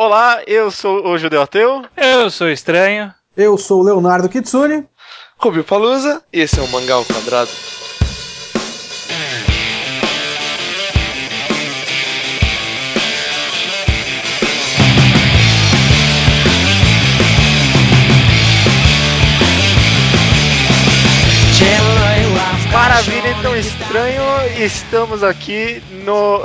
Olá, eu sou o Judeu Ateu. Eu sou estranho. Eu sou o Leonardo Kitsune. Rubio Palusa, e esse é o Mangá ao Quadrado. Então estranho, estamos aqui no.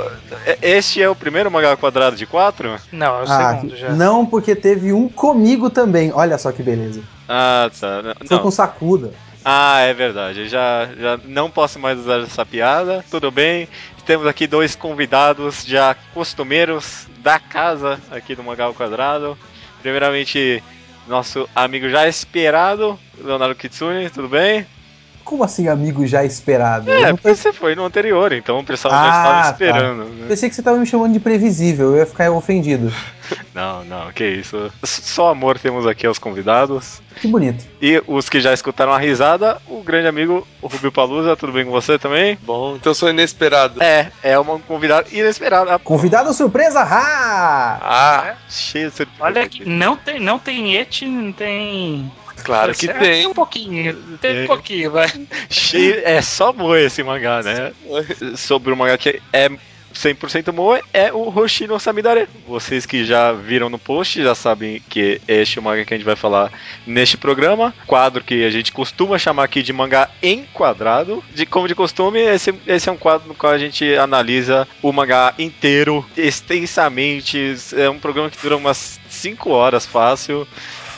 Este é o primeiro mangá quadrado de quatro? Não, é o Ah, segundo já. não, porque teve um comigo também. Olha só que beleza. Ah, tá. Não. Foi com Sakuda. Ah, é verdade. Já, já não posso mais usar essa piada. Tudo bem. Temos aqui dois convidados já costumeiros da casa aqui do Mangá ao Quadrado. Primeiramente, nosso amigo já esperado, Leonardo Kitsune, tudo bem? Como assim, amigo já esperado? É, não porque você foi no anterior, então o pessoal já Ah, estava tá. esperando. né? Pensei que você tava me chamando de previsível, eu ia ficar ofendido. Não, não, que isso. Só amor temos aqui aos convidados. Que bonito. E os que já escutaram a risada, o grande amigo o Rubio Palusa, tudo bem com você também? Bom, então eu sou inesperado. É, é um convidado inesperado. Convidado surpresa, ha! Ah, Cheio de surpresa Olha aqui. aqui, não tem, não tem et, não tem. Claro que É, tem. um pouquinho, tem É. um pouquinho, vai. Cheio, é só moe esse mangá, né? Sobre o mangá que é 100% moe, é o Hoshino Samidare. Vocês que já viram no post já sabem que este é o mangá que a gente vai falar neste programa. Quadro que a gente costuma chamar aqui de mangá enquadrado. De, como de costume, esse, esse é um quadro no qual a gente analisa o mangá inteiro, extensamente. É um programa que dura umas 5 horas fácil.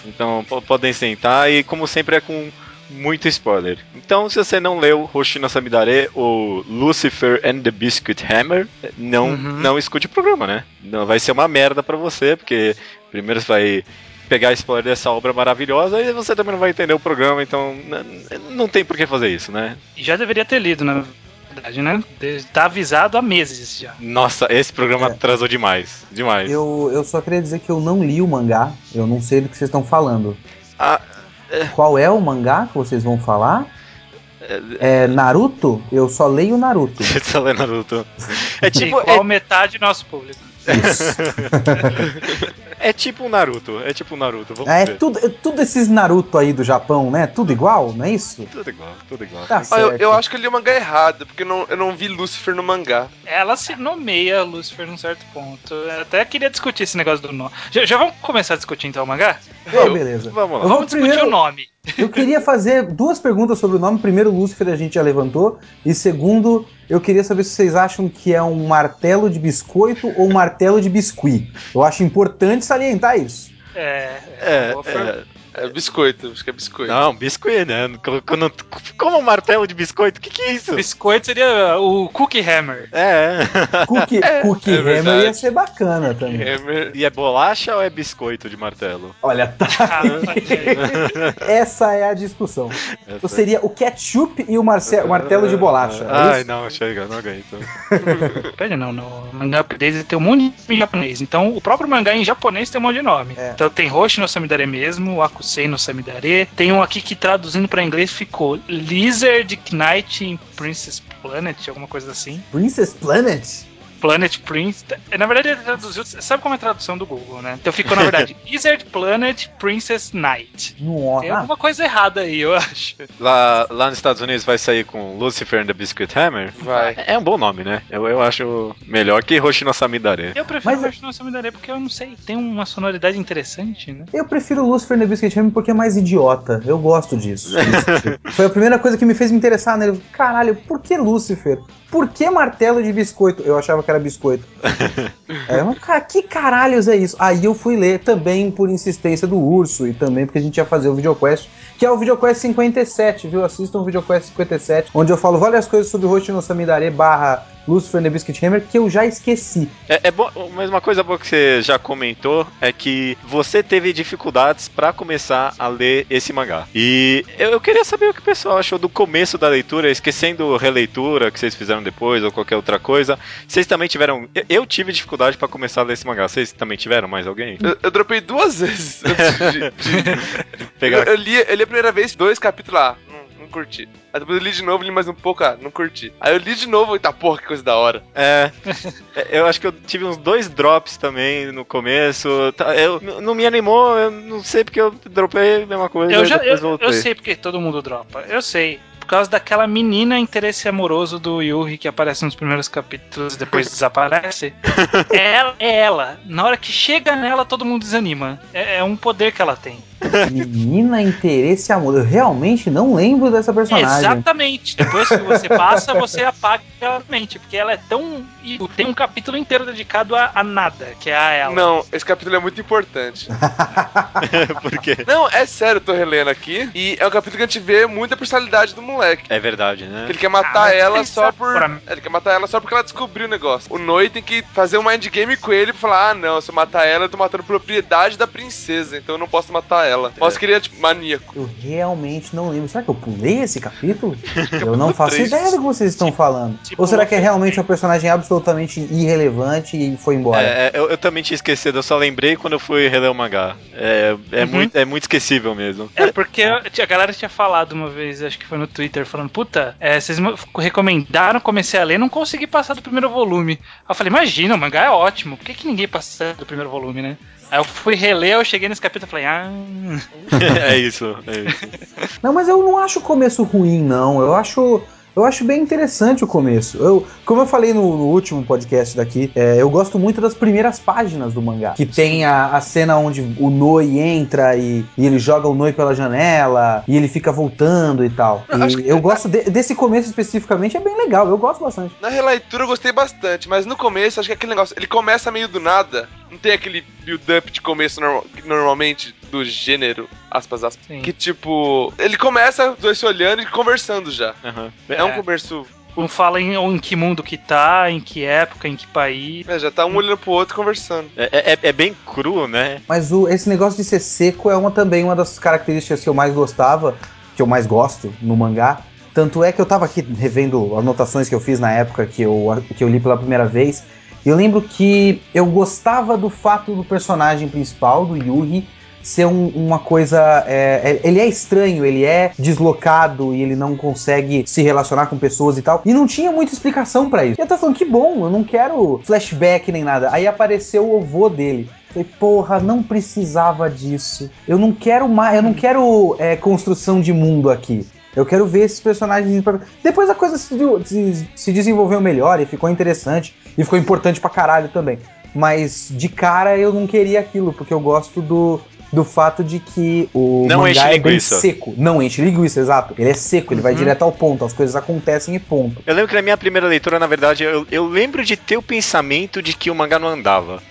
Então po- podem sentar e como sempre é com muito spoiler. Então, se você não leu Hoshino Samidare ou Lucifer and the Biscuit Hammer, não, Uhum. não escute o programa, né? Não vai ser uma merda pra você, porque primeiro você vai pegar spoiler dessa obra maravilhosa e você também não vai entender o programa, então não tem por que fazer isso, né? Já deveria ter lido, na verdade, né? De- Tá avisado há meses já. Nossa, esse programa É. atrasou demais, demais. Eu, eu só queria dizer que eu não li o mangá, eu não sei do que vocês estão falando. Ah, Qual é o mangá que vocês vão falar? É Naruto? Eu só leio Naruto. você tá lendo Naruto. É tipo, Igual é, metade do nosso público. É tipo um Naruto, é tipo um Naruto, vamos É ver. tudo, é tudo esses Naruto aí do Japão, né? Tudo igual, não é isso? Tudo igual, tudo igual. Tá Ah, eu, eu acho que eu li o mangá errado, porque eu não, eu não vi Lucifer no mangá. Ela se nomeia Lucifer num certo ponto. Eu até queria discutir esse negócio do nome. Já, já vamos começar a discutir então o mangá? É, beleza. Vamos lá. Vamos discutir primeiro- o nome. Eu queria fazer duas perguntas sobre o nome. Primeiro, Lúcifer a gente já levantou. E segundo, eu queria saber se vocês acham que é um martelo de biscoito ou um martelo de biscuit. Eu acho importante salientar isso. É, É, é, É biscoito, acho que é biscoito. não, biscoito, né? Quando- Como um martelo de biscoito? O que, que é isso? Biscoito seria o Cookie Hammer. É. Cookie, cookie é Hammer verdade. ia ser bacana também. Hammer. E é bolacha ou é biscoito de martelo? Olha, tá. Ah, ok. Essa é a discussão. Essa- Então seria o ketchup e o, marce- o martelo de bolacha. é Ai, isso? não, chega, não aguento. Pera, não, no mangá japonês tem um monte de nome em japonês. Então, o próprio mangá em japonês tem um monte de nome. É. Então, tem Hoshi no Samidare mesmo, Akusei no Samidare. Tem um aqui que traduzindo pra inglês ficou Lizard Knight in Princess Planet, alguma coisa assim. Princess Planet? Planet Prince. Na verdade, ele traduziu. Sabe como é a tradução do Google, né? Então ficou, na verdade, Lizard Planet Princess Knight. Tem Nossa. alguma coisa errada aí, eu acho. Lá, lá nos Estados Unidos vai sair com Lucifer and the Biscuit Hammer. Vai. É um bom nome, né? Eu, eu acho melhor que Hoshino Samidare. Eu prefiro Mas- Hoshi no Samidare porque eu não sei, tem uma sonoridade interessante, né? Eu prefiro Lucifer no Biscuit Hammer porque é mais idiota. Eu gosto disso. Foi a primeira coisa que me fez me interessar nele. Caralho, por que Lucifer? Por que martelo de biscoito? Eu achava que era biscoito. é, mas, cara, que caralhos é isso? Aí eu fui ler também por insistência do urso e também porque a gente ia fazer o videoquest, que é o videoquest 57, viu? Assistam o videoquest 57, onde eu falo várias coisas sobre Hoshi no Samidare barra Lucifer no Biscuit Hammer que eu já esqueci. É, é bom, mas uma coisa boa que você já comentou é que você teve dificuldades pra começar a ler esse mangá. E eu, eu queria saber o que o pessoal achou do começo da leitura, esquecendo releitura que vocês fizeram depois ou qualquer outra coisa. Vocês também tiveram. Eu, eu tive dificuldade pra começar a ler esse mangá. Vocês também tiveram mais alguém? Eu, eu dropei duas vezes antes de, de- Pegar. Eu, eu li, eu li a primeira vez dois capítulos lá. Não, curti. Aí depois eu li de novo, li mais um pouco, ah, não curti. Aí eu li de novo, e tá, porra, que coisa da hora. É. eu acho que eu tive uns dois drops também no começo. Tá, eu, não me animou, eu não sei porque eu dropei a mesma coisa. Eu, já, eu, eu sei porque todo mundo dropa. Eu sei por causa daquela menina interesse amoroso do Yuri que aparece nos primeiros capítulos e depois desaparece. é, ela, é ela. Na hora que chega nela, todo mundo desanima. É, é um poder que ela tem. Menina, interesse amor. Eu realmente não lembro dessa personagem. Exatamente. Depois que você passa, você apaga a mente. Porque ela é tão. Tem um capítulo inteiro dedicado a, a nada, que é a ela. Não, esse capítulo é muito importante. Por quê? Não, é sério, eu tô relendo aqui. E é um capítulo que a gente vê muita personalidade do moleque. É verdade, né? Ele quer matar ah, ela só por. Ele quer matar ela só porque ela descobriu o negócio. O Noi tem que fazer um mind game com ele pra falar: ah, não, se eu matar ela, eu tô matando propriedade da princesa, então eu não posso matar ela. Mas queria, tipo, maníaco. Eu realmente não lembro. Será que eu pulei esse capítulo? eu não faço triste. ideia do que vocês estão tipo, falando. Tipo, Ou será que é realmente um personagem absolutamente irrelevante e foi embora? É, é, eu, eu, também tinha esquecido, eu só lembrei quando eu fui reler o mangá. É, é, uhum. muito, é muito esquecível mesmo. É porque a galera tinha falado uma vez, acho que foi no Twitter, falando: Puta, é, vocês me recomendaram, comecei a ler, não consegui passar do primeiro volume. Eu falei: Imagina, o mangá é ótimo, por que, que ninguém passa do primeiro volume, né? Aí eu fui reler, eu cheguei nesse capítulo e falei, ah. é isso, é isso. Não, mas eu não acho o começo ruim, não. Eu acho. Eu acho bem interessante o começo. Eu, como eu falei no, no último podcast daqui, é, eu gosto muito das primeiras páginas do mangá. Que tem a, a cena onde o Noi entra e, e, ele joga o Noi pela janela e ele fica voltando e tal. Eu, e eu gosto de, desse começo especificamente, é bem legal. Eu gosto bastante. Na releitura eu gostei bastante, mas no começo acho que é aquele negócio. Ele começa meio do nada. Não tem aquele build-up de começo normal, normalmente do gênero, aspas, aspas. Sim. Que tipo, ele começa os dois se olhando e conversando já. Uhum. É, é um começo não fala em, em que mundo que tá, em que época, em que país. É, já tá um olhando pro outro conversando. É, é, é bem cru, né? Mas o, esse negócio de ser seco é uma também uma das características que eu mais gostava, que eu mais gosto no mangá. Tanto é que eu tava aqui revendo anotações que eu fiz na época que eu, que eu li pela primeira vez. Eu lembro que eu gostava do fato do personagem principal, do Yuhi, ser um, uma coisa. É, é, ele é estranho, ele é deslocado e ele não consegue se relacionar com pessoas e tal. E não tinha muita explicação para isso. E eu tô falando, que bom, eu não quero flashback nem nada. Aí apareceu o avô dele. Falei, porra, não precisava disso. Eu não quero mais, eu não quero é, construção de mundo aqui. Eu quero ver esses personagens. Depois a coisa se, se, se, desenvolveu melhor e ficou interessante. E ficou importante pra caralho também. Mas de cara eu não queria aquilo, porque eu gosto do, do fato de que o não mangá é bem seco. Não enche linguiça, exato. Ele é seco, ele uhum. vai direto ao ponto, as coisas acontecem e ponto. Eu lembro que na minha primeira leitura, na verdade, eu, eu lembro de ter o pensamento de que o mangá não andava.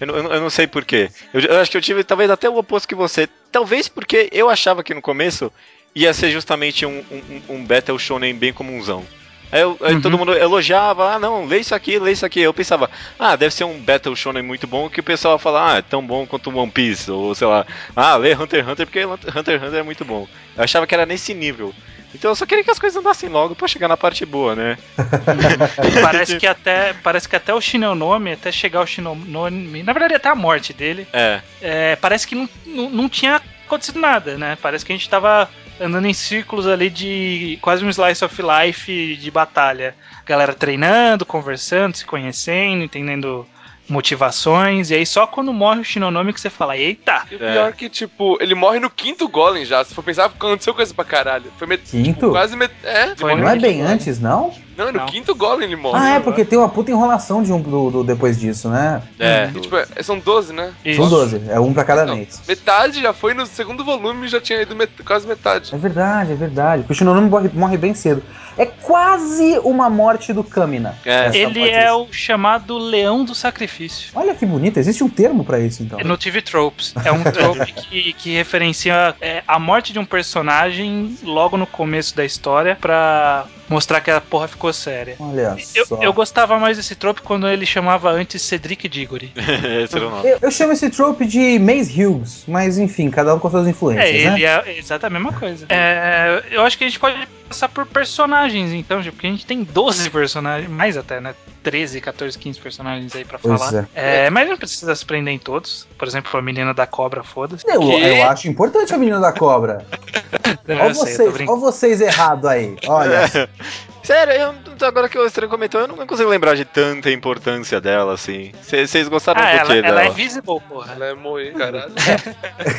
Eu, eu, eu não sei porquê. Eu, eu acho que eu tive talvez até o oposto que você. Talvez porque eu achava que no começo ia ser justamente um, um, um Battle Shonen bem comunzão. Aí, eu, aí uhum. todo mundo elogiava, ah não, lê isso aqui, lê isso aqui. Eu pensava, ah, deve ser um Battle Shonen muito bom que o pessoal fala, ah, é tão bom quanto One Piece, ou sei lá, ah, lê Hunter x Hunter porque Hunter x Hunter é muito bom. Eu achava que era nesse nível. Então eu só queria que as coisas andassem logo pra chegar na parte boa, né? parece que até parece que até o Shinonome, até chegar o Shinonome, na verdade até a morte dele, é. é parece que não, não, não tinha acontecido nada, né? Parece que a gente tava andando em círculos ali de quase um slice of life de batalha. Galera treinando, conversando, se conhecendo, entendendo motivações, e aí só quando morre o Shinonome que você fala, eita! E o pior é. que, tipo, ele morre no quinto Golem já. Se for pensar, aconteceu coisa pra caralho. Foi met... Quinto? Tipo, quase met... É, Foi não é bem golem. antes, não? Não, é no não. quinto Golem ele morre. Ah, é, porque tem uma puta enrolação de um do, do depois disso, né? É. E, tipo, é, são 12, né? Isso. São 12, é um pra cada não, mês. Metade já foi no segundo volume já tinha ido met... quase metade. É verdade, é verdade. Porque o Shinonome morre, morre bem cedo. É quase uma morte do Kamina. É. Ele é o chamado Leão do Sacrifício. Olha que bonito, existe um termo para isso então. É no TV Tropes. É um trope que, que referencia é, a morte de um personagem logo no começo da história pra mostrar que a porra ficou séria. Olha eu, só. Eu gostava mais desse trope quando ele chamava antes Cedric Diggory. esse era o nome. Eu, eu, chamo esse trope de Maze Hughes, mas enfim, cada um com suas influências. É, ele né? é exatamente a mesma coisa. É, eu acho que a gente pode passar por personagens, então, porque a gente tem 12 personagens, mais até, né? 13, 14, 15 personagens aí pra pois falar. É. É, mas não precisa se prender em todos. Por exemplo, a menina da cobra, foda-se. Eu, eu acho importante a menina da cobra. Olha vocês, ó vocês errado aí. Olha. Sério, eu, agora que o Estranho comentou, eu não consigo lembrar de tanta importância dela, assim. Vocês gostaram ah, do ela, quê ela dela? Ela é invisible, porra. Ela é moe, caralho.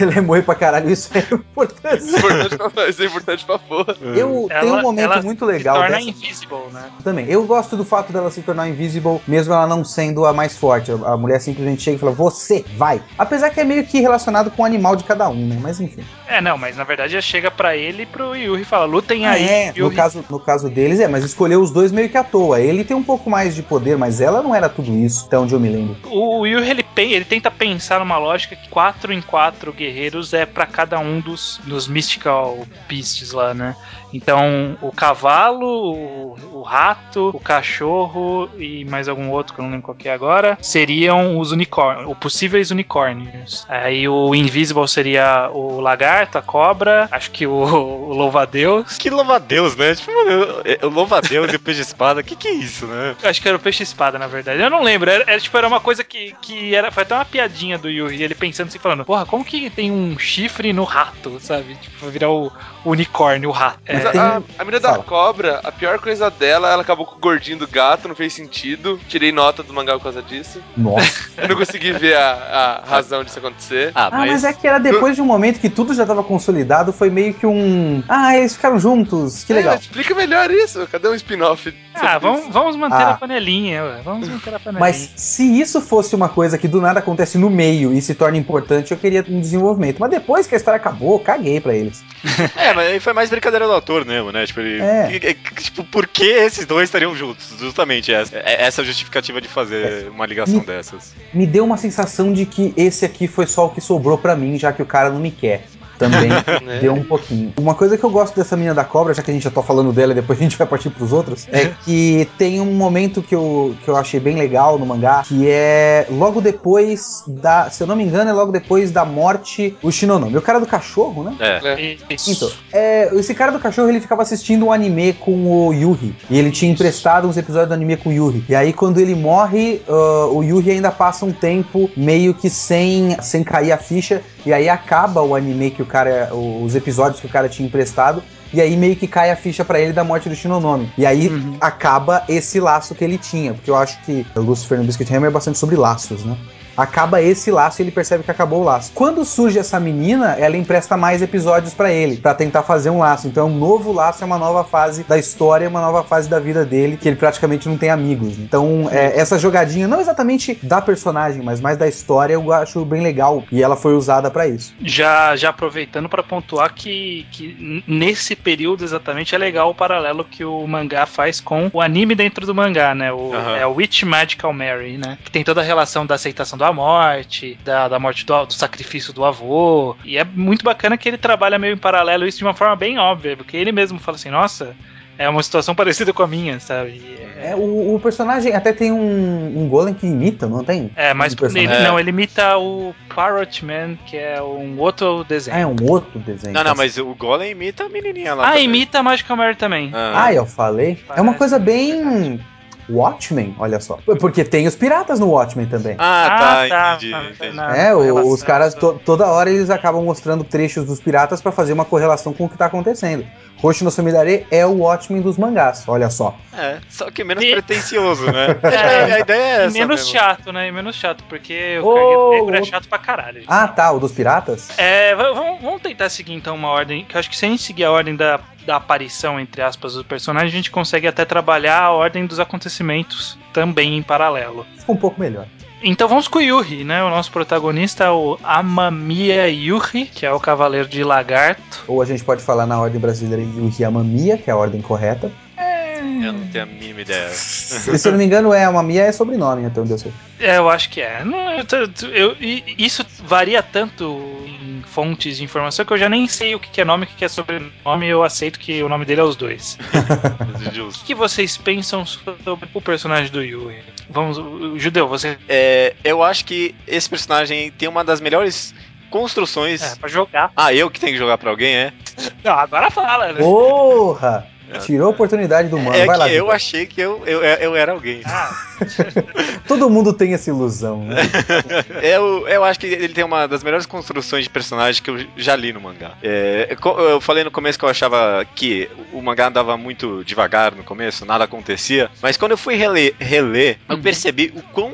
ela é moe pra caralho, isso é importante. isso é importante pra porra. Eu ela, tenho um momento muito legal. Se torna dessa... invisible, né? Também. Eu gosto do fato dela se tornar invisible, mesmo ela não sendo a mais forte. A mulher simplesmente chega e fala, você, vai. Apesar que é meio que relacionado com o animal de cada um, né? Mas enfim. É, não, mas na verdade já chega pra ele e pro Yuri e fala, lutem aí. É, Yuri. no caso, no caso deles é, mas escolheu os dois meio que à toa. Ele tem um pouco mais de poder, mas ela não era tudo isso, até onde eu me lembro. O Yuri, ele, ele tenta pensar numa lógica que 4 em 4 guerreiros é para cada um dos, dos Mystical Beasts lá, né? Então, o cavalo, o, o, rato, o cachorro e mais algum outro que eu não lembro qual que é agora, seriam os unicórnios, os possíveis unicórnios. Aí o Invisible seria o lagarto, a cobra, acho que o, o louva-a-Deus. Que louva-a-Deus, né? Tipo, mano, o louva-a-Deus e o peixe-espada, que que é isso, né? Acho que era o peixe-espada, na verdade. Eu não lembro, era, era, tipo, era uma coisa que, que era, foi até uma piadinha do Yuri, ele pensando assim, falando, porra, como que tem um chifre no rato, sabe? Tipo, virar o, o unicórnio, o rato. É, a, a menina da cobra, a pior coisa dela, ela acabou com o gordinho do gato, não fez sentido. Tirei nota do mangá por causa disso. Nossa. Eu não consegui ver a, a razão disso acontecer. Ah, mas... ah, mas... é que era depois de um momento que tudo já tava consolidado, foi meio que um. Ah, eles ficaram juntos, que legal. É, explica melhor isso. Cadê um spin-off? Ah, vamos, vamos manter ah. a panelinha, ué. Vamos manter a panelinha. Mas se isso fosse uma coisa que do nada acontece no meio e se torna importante, eu queria um desenvolvimento. Mas depois que a história acabou, caguei pra eles. é, mas aí foi mais brincadeira do autor mesmo, né? Tipo, ele, é. tipo por que esses dois estariam juntos? Justamente essa, é, essa justificativa de fazer é. uma ligação me, dessas. Me deu uma sensação de que esse aqui foi só o que sobrou para mim, já que o cara não me quer também é. deu um pouquinho. Uma coisa que eu gosto dessa menina da cobra, já que a gente já tá falando dela e depois a gente vai partir pros outros, é que tem um momento que eu, que eu achei bem legal no mangá, que é logo depois da, se eu não me engano, é logo depois da morte o Shinonomi, o cara do cachorro, né? É. é. Então, é, esse cara do cachorro, ele ficava assistindo um anime com o Yuri, e ele tinha emprestado uns episódios do anime com o Yuri. E aí quando ele morre, uh, o Yuri ainda passa um tempo meio que sem, sem cair a ficha, e aí acaba o anime que o cara, os episódios que o cara tinha emprestado, e aí meio que cai a ficha para ele da morte do Shinonome. E aí uhum. acaba esse laço que ele tinha, porque eu acho que o Lucifer no Biscuit Hammer é bastante sobre laços, né? Acaba esse laço e ele percebe que acabou o laço. Quando surge essa menina, ela empresta mais episódios para ele, para tentar fazer um laço. Então, um novo laço é uma nova fase da história, uma nova fase da vida dele, que ele praticamente não tem amigos. Então, é, essa jogadinha, não exatamente da personagem, mas mais da história, eu acho bem legal. E ela foi usada para isso. Já, já aproveitando para pontuar que, que nesse período exatamente é legal o paralelo que o mangá faz com o anime dentro do mangá, né? O, uhum. É o Witch Magical Mary, né? Que tem toda a relação da aceitação do da morte, da, da morte do, do, sacrifício do avô. E é muito bacana que ele trabalha meio em paralelo isso de uma forma bem óbvia, porque ele mesmo fala assim, nossa. É uma situação parecida com a minha, sabe? É, o, o personagem até tem um, um golem que imita, não tem? É, mas um ele, não, ele imita o Parrot Man, que é um outro desenho. Ah, é um outro desenho. Não, não, mas o golem imita a menininha lá. Ah, também. imita a Magical Mary também. Ah, ah eu falei. Parece. É uma coisa bem Watchmen, olha só. Porque tem os piratas no Watchmen também. Ah, tá, ah, tá entendi, entendi. É, o, os caras, to, toda hora eles acabam mostrando trechos dos piratas para fazer uma correlação com o que tá acontecendo. Roshi no Samidare é o Watchmen dos mangás, olha só. É, só que menos e... pretencioso, né? É, a ideia é essa. Menos mesmo. chato, né? E menos chato, porque o oh, Negro é chato pra caralho. Gente. Ah, tá, o dos piratas? É, vamos, vamos tentar seguir então uma ordem, que eu acho que se a gente seguir a ordem da, da aparição, entre aspas, do personagem, a gente consegue até trabalhar a ordem dos acontecimentos também em paralelo. Fica um pouco melhor. Então vamos com o Yuri, né? O nosso protagonista é o Amamiya Yuri, que é o Cavaleiro de Lagarto. Ou a gente pode falar na ordem brasileira Yuri Amamiya, que é a ordem correta. Eu não tenho a mínima ideia. Se eu não me engano, é Amamiya é sobrenome, então deu certo. É, eu acho que é. Não, eu, eu, isso varia tanto em fontes de informação que eu já nem sei o que é nome e o que é sobrenome. Eu aceito que o nome dele é os dois. o que vocês pensam sobre o personagem do Yuri? Vamos, Judeu, você. É, eu acho que esse personagem tem uma das melhores construções. É, pra jogar. Ah, eu que tenho que jogar pra alguém, é? Não, agora fala, né? Porra! Tirou a oportunidade do mano. É Vai lá, eu Vitor. achei que eu, eu, eu era alguém. Ah, Todo mundo tem essa ilusão, né? Eu, eu acho que ele tem uma das melhores construções de personagem que eu já li no mangá. É, eu falei no começo que eu achava que o mangá andava muito devagar no começo, nada acontecia. Mas quando eu fui reler, reler eu Uhum. percebi o quão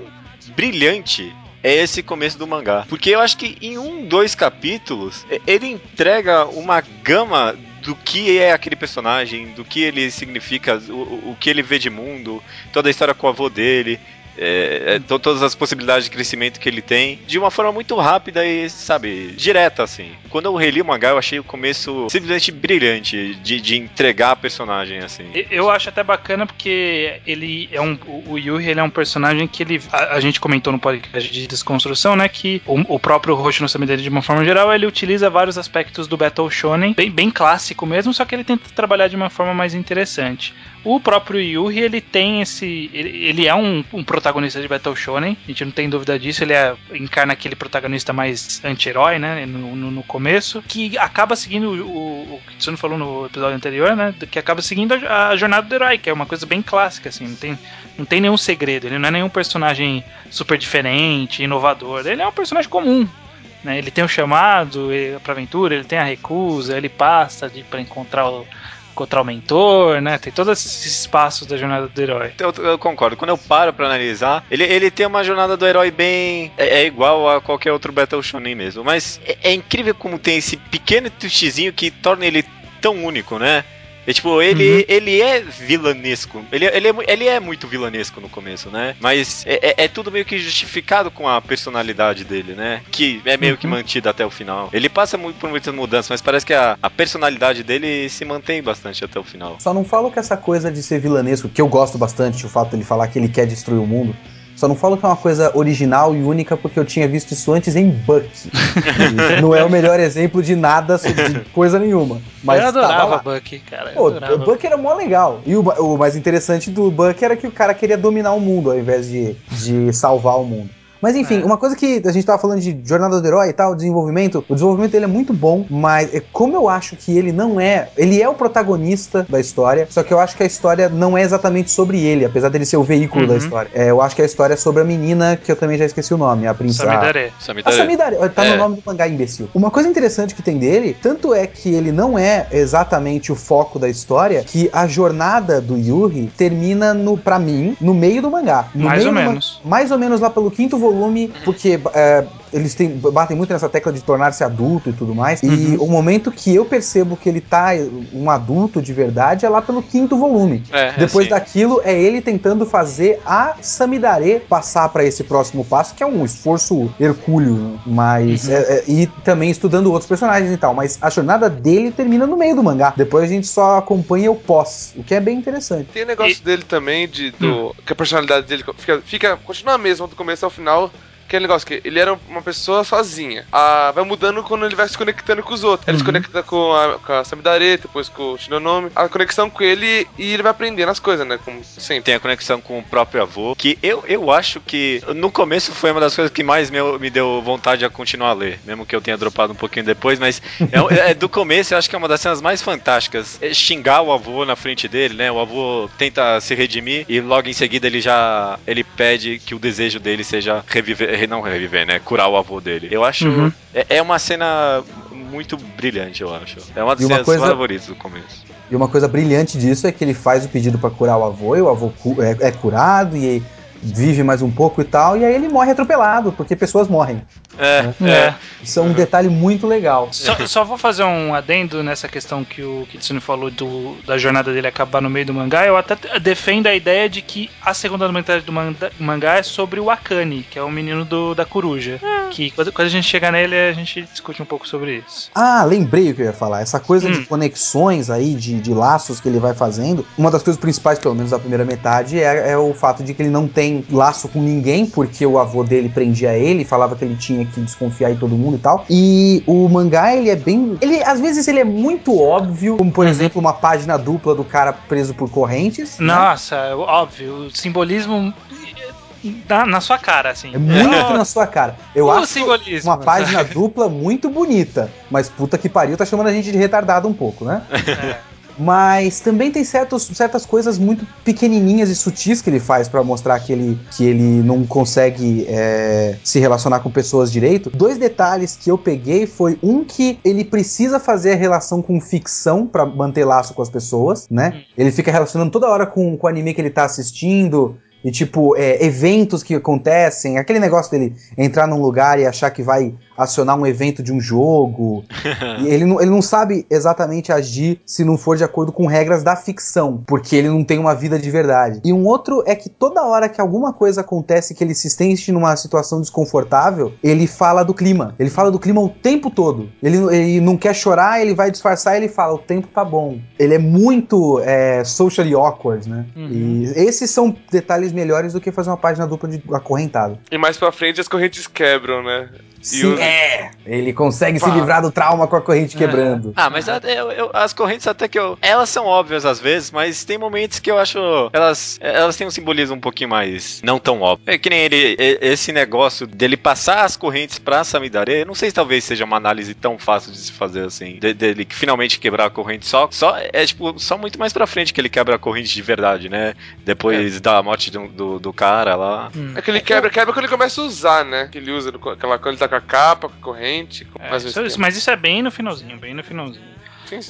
brilhante é esse começo do mangá. Porque eu acho que em um, dois capítulos, ele entrega uma gama do que é aquele personagem, do que ele significa, o, o- que ele vê de mundo, toda a história com o avô dele. É, é, to- todas as possibilidades de crescimento que ele tem, de uma forma muito rápida e, sabe, direta, assim. Quando eu reli o mangá, eu achei o começo simplesmente brilhante de, de entregar a personagem, assim. Eu acho até bacana porque ele é um. O Yuri ele é um personagem que ele. A, a gente comentou no podcast de desconstrução, né? Que o, o próprio Roshi no Samidare, de uma forma geral, ele utiliza vários aspectos do Battle Shonen, bem, bem clássico mesmo, só que ele tenta trabalhar de uma forma mais interessante. O próprio Yuri, ele tem esse. Ele, ele é um, um protagonista de Battle Shonen, a gente não tem dúvida disso, ele é, encarna aquele protagonista mais anti-herói, né? No, no, no começo, que acaba seguindo o, o, que o falou no episódio anterior, né? Que acaba seguindo a, a jornada do herói, que é uma coisa bem clássica, assim, não tem, não tem nenhum segredo, ele não é nenhum personagem super diferente, inovador, ele é um personagem comum. Né, ele tem o chamado ele- pra aventura, ele tem a recusa, ele passa de, pra encontrar o, encontrar o mentor, né? Tem todos esses passos da jornada do herói. Eu, eu concordo. Quando eu paro pra analisar, ele, ele tem uma jornada do herói bem. É, é igual a qualquer outro Battle Shonen mesmo. Mas é, é incrível como tem esse pequeno twistzinho que torna ele tão único, né? É, tipo, ele, Uhum. ele é vilanesco. Ele, ele, é, ele é muito vilanesco no começo, né? Mas é, é- é tudo meio que justificado com a personalidade dele, né? Que é meio que Uhum. mantida até o final. Ele passa muito por muitas mudanças, mas parece que a, a personalidade dele se mantém bastante até o final. Só não falo que essa coisa de ser vilanesco, que eu gosto bastante, o fato dele falar que ele quer destruir o mundo. Só não falo que é uma coisa original e única porque eu tinha visto isso antes em Buck. Não é o melhor exemplo de nada, de coisa nenhuma. Mas eu adorava lá. Bucky, cara. Pô, adorava. o Buck era mó legal. E o, o mais interessante do Buck era que o cara queria dominar o mundo ao invés de, de salvar o mundo. Mas enfim, É. uma coisa que a gente tava falando de jornada do herói e tal, desenvolvimento, o desenvolvimento dele é muito bom, mas é como eu acho que ele não é, ele é o protagonista da história, só que eu acho que a história não é exatamente sobre ele, apesar dele ser o veículo da Uhum. história. É, eu acho que a história é sobre a menina, que eu também já esqueci o nome, a princesa. Samidare. A Samidare. Samidare, tá É. no nome do mangá, imbecil. Uma coisa interessante que tem dele, tanto é que ele não é exatamente o foco da história, que a jornada do Yuri termina, no, pra mim, no meio do mangá. No Mais meio ou menos. Mais ou menos lá pelo quinto volume, porque é, eles têm- batem muito nessa tecla de tornar-se adulto e tudo mais. E Uhum. o momento que eu percebo que ele tá um adulto de verdade é lá pelo quinto volume. É, é Depois assim. daquilo, é ele tentando fazer a Samidare passar pra esse próximo passo, que é um esforço hercúleo, mas Uhum. é- é- e também estudando outros personagens e tal. Mas a jornada dele termina no meio do mangá. Depois a gente só acompanha o pós, o que é bem interessante. Tem negócio dele também, de, do, que a personalidade dele fica, fica, continua a mesma do começo ao final. Que um negócio que ele era uma pessoa sozinha. Ah, vai mudando quando ele vai se conectando com os outros. Ele se Uhum. conecta com a, com a Samidare, depois com o Shinonome. A conexão com ele e ele vai aprendendo as coisas, né? Como sempre. Tem a conexão com o próprio avô, que eu, eu acho que no começo foi uma das coisas que mais me, me deu vontade a continuar a ler, mesmo que eu tenha dropado um pouquinho depois, mas é, é do começo eu acho que é uma das cenas mais fantásticas. É xingar o avô na frente dele, né? O avô tenta se redimir e logo em seguida ele já ele pede que o desejo dele seja reviver, não reviver, né? Curar o avô dele. Eu acho Uhum. é, é uma cena muito brilhante, eu acho. É uma das cenas coisa- favoritas do começo. E uma coisa brilhante disso é que ele faz o pedido pra curar o avô, e o avô cu- é, é curado e vive mais um pouco e tal, e aí ele morre atropelado, porque pessoas morrem. É, É. é. Isso é um detalhe muito legal. Só, só vou fazer um adendo nessa questão que o Kitsune falou do, da jornada dele acabar no meio do mangá. Eu até defendo a ideia de que a segunda metade do manda- mangá é sobre o Akane, que é o menino do, da coruja. Que quando, quando a gente chegar nele, a gente discute um pouco sobre isso. Ah, lembrei o que eu ia falar. Essa coisa Hum. de conexões aí, de, de laços que ele vai fazendo. Uma das coisas principais, pelo menos da primeira metade, é, é o fato de que ele não tem laço com ninguém, porque o avô dele prendia ele, falava que ele tinha que desconfiar em todo mundo e tal. E o mangá, ele é bem. Ele, às vezes, ele é muito óbvio, como por exemplo, uma página dupla do cara preso por correntes. né? Nossa, é óbvio, o simbolismo na, na sua cara, assim. É muito Oh, na sua cara. Eu o acho simbolismo. uma página dupla muito bonita, mas puta que pariu, tá chamando a gente de retardado um pouco, né? É. Mas também tem certos, certas coisas muito pequenininhas e sutis que ele faz para mostrar que ele, que ele não consegue é, se relacionar com pessoas direito. Dois detalhes que eu peguei foi um que ele precisa fazer a relação com ficção para manter laço com as pessoas, né? Ele fica relacionando toda hora com, com o anime que ele tá assistindo e tipo, é, eventos que acontecem, aquele negócio dele entrar num lugar e achar que vai acionar um evento de um jogo. e ele não, ele não sabe exatamente agir se não for de acordo com regras da ficção, porque ele não tem uma vida de verdade. E um outro é que toda hora que alguma coisa acontece que ele se sente numa situação desconfortável, ele fala do clima. Ele fala do clima o tempo todo. Ele, ele não quer chorar, ele vai disfarçar e ele fala: o tempo tá bom. Ele é muito é, socially awkward, né? Uhum. E esses são detalhes melhores do que fazer uma página dupla de acorrentado. E mais pra frente as correntes quebram, né? Sim, os... é. Ele consegue Pá. se livrar do trauma com a corrente é. quebrando. Ah, mas eu, eu, as correntes até que eu. Elas são óbvias às vezes, mas tem momentos que eu acho. Elas, elas têm um simbolismo um pouquinho mais. Não tão óbvio. É que nem ele. Esse negócio dele passar as correntes pra Samidare. Não sei se talvez seja uma análise tão fácil de se fazer assim. De, dele finalmente quebrar a corrente só. Só é tipo, só muito mais pra frente que ele quebra a corrente de verdade, né? Depois é. da morte do, do, do, cara lá. Hum. É que ele quebra, quebra quando ele começa a usar, né? Que ele usa aquela quando ele tá com a capa, com a corrente. Com é, isso, mas isso é bem no finalzinho, bem no finalzinho.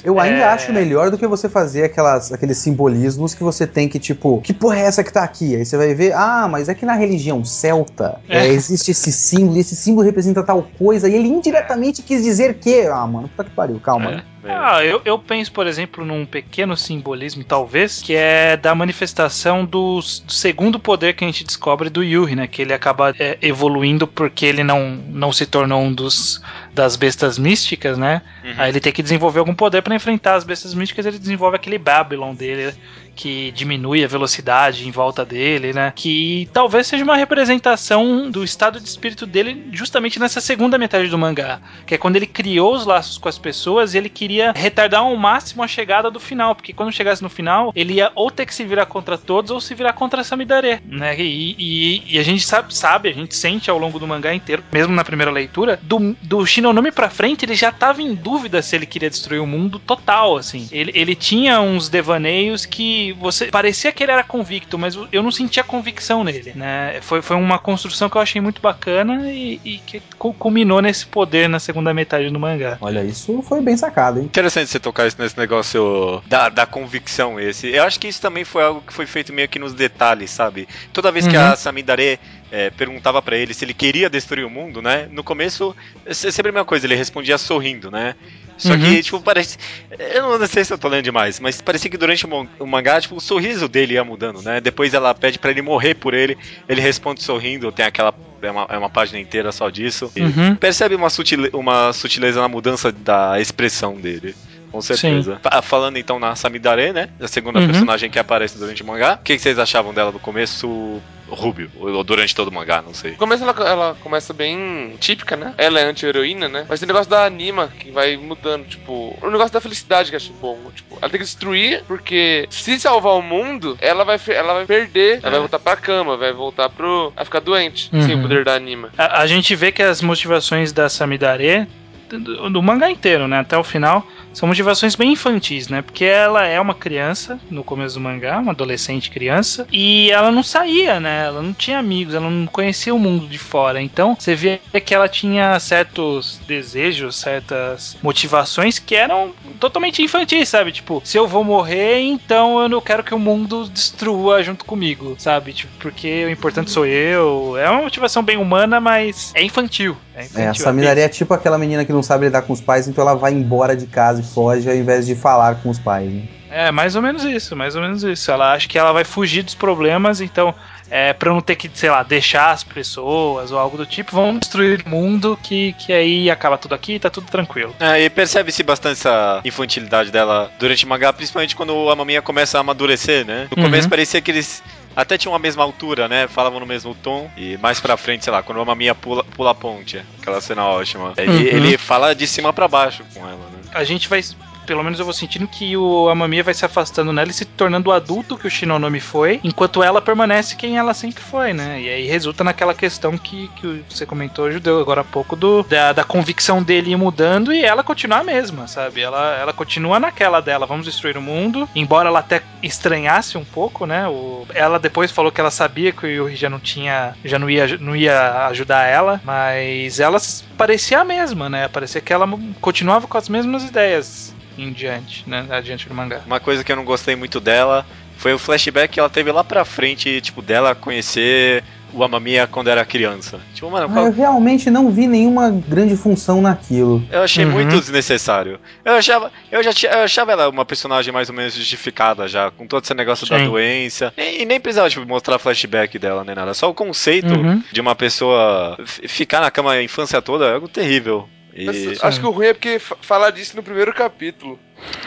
Eu ainda é... acho melhor do que você fazer aquelas, aqueles simbolismos que você tem que, tipo, que porra é essa que tá aqui? Aí você vai ver, ah, mas é que na religião celta é. É, existe esse símbolo, e esse símbolo representa tal coisa, e ele indiretamente quis dizer que. Ah, mano, puta que pariu, calma. Ah, eu, eu penso, por exemplo, num pequeno simbolismo, talvez, que é da manifestação do, do segundo poder que a gente descobre do Yuri, né? Que ele acaba é, evoluindo porque ele não, não se tornou um dos das bestas místicas, né? Uhum. Aí ele tem que desenvolver algum poder para enfrentar as bestas místicas, ele desenvolve aquele Babylon dele, que diminui a velocidade em volta dele, né? Que talvez seja uma representação do estado de espírito dele justamente nessa segunda metade do mangá, que é quando ele criou os laços com as pessoas e ele queria retardar ao máximo a chegada do final, porque quando chegasse no final, ele ia ou ter que se virar contra todos ou se virar contra Samidare, né? E, e, e a gente sabe, sabe, a gente sente ao longo do mangá inteiro, mesmo na primeira leitura, do, do Shinonome pra frente, ele já tava em dúvida se ele queria destruir o mundo total, assim. Ele, ele tinha uns devaneios que você parecia que ele era convicto, mas eu não sentia convicção nele, né? Foi, foi uma construção que eu achei muito bacana e, e que culminou nesse poder na segunda metade do mangá. Olha, isso foi bem sacado, hein? Interessante você tocar isso nesse negócio da, da convicção esse. Eu acho que isso também foi algo que foi feito meio que nos detalhes, sabe? Toda vez que uhum. a Samidare é, perguntava para ele se ele queria destruir o mundo, né? No começo, é sempre a mesma coisa, ele respondia sorrindo, né? Só uhum. que, tipo, parece. Eu não sei se eu tô lendo demais, mas parecia que durante o mangá, tipo, o sorriso dele ia mudando, né? Depois ela pede para ele morrer por ele, ele responde sorrindo, tem aquela. É uma, é uma página inteira só disso. Uhum. Percebe uma, sutil, uma sutileza na mudança da expressão dele. Com certeza. Sim. Falando então na Samidare, né? A segunda uhum. personagem que aparece durante o mangá. O que, que vocês achavam dela no começo? Rubio, ou durante todo o mangá, não sei. No começo ela, ela começa bem típica, né? Ela é anti-heroína, né? Mas tem o negócio da anima que vai mudando, tipo, o negócio da felicidade que eu acho bom. Tipo, ela tem que destruir, porque se salvar o mundo, ela vai, ela vai perder, ela vai é. voltar pra cama, vai voltar pro. a ficar doente, uhum. sem o poder da anima. A, a, gente vê que as motivações da Samidare, do, do mangá inteiro, né? Até o final são motivações bem infantis, né? Porque ela é uma criança no começo do mangá, uma adolescente criança, e ela não saía, né? Ela não tinha amigos, ela não conhecia o mundo de fora. Então, você vê que ela tinha certos desejos, certas motivações que eram totalmente infantis, sabe? Tipo, se eu vou morrer, então eu não quero que o mundo destrua junto comigo, sabe? Tipo, porque o importante sou eu. É uma motivação bem humana, mas é infantil. É, infantil, é a Saminaria é tipo aquela menina que não sabe lidar com os pais, então ela vai embora de casa e foge ao invés de falar com os pais. Né? É, mais ou menos isso, mais ou menos isso. Ela acha que ela vai fugir dos problemas, então, é, pra não ter que, sei lá, deixar as pessoas ou algo do tipo, vamos destruir o mundo que, que aí acaba tudo aqui e tá tudo tranquilo. É, e percebe-se bastante essa infantilidade dela durante o mangá, principalmente quando a maminha começa a amadurecer, né? No começo uhum. parecia que eles até tinham a mesma altura, né? Falavam no mesmo tom. E mais pra frente, sei lá, quando a maminha pula, pula a ponte, aquela cena ótima. Ele, uhum. ele fala de cima para baixo com ela, né? A gente vai pelo menos eu vou sentindo que o Amamiya vai se afastando nela e se tornando o adulto que o Shinonomi foi, enquanto ela permanece quem ela sempre foi, né? E aí resulta naquela questão que, que você comentou, Judeu, agora há pouco, do, da, da convicção dele ir mudando e ela continuar a mesma, sabe? Ela, ela continua naquela dela, vamos destruir o mundo, embora ela até estranhasse um pouco, né? O, ela depois falou que ela sabia que o Yuri já não tinha, já não ia, não ia ajudar ela, mas ela parecia a mesma, né? Parecia que ela continuava com as mesmas ideias em diante, né? Adiante do mangá. Uma coisa que eu não gostei muito dela foi o flashback que ela teve lá pra frente, tipo, dela conhecer o Amamiya quando era criança. Tipo, mano, qual... Eu realmente não vi nenhuma grande função naquilo. Eu achei uhum. muito desnecessário. Eu achava, eu já tinha, eu achava ela uma personagem mais ou menos justificada já, com todo esse negócio Sim. da doença. E, e, nem precisava tipo, mostrar flashback dela nem nada. Só o conceito uhum. de uma pessoa ficar na cama a infância toda é algo terrível. E... Acho que o ruim é porque falar disso no primeiro capítulo.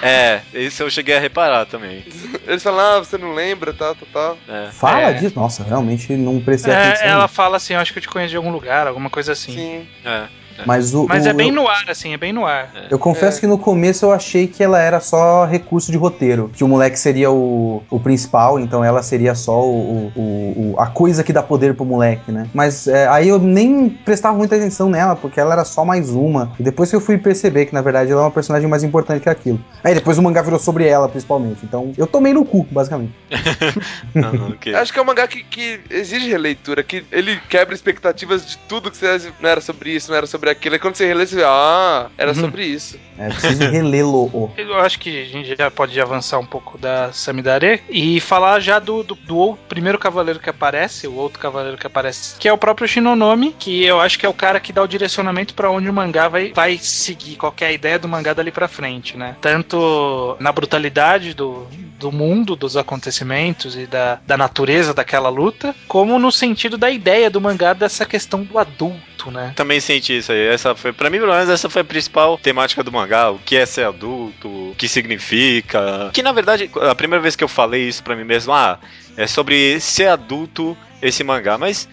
É, isso eu cheguei a reparar também. Eles falam, ah, você não lembra, tal, tal, tal. É. Fala é. disso? Nossa, realmente não prestei é, atenção. Ela fala assim, acho que eu te conheço de algum lugar, alguma coisa assim. Sim. É. É. Mas, o, Mas o, é bem eu, no ar, assim, é bem no ar. Eu confesso é. que no começo eu achei que ela era só recurso de roteiro. Que o moleque seria o, o principal, então ela seria só o, o, a coisa que dá poder pro moleque, né? Mas é, aí eu nem prestava muita atenção nela, porque ela era só mais uma. E depois que eu fui perceber que, na verdade, ela é uma personagem mais importante que aquilo. Aí depois o mangá virou sobre ela, principalmente. Então eu tomei no cu, basicamente. não, não, okay. Acho que é um mangá que, que exige releitura, que ele quebra expectativas de tudo que você não era sobre isso, não era sobre aquilo. E quando você relê, você vê, ah, era uhum. sobre isso. É, preciso relê-lo. Eu acho que a gente já pode avançar um pouco da Samidare e falar já do, do, do, primeiro cavaleiro que aparece, o outro cavaleiro que aparece, que é o próprio Shinonomi, que eu acho que é o cara que dá o direcionamento para onde o mangá vai, vai seguir, qualquer ideia do mangá dali pra frente, né? Tanto na brutalidade do, do mundo, dos acontecimentos e da, da natureza daquela luta, como no sentido da ideia do mangá dessa questão do adulto, né? Também senti isso aí. Essa foi, para mim, pelo menos, essa foi a principal temática do mangá. O que é ser adulto, o que significa. Que na verdade, a primeira vez que eu falei isso para mim mesmo, ah, é sobre ser adulto esse mangá, mas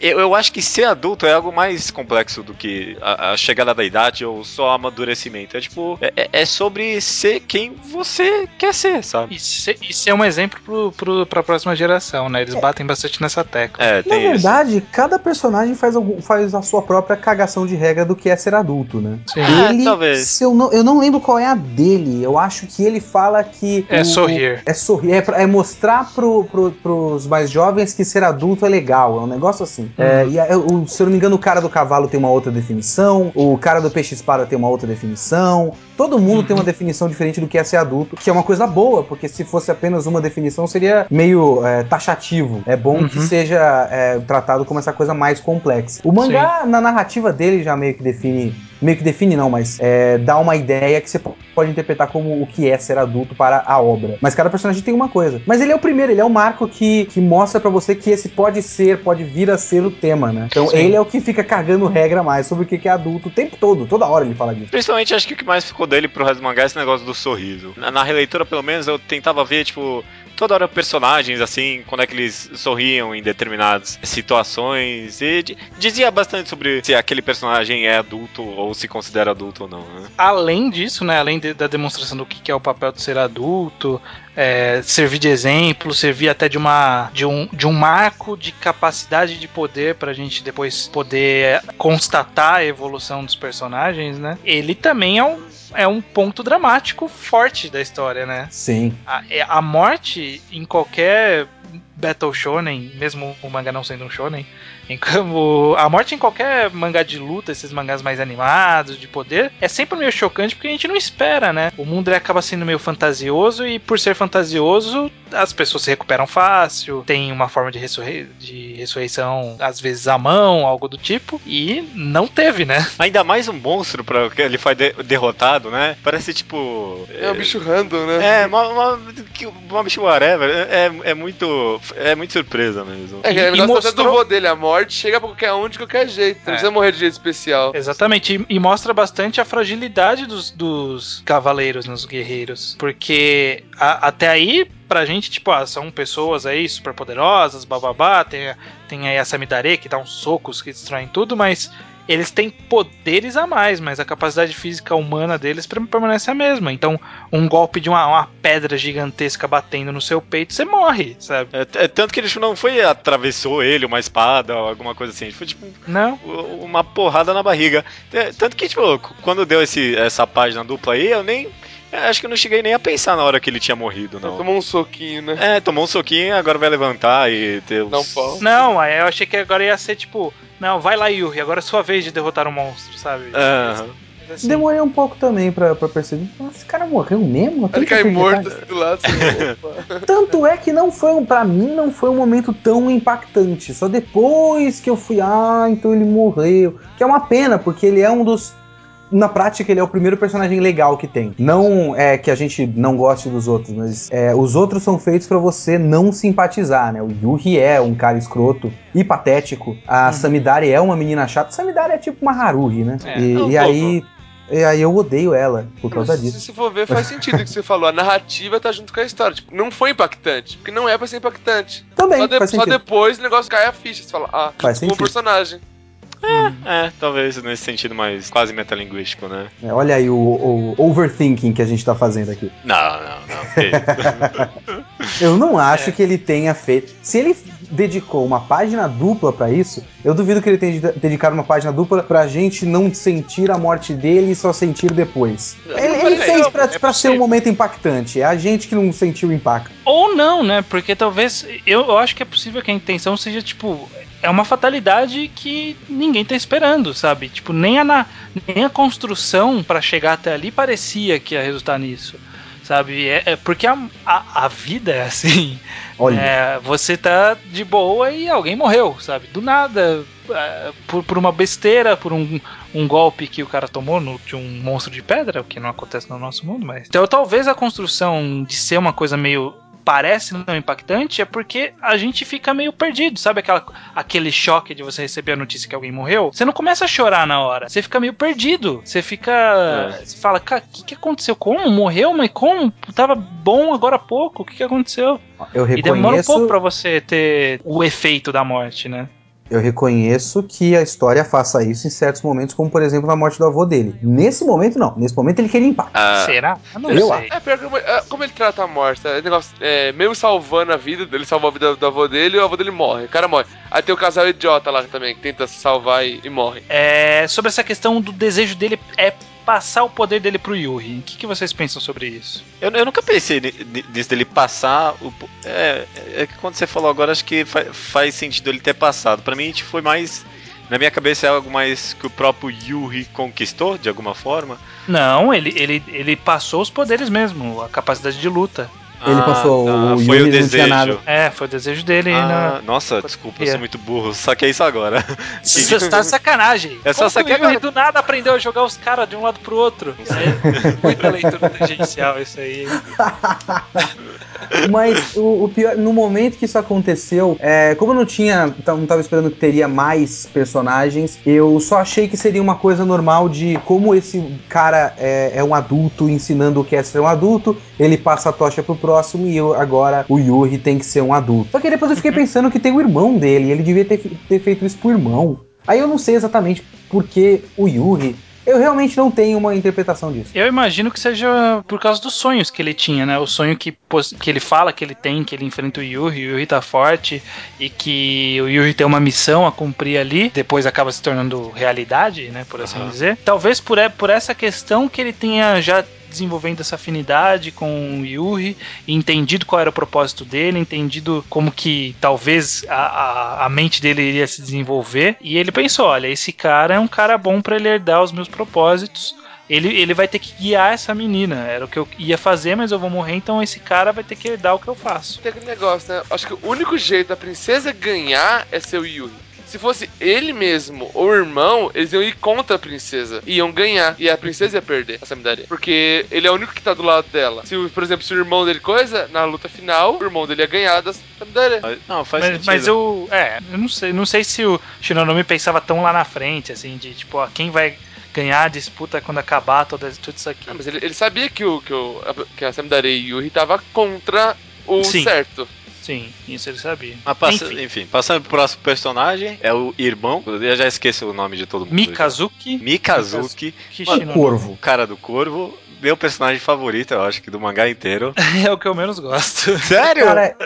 eu acho que ser adulto é algo mais complexo do que a, a chegada da idade ou só amadurecimento. É tipo, é, é, é sobre ser quem você quer ser, sabe? E ser, e ser um exemplo pro, pro, pra próxima geração, né? Eles é. batem bastante nessa tecla. É, Na verdade, isso. cada personagem faz, algum, faz a sua própria cagação de regra do que é ser adulto, né? Sim. Ele, é, talvez. Se eu, não, eu não lembro qual é a dele. Eu acho que ele fala que. É o, sorrir. É sorrir. É, é mostrar pro, pro, pros mais jovens que ser adulto é legal. É um negócio negócio assim. É, uhum. E o, se eu não me engano, o cara do cavalo tem uma outra definição, o cara do peixe-espada tem uma outra definição. Todo mundo uhum. tem uma definição diferente do que é ser adulto, que é uma coisa boa, porque se fosse apenas uma definição seria meio é, taxativo. É bom uhum. que seja é, tratado como essa coisa mais complexa. O mangá, Sim. na narrativa dele, já meio que define meio que define não, mas é, dá uma ideia que você pode interpretar como o que é ser adulto para a obra. Mas cada personagem tem uma coisa. Mas ele é o primeiro, ele é o marco que, que mostra para você que esse pode ser, pode vir a ser o tema, né? Então Sim. ele é o que fica carregando regra mais sobre o que é adulto o tempo todo, toda hora ele fala disso. Principalmente acho que o que mais ficou dele pro resto do mangá é esse negócio do sorriso. Na, na releitura, pelo menos, eu tentava ver, tipo, toda hora personagens, assim, quando é que eles sorriam em determinadas situações. E dizia bastante sobre se aquele personagem é adulto ou se considera adulto ou não, né? Além disso, né? Além de, da demonstração do que é o papel de ser adulto, é, servir de exemplo, servir até de uma de um, de um marco de capacidade de poder para a gente depois poder constatar a evolução dos personagens, né? Ele também é um, é um ponto dramático forte da história, né? Sim. A, é, a morte em qualquer Battle Shonen, mesmo o manga não sendo um shonen, como a morte em qualquer mangá de luta, esses mangás mais animados, de poder, é sempre meio chocante porque a gente não espera, né? O mundo acaba sendo meio fantasioso e por ser fantasioso, as pessoas se recuperam fácil, tem uma forma de, ressurrei de ressurreição, às vezes à mão, algo do tipo, e não teve, né? Ainda mais um monstro para que ele foi de derrotado, né? Parece tipo. É um bicho random, né? É, uma, uma, uma bicho whatever. É, é, muito. É muito surpresa mesmo. É, é e, e mostrou... do vô dele, a morte morte chega pra qualquer um de qualquer jeito. Não é. precisa morrer de jeito especial. Exatamente. E, e mostra bastante a fragilidade dos, dos cavaleiros, nos guerreiros. Porque a, até aí, pra gente, tipo, ah, são pessoas aí super poderosas, bababá, tem, tem aí a Samidare que dá uns socos que destroem tudo, mas eles têm poderes a mais, mas a capacidade física humana deles permanece a mesma. Então, um golpe de uma, uma pedra gigantesca batendo no seu peito, você morre, sabe? É, é, tanto que ele não foi atravessou ele, uma espada ou alguma coisa assim. Foi tipo. Não. Uma porrada na barriga. É, tanto que, tipo, quando deu esse, essa página dupla aí, eu nem. Acho que eu não cheguei nem a pensar na hora que ele tinha morrido, não. Tomou um soquinho, né? É, tomou um soquinho, agora vai levantar e ter os... Não, pô. não, eu achei que agora ia ser tipo, não, vai lá, Yuri, agora é sua vez de derrotar o um monstro, sabe? Uhum. Assim. Demorei um pouco também pra, pra perceber. Nossa, esse cara morreu mesmo? Ele cai morto do lado. Assim, Tanto é que não foi, pra mim, não foi um momento tão impactante. Só depois que eu fui, ah, então ele morreu. Que é uma pena, porque ele é um dos na prática, ele é o primeiro personagem legal que tem. Não é que a gente não goste dos outros, mas é, os outros são feitos para você não simpatizar, né? O Yuhi é um cara escroto e patético. A uhum. Samidari é uma menina chata. Samidari é tipo uma Haruhi, né? É, e, não, e aí. E aí eu odeio ela por causa Mas, disso. Se for ver, faz sentido o que você falou. A narrativa tá junto com a história. Tipo, não foi impactante, porque não é pra ser impactante. Também, só, de, faz só depois o negócio cai a ficha. Você fala, ah, faz com o personagem. É, é, talvez nesse sentido mais quase metalinguístico, né? É, olha aí o, o, overthinking que a gente tá fazendo aqui. Não, não, não. eu não acho é. que ele tenha feito. Se ele dedicou uma página dupla para isso, eu duvido que ele tenha dedicado uma página dupla pra gente não sentir a morte dele e só sentir depois. Ele, ele fez pra, é pra ser um momento impactante. É a gente que não sentiu o impacto. Ou não, né? Porque talvez. Eu, eu acho que é possível que a intenção seja, tipo, é uma fatalidade que ninguém tá esperando, sabe? Tipo, nem a, nem a construção para chegar até ali parecia que ia resultar nisso, sabe? É, é porque a, a, a, vida é assim. Olha. É, você tá de boa e alguém morreu, sabe? Do nada, é, por, por uma besteira, por um, um golpe que o cara tomou no, de um monstro de pedra, o que não acontece no nosso mundo, mas. Então talvez a construção de ser uma coisa meio parece não impactante é porque a gente fica meio perdido, sabe aquela, aquele choque de você receber a notícia que alguém morreu? Você não começa a chorar na hora, você fica meio perdido, você fica, é. você fala, cara, o que, que aconteceu? Como? Morreu? Mas como? Tava bom agora há pouco, o que, que aconteceu? Eu reconheço... E demora um pouco pra você ter o efeito da morte, né? Eu reconheço que a história faça isso em certos momentos, como por exemplo na morte do avô dele. Nesse momento, não. Nesse momento ele quer limpar. Ah, Será? Eu não eu sei. É, pior que, é, como ele trata a morte, é, negócio, é, mesmo salvando a vida dele, salvou a vida do avô dele e o avô dele morre. O cara morre. Aí tem o casal idiota lá também, que tenta se salvar e, e morre. É, sobre essa questão do desejo dele é passar o poder dele pro Yuri. O que, que vocês pensam sobre isso? Eu, eu nunca pensei nisso dele passar o. É, é que quando você falou agora, acho que faz, faz sentido ele ter passado. Para mim, a gente foi mais. Na minha cabeça é algo mais que o próprio Yuri conquistou, de alguma forma. Não, ele, ele, ele passou os poderes mesmo, a capacidade de luta. Ele passou tá. o Foi o desejo. É, foi o desejo dele. Ah, Nossa, desculpa, eu sou muito burro. Só que é isso agora. Você tá de sacanagem. É só sacanagem. do nada aprendeu a jogar os caras de um lado pro outro. Isso é muita leitura tangencial, isso aí. Mas o, o, pior, no momento que isso aconteceu, é, como eu não tinha, não tava esperando que teria mais personagens, eu só achei que seria uma coisa normal de como esse cara é, é um adulto ensinando o que é ser um adulto, ele passa a tocha pro próximo e eu, agora o Yuri tem que ser um adulto. Só que depois eu fiquei pensando que tem o irmão dele, ele devia ter, ter feito isso pro irmão. Aí eu não sei exatamente porque o Yuri eu realmente não tenho uma interpretação disso. Eu imagino que seja por causa dos sonhos que ele tinha, né? O sonho que, que ele fala que ele tem, que ele enfrenta o Yuri, o Yuri tá forte e que o Yuri tem uma missão a cumprir ali, depois acaba se tornando realidade, né? Por assim uhum. dizer. Talvez por, por essa questão que ele tenha já desenvolvendo essa afinidade com o Yuri, entendido qual era o propósito dele, entendido como que talvez a, a, a mente dele iria se desenvolver. E ele pensou: olha, esse cara é um cara bom para ele herdar os meus propósitos. Ele, ele vai ter que guiar essa menina. Era o que eu ia fazer, mas eu vou morrer, então esse cara vai ter que herdar o que eu faço. Tem aquele negócio, né? Acho que o único jeito da princesa ganhar é ser o Yuri. Se fosse ele mesmo ou o irmão, eles iam ir contra a princesa. Iam ganhar. E a princesa ia perder a Samidaria. Porque ele é o único que tá do lado dela. Se, por exemplo, se o irmão dele coisa, na luta final, o irmão dele ia ganhar da Samidaria. Não, faz mas, sentido. Mas eu. É, eu não sei. Não sei se o Shinonome pensava tão lá na frente, assim, de tipo, ó, quem vai ganhar a disputa quando acabar toda, tudo isso aqui. Ah, mas ele, ele, sabia que o, que, o, que a Samidaria e o Yuri tava contra o Sim. certo. Sim, isso ele sabia. Mas passa, enfim. enfim. passando pro próximo personagem, é o irmão, eu já esqueci o nome de todo mundo. Mikazuki. Mikazuki. Mano, corvo. O cara do corvo meu personagem favorito, eu acho que do mangá inteiro. é o que eu menos gosto. Sério? Cara,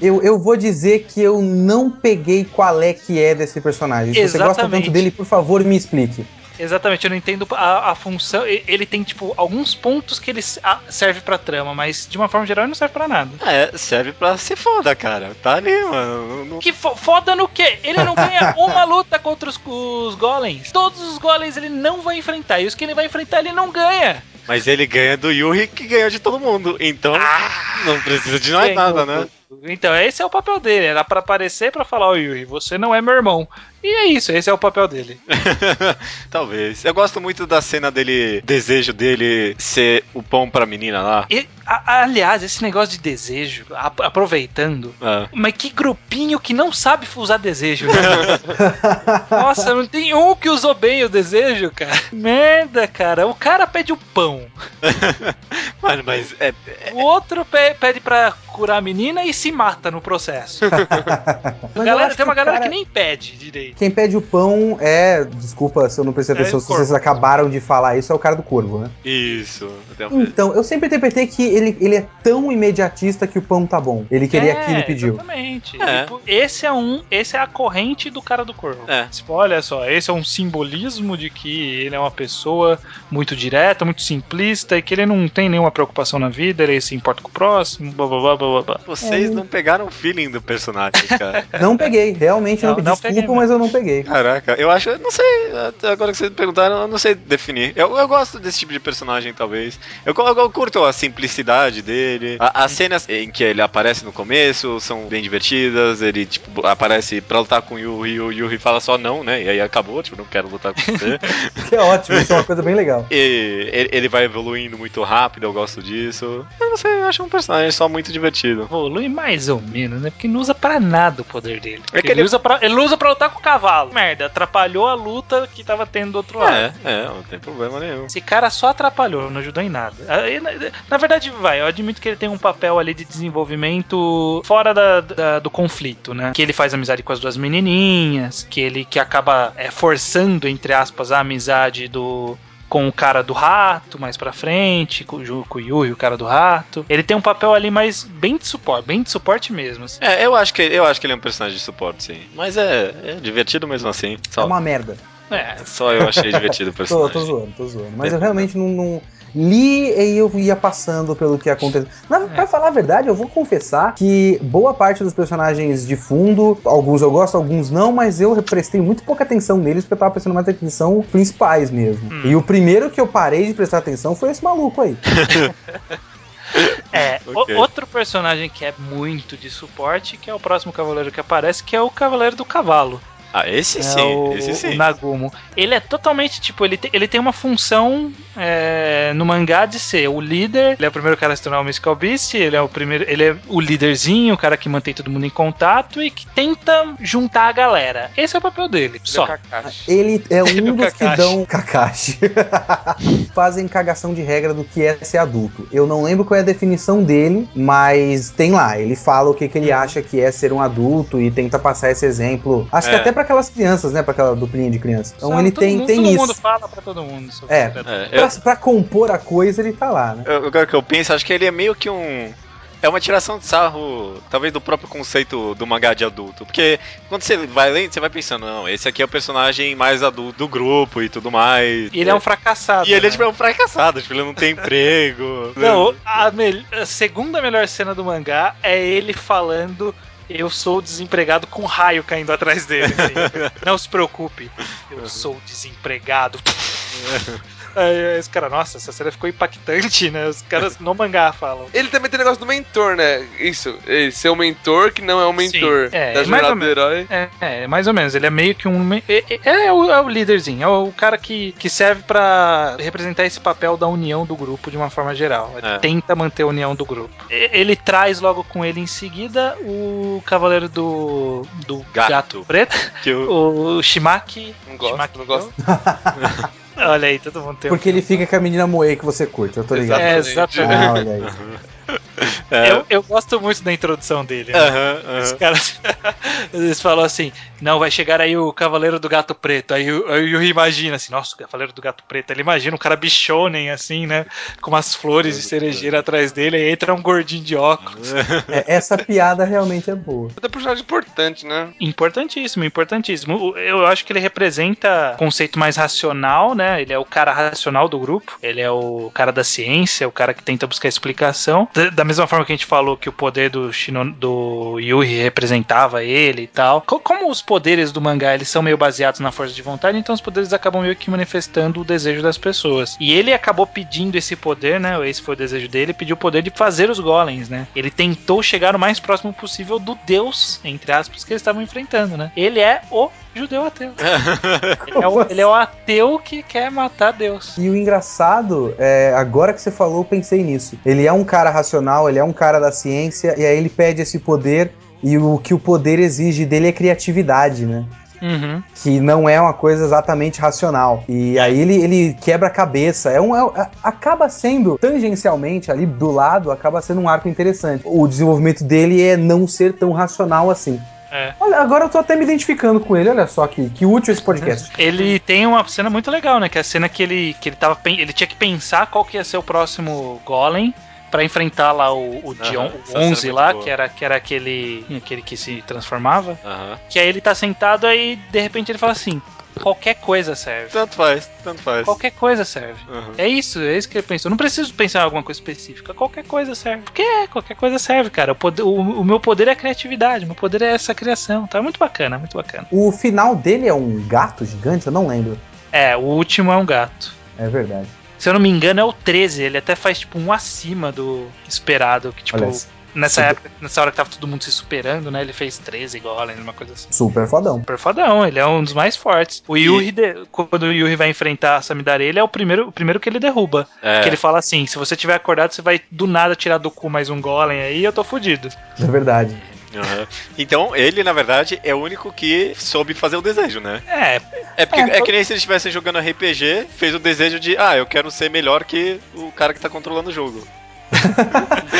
eu, eu vou dizer que eu não peguei qual é que é desse personagem. Se Exatamente. você gosta tanto dele, por favor, me explique. Exatamente, eu não entendo a, a função. Ele tem, tipo, alguns pontos que ele serve pra trama, mas de uma forma geral ele não serve pra nada. É, serve pra ser foda, cara. Tá ali, mano. Não... Que fo foda no quê? Ele não ganha uma luta contra os, os golems. Todos os golems ele não vai enfrentar. E os que ele vai enfrentar ele não ganha. Mas ele ganha do Yuri que ganhou de todo mundo. Então ah, não precisa de mais nada, né? Então, esse é o papel dele. Era para aparecer para falar, ô Yuri, você não é meu irmão. E é isso, esse é o papel dele. Talvez. Eu gosto muito da cena dele, desejo dele ser o pão pra menina lá. E, a, aliás, esse negócio de desejo, a, aproveitando, é. mas que grupinho que não sabe usar desejo, né? Nossa, não tem um que usou bem o desejo, cara. Merda, cara. O cara pede o pão. Mano, mas é, é... O outro pede pra curar a menina e se mata no processo. galera, tem uma galera cara... que nem pede direito. Quem pede o pão é. Desculpa se eu não prestei atenção, é se vocês acabaram de falar isso, é o cara do corvo, né? Isso. Então, eu sempre interpretei que ele, ele é tão imediatista que o pão tá bom. Ele queria é, aquilo e pediu. Exatamente. É. Tipo, esse é um. Esse é a corrente do cara do corvo. É. Tipo, olha só, esse é um simbolismo de que ele é uma pessoa muito direta, muito simplista e que ele não tem nenhuma preocupação na vida, ele se importa com o próximo, blá blá blá blá blá. Vocês é. não pegaram o feeling do personagem, cara. não peguei, realmente não, não, não desculpa, peguei, mas eu não peguei. Caraca, eu acho, não sei, agora que vocês me perguntaram, eu não sei definir. Eu, eu gosto desse tipo de personagem, talvez. Eu, eu, eu curto a simplicidade dele. A, as cenas em que ele aparece no começo são bem divertidas. Ele, tipo, aparece pra lutar com o Yuri e o Yuri fala só não, né? E aí acabou, tipo, não quero lutar com você. que é ótimo, isso é uma coisa bem legal. E ele, ele vai evoluindo muito rápido, eu gosto disso. Eu não sei, eu acho um personagem só muito divertido. Evolui mais ou menos, né? Porque não usa pra nada o poder dele. É que ele, ele, usa pra, ele usa pra lutar com o cavalo. Merda, atrapalhou a luta que tava tendo do outro lado. É, é, não tem problema nenhum. Esse cara só atrapalhou, não ajudou em nada. Na verdade, vai, eu admito que ele tem um papel ali de desenvolvimento fora da, da, do conflito, né? Que ele faz amizade com as duas menininhas, que ele que acaba é, forçando, entre aspas, a amizade do, com o cara do rato mais pra frente, com, com o Yui, o cara do rato. Ele tem um papel ali mais bem de suporte, bem de suporte mesmo. Assim. É, eu acho, que, eu acho que ele é um personagem de suporte, sim. Mas é, é divertido mesmo assim. Só. É uma merda. É, só eu achei divertido o personagem. tô, tô zoando, tô zoando. Mas eu realmente não, não li e eu ia passando pelo que aconteceu. Na, é. Pra falar a verdade, eu vou confessar que boa parte dos personagens de fundo, alguns eu gosto, alguns não, mas eu prestei muito pouca atenção neles porque eu tava prestando mais atenção principais mesmo. Hum. E o primeiro que eu parei de prestar atenção foi esse maluco aí. É, okay. outro personagem que é muito de suporte, que é o próximo cavaleiro que aparece, que é o Cavaleiro do Cavalo. Ah, esse é sim, o, esse sim. O Nagumo. Ele é totalmente, tipo, ele, te, ele tem uma função é, no mangá de ser o líder. Ele é o primeiro cara a se tornar o Mystical Beast. Ele é o primeiro. Ele é o líderzinho, o cara que mantém todo mundo em contato e que tenta juntar a galera. Esse é o papel dele. Ele só. É ele é um ele dos que dão. Kakashi. Fazem cagação de regra do que é ser adulto. Eu não lembro qual é a definição dele, mas tem lá. Ele fala o que, que ele uhum. acha que é ser um adulto e tenta passar esse exemplo. Acho é. que até para aquelas crianças, né? Para aquela duplinha de crianças. Então ele tem, mundo, tem todo isso. Todo mundo fala pra todo mundo. Sobre é, é pra, eu... pra, compor a coisa ele tá lá, né? Agora que eu penso, acho que ele é meio que um. É uma tiração de sarro, talvez, do próprio conceito do mangá de adulto. Porque quando você vai lendo, você vai pensando, não, esse aqui é o personagem mais adulto do grupo e tudo mais. E ele é, é um fracassado. E ele é, né? é tipo um fracassado, tipo, ele não tem emprego. Não, a, a segunda melhor cena do mangá é ele falando eu sou desempregado com um raio caindo atrás dele. Assim. Não se preocupe, eu sou desempregado. Aí, esse cara, nossa, essa cena ficou impactante, né? Os caras no mangá falam. Ele também tem negócio do mentor, né? Isso, ele ser o mentor que não é o mentor Sim, é, da jornada do herói. É, é, mais ou menos. Ele é meio que um. É, é, é, o, é o líderzinho, é o cara que, que serve para representar esse papel da união do grupo de uma forma geral. Ele é. tenta manter a união do grupo. Ele traz logo com ele em seguida o cavaleiro do. do gato, gato preto, o, o Shimaki. Não gosto, Shimaki não gosto. Olha aí, todo mundo tem Porque um... ele fica com a menina Moe que você curte, eu tô ligado. É, exatamente. Ah, olha aí. É. Eu, eu gosto muito da introdução dele. Né? Uhum, uhum. Os caras eles falam assim: não, vai chegar aí o Cavaleiro do Gato Preto. Aí, aí eu imagino assim, nossa, o Cavaleiro do Gato Preto. Ele imagina um cara bichonem, assim, né? Com umas flores de cerejeira atrás dele, aí entra um gordinho de óculos. É, essa piada realmente é boa. É um personagem importante, né? Importantíssimo, importantíssimo. Eu acho que ele representa um conceito mais racional, né? Ele é o cara racional do grupo. Ele é o cara da ciência, o cara que tenta buscar explicação. Da mesma forma que a gente falou que o poder do, Shino, do Yuri representava ele e tal. Como os poderes do mangá eles são meio baseados na força de vontade, então os poderes acabam meio que manifestando o desejo das pessoas. E ele acabou pedindo esse poder, né? Esse foi o desejo dele, pediu o poder de fazer os golems, né? Ele tentou chegar o mais próximo possível do deus, entre aspas, que eles estavam enfrentando, né? Ele é o judeu ateu. ele, é o, ele, é o, ateu que quer matar Deus. E o engraçado, é, agora que você falou, eu pensei nisso. Ele é um cara racional, ele é um cara da ciência, e aí ele pede esse poder, e o que o poder exige dele é criatividade, né? Uhum. Que não é uma coisa exatamente racional. E aí ele, ele quebra a cabeça. É um, é, acaba sendo, tangencialmente, ali do lado, acaba sendo um arco interessante. O desenvolvimento dele é não ser tão racional assim. É. Olha, agora eu tô até me identificando com ele, olha só que, que útil esse podcast. ele tem uma cena muito legal, né? Que é a cena que ele, que ele tava. Ele tinha que pensar qual que ia ser o próximo Golem para enfrentar lá o, o Dion, uhum, o 11 lá, que era, que era aquele, aquele que se transformava. Uhum. Que aí ele tá sentado aí de repente ele fala assim: qualquer coisa serve. Tanto faz, tanto faz. Qualquer coisa serve. Uhum. É isso, é isso que ele pensou. Não preciso pensar em alguma coisa específica. Qualquer coisa serve. Porque é, qualquer coisa serve, cara. O, poder, o, o, meu poder é a criatividade, o meu poder é essa criação. Tá muito bacana, muito bacana. O final dele é um gato gigante? Eu não lembro. É, o último é um gato. É verdade. Se eu não me engano, é o 13. Ele até faz, tipo, um acima do esperado. Que, tipo, Nessa Super. época, nessa hora que tava todo mundo se superando, né? Ele fez 13 golems, uma coisa assim. Super fodão. Super fodão, ele é um dos mais fortes. O Yuri, de, quando o Yuri vai enfrentar a Samidare, ele é o primeiro, o primeiro que ele derruba. É. Que ele fala assim: se você tiver acordado, você vai do nada tirar do cu mais um golem aí, eu tô fudido. É verdade. Uhum. Então, ele, na verdade, é o único que soube fazer o desejo, né? É. É, porque, é, é que nem se eles estivessem jogando RPG, fez o desejo de, ah, eu quero ser melhor que o cara que tá controlando o jogo.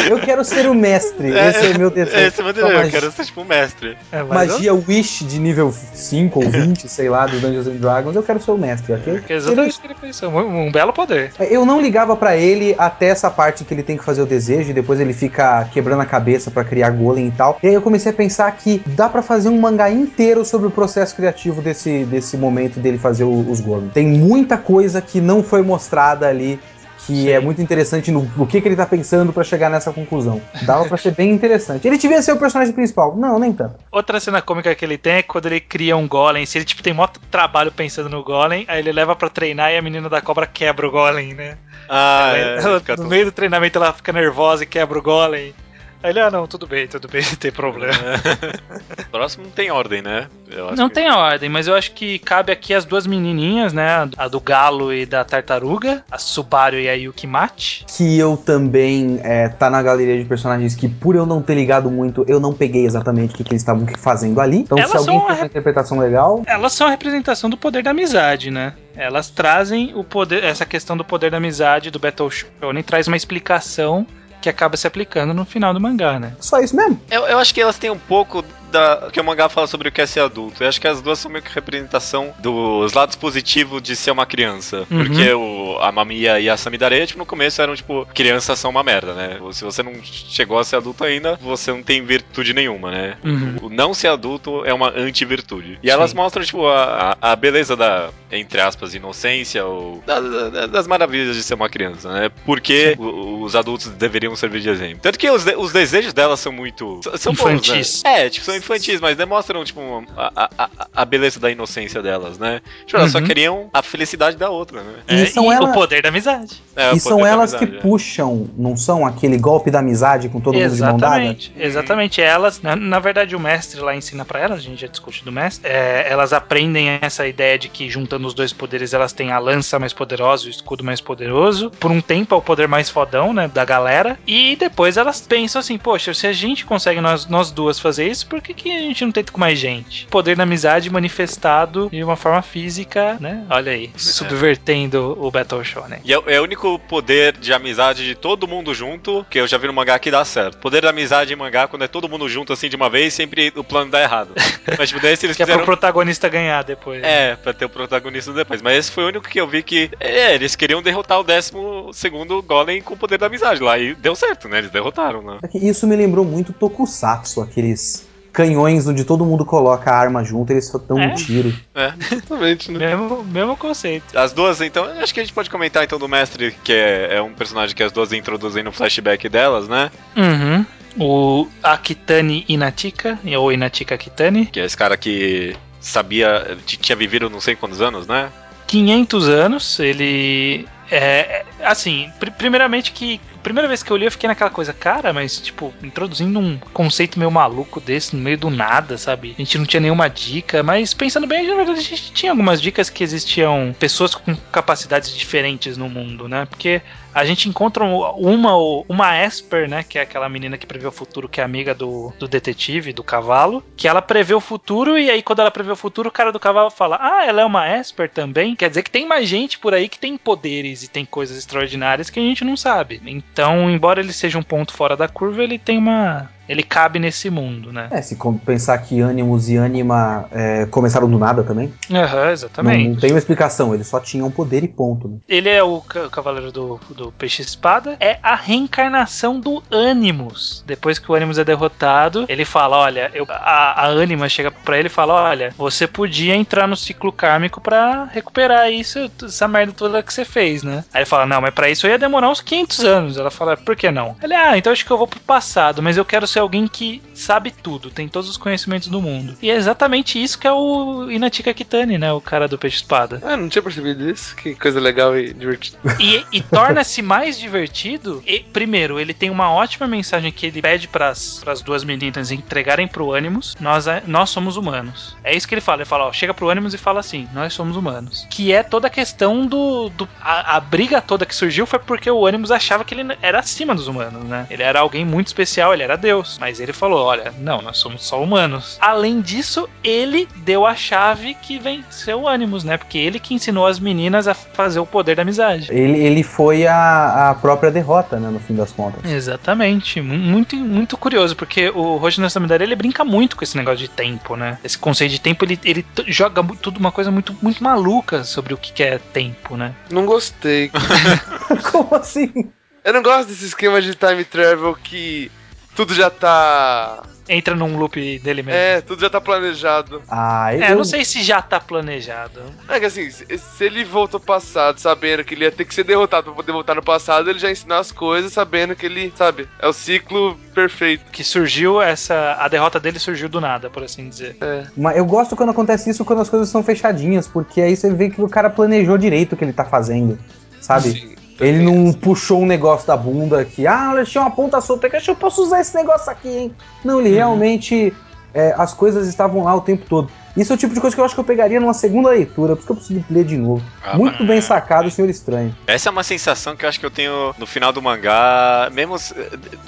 Eu quero ser o mestre. É, esse é meu desejo. Esse é meu desejo. Eu quero ser tipo o mestre. É, magia eu... Wish de nível 5 ou 20, sei lá, do Dungeons and Dragons. Eu quero ser o mestre, ok? É exatamente o que ele pensou. Um, um belo poder. É, eu não ligava para ele até essa parte que ele tem que fazer o desejo e depois ele fica quebrando a cabeça para criar golem e tal. E aí eu comecei a pensar que dá para fazer um mangá inteiro sobre o processo criativo desse, desse momento dele fazer o, os golems. Tem muita coisa que não foi mostrada ali que Sim. é muito interessante no, no que, que ele tá pensando para chegar nessa conclusão. Dava pra ser bem interessante. Ele devia ser o personagem principal. Não, nem tanto. Outra cena cômica que ele tem é quando ele cria um golem. Se ele tipo, tem muito trabalho pensando no golem, aí ele leva para treinar e a menina da cobra quebra o golem, né? Ah, ela, é, ela, no meio do treinamento ela fica nervosa e quebra o golem. Aí ele, ah, não, tudo bem, tudo bem, não tem problema. É. Próximo não tem ordem, né? não que... tem ordem, mas eu acho que cabe aqui as duas menininhas, né? A do galo e da tartaruga, a Subaru e a Yukimati. Que eu também é, tá na galeria de personagens que, por eu não ter ligado muito, eu não peguei exatamente o que, que eles estavam fazendo ali. Então, Elas se alguém tem uma interpretação legal. Elas são a representação do poder da amizade, né? Elas trazem o poder, essa questão do poder da amizade do Battle Shonen, traz uma explicação que acaba se aplicando no final do mangá, né? Só isso mesmo? Eu, eu acho que elas têm um pouco da, que o mangá fala sobre o que é ser adulto. Eu acho que as duas são meio que representação dos lados positivos de ser uma criança. Uhum. Porque o, a Mamiya e a Samidare, tipo, no começo eram, tipo, crianças são uma merda, né? Se você não chegou a ser adulto ainda, você não tem virtude nenhuma, né? Uhum. O não ser adulto é uma anti-virtude. E Sim. elas mostram, tipo, a, a beleza da, entre aspas, inocência ou da, da, das maravilhas de ser uma criança, né? Porque os adultos deveriam servir de exemplo. Tanto que os, os desejos delas são muito. São infantis. Bons, né? É, tipo, são infantis, mas demonstram, tipo, a, a, a beleza da inocência delas, né? Tipo, elas uhum. só queriam a felicidade da outra, né? E, é, são e ela... o poder da amizade. É, e são elas amizade, que é. puxam, não são aquele golpe da amizade com todo exatamente, mundo de mão dada? Exatamente, elas, na, na, verdade, o mestre lá ensina para elas, a gente já discute do mestre, é, elas aprendem essa ideia de que juntando os dois poderes, elas têm a lança mais poderosa e o escudo mais poderoso. Por um tempo é o poder mais fodão, né, da galera. E depois elas pensam assim, poxa, se a gente consegue nós, nós duas fazer isso, por que que, a gente não tenta com mais gente? Poder da amizade manifestado de uma forma física, né? Olha aí, é. subvertendo o Battle Shonen. E é, é, o único poder de amizade de todo mundo junto que eu já vi no mangá que dá certo. Poder da amizade em mangá, quando é todo mundo junto assim de uma vez, sempre o plano dá errado. Mas tipo, daí eles que fizeram... é pro protagonista ganhar depois. É, pra ter o protagonista depois. Mas esse foi o único que eu vi que, é, eles queriam derrotar o décimo segundo Golem com o poder da amizade lá. E deu certo, né? Eles derrotaram, né? É isso me lembrou muito Tokusatsu, aqueles canhões onde todo mundo coloca a arma junto, eles só dão é? um tiro. É, exatamente, né? mesmo, mesmo conceito. As duas, então, acho que a gente pode comentar então do mestre, que é, é um personagem que as duas introduzem no flashback delas, né? Uhum. O Akitani Inatika, ou Inatika Akitani. Que é esse cara que sabia, tinha vivido não sei quantos anos, né? 500 anos, ele é, assim, pr primeiramente que primeira vez que eu li eu fiquei naquela coisa, cara, mas tipo, introduzindo um conceito meio maluco desse no meio do nada, sabe? A gente não tinha nenhuma dica, mas pensando bem, na verdade a gente tinha algumas dicas que existiam pessoas com capacidades diferentes no mundo, né? Porque a gente encontra uma, uma Esper, né? Que é aquela menina que prevê o futuro, que é amiga do, do detetive, do cavalo, que ela prevê o futuro, e aí quando ela prevê o futuro, o cara do cavalo fala: Ah, ela é uma Esper também. Quer dizer que tem mais gente por aí que tem poderes e tem coisas extraordinárias que a gente não sabe. Então, embora ele seja um ponto fora da curva, ele tem uma ele cabe nesse mundo, né? É, se pensar que Animus e Anima é, começaram do nada também. Aham, uhum, exatamente. Não, não, tem uma explicação, eles só tinham poder e ponto. Né? Ele é o, cavaleiro do, do peixe espada, é a reencarnação do Animus. Depois que o Animus é derrotado, ele fala: Olha, eu, a, a Anima chega pra ele e fala: Olha, você podia entrar no ciclo kármico para recuperar isso, essa merda toda que você fez, né? Aí ele fala: Não, mas para isso eu ia demorar uns 500 anos. Ela fala: Por que não? Ele, ah, então acho que eu vou pro passado, mas eu quero ser alguém que sabe tudo, tem todos os conhecimentos do mundo. E é exatamente isso que é o Inatika Kitani, né? O cara do peixe-espada. Ah, não tinha percebido isso. Que coisa legal e divertida. E, e torna-se mais divertido. E, primeiro, ele tem uma ótima mensagem que ele pede para as duas meninas entregarem pro Animus: nós, é, nós somos humanos. É isso que ele fala. Ele fala, ó, chega pro Animus e fala assim: nós somos humanos. Que é toda a questão do. do a, a briga toda que surgiu foi porque o Animus achava que ele era acima dos humanos, né? Ele era alguém muito especial, ele era Deus. Mas ele falou: olha, não, nós somos só humanos. Além disso, ele deu a chave que venceu o Animus, né? Porque ele que ensinou as meninas a fazer o poder da amizade. Ele, ele foi a, a própria derrota, né? No fim das contas. Exatamente. Muito, muito curioso, porque o Roger Samidare ele brinca muito com esse negócio de tempo, né? Esse conceito de tempo, ele, ele joga tudo uma coisa muito, muito maluca sobre o que é tempo, né? Não gostei. Como assim? Eu não gosto desse esquema de time travel que tudo já tá. Entra num loop dele mesmo. É, tudo já tá planejado. Ah, eu... É, não sei se já tá planejado. É que assim, se ele voltou ao passado sabendo que ele ia ter que ser derrotado pra poder voltar no passado, ele já ensinou as coisas sabendo que ele, sabe, é o ciclo perfeito. Que surgiu essa. A derrota dele surgiu do nada, por assim dizer. É. Mas eu gosto quando acontece isso quando as coisas são fechadinhas, porque aí você vê que o cara planejou direito o que ele tá fazendo. Sabe? Sim. Ele não puxou um negócio da bunda que, ah, eu tinha uma ponta solta que eu posso usar esse negócio aqui, hein? Não, ele uhum. realmente. É, as coisas estavam lá o tempo todo. Isso é o tipo de coisa que eu acho que eu pegaria numa segunda leitura, porque eu preciso ler de novo. Ah, Muito bem sacado, Senhor Estranho. Essa é uma sensação que eu acho que eu tenho no final do mangá, mesmo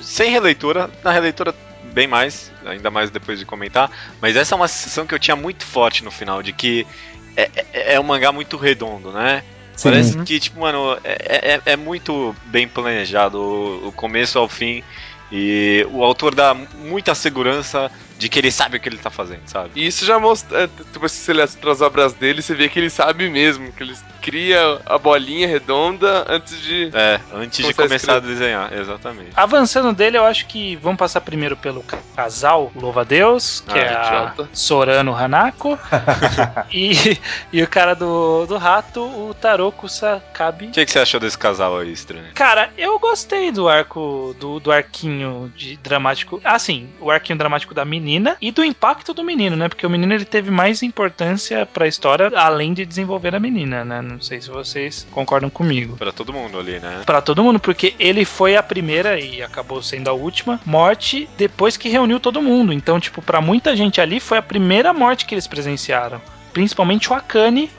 sem releitura, na releitura bem mais, ainda mais depois de comentar, mas essa é uma sensação que eu tinha muito forte no final, de que é, é, é um mangá muito redondo, né? Sim. Parece que, tipo, mano, é, é, é muito bem planejado o, o começo ao fim. E o autor dá muita segurança de que ele sabe o que ele tá fazendo, sabe? E isso já mostra. É, tipo, se você lê as obras dele, você vê que ele sabe mesmo, que ele cria a bolinha redonda antes de. É, antes de começar a, a desenhar, exatamente. Avançando dele, eu acho que vamos passar primeiro pelo casal Louva Deus, que ah, é a Sorano Hanako. e, e o cara do, do rato, o Taroku Sakabi. O que, que, você achou desse casal aí, estranho? Cara, eu gostei do arco, do, do arquinho de dramático. Assim, o arquinho dramático da menina e do impacto do menino, né? Porque o menino ele teve mais importância pra história além de desenvolver a menina, né? Não sei se vocês concordam comigo. Para todo mundo ali, né? Para todo mundo, porque ele foi a primeira e acabou sendo a última morte depois que reuniu todo mundo. Então, tipo, para muita gente ali foi a primeira morte que eles presenciaram. Principalmente o Akane,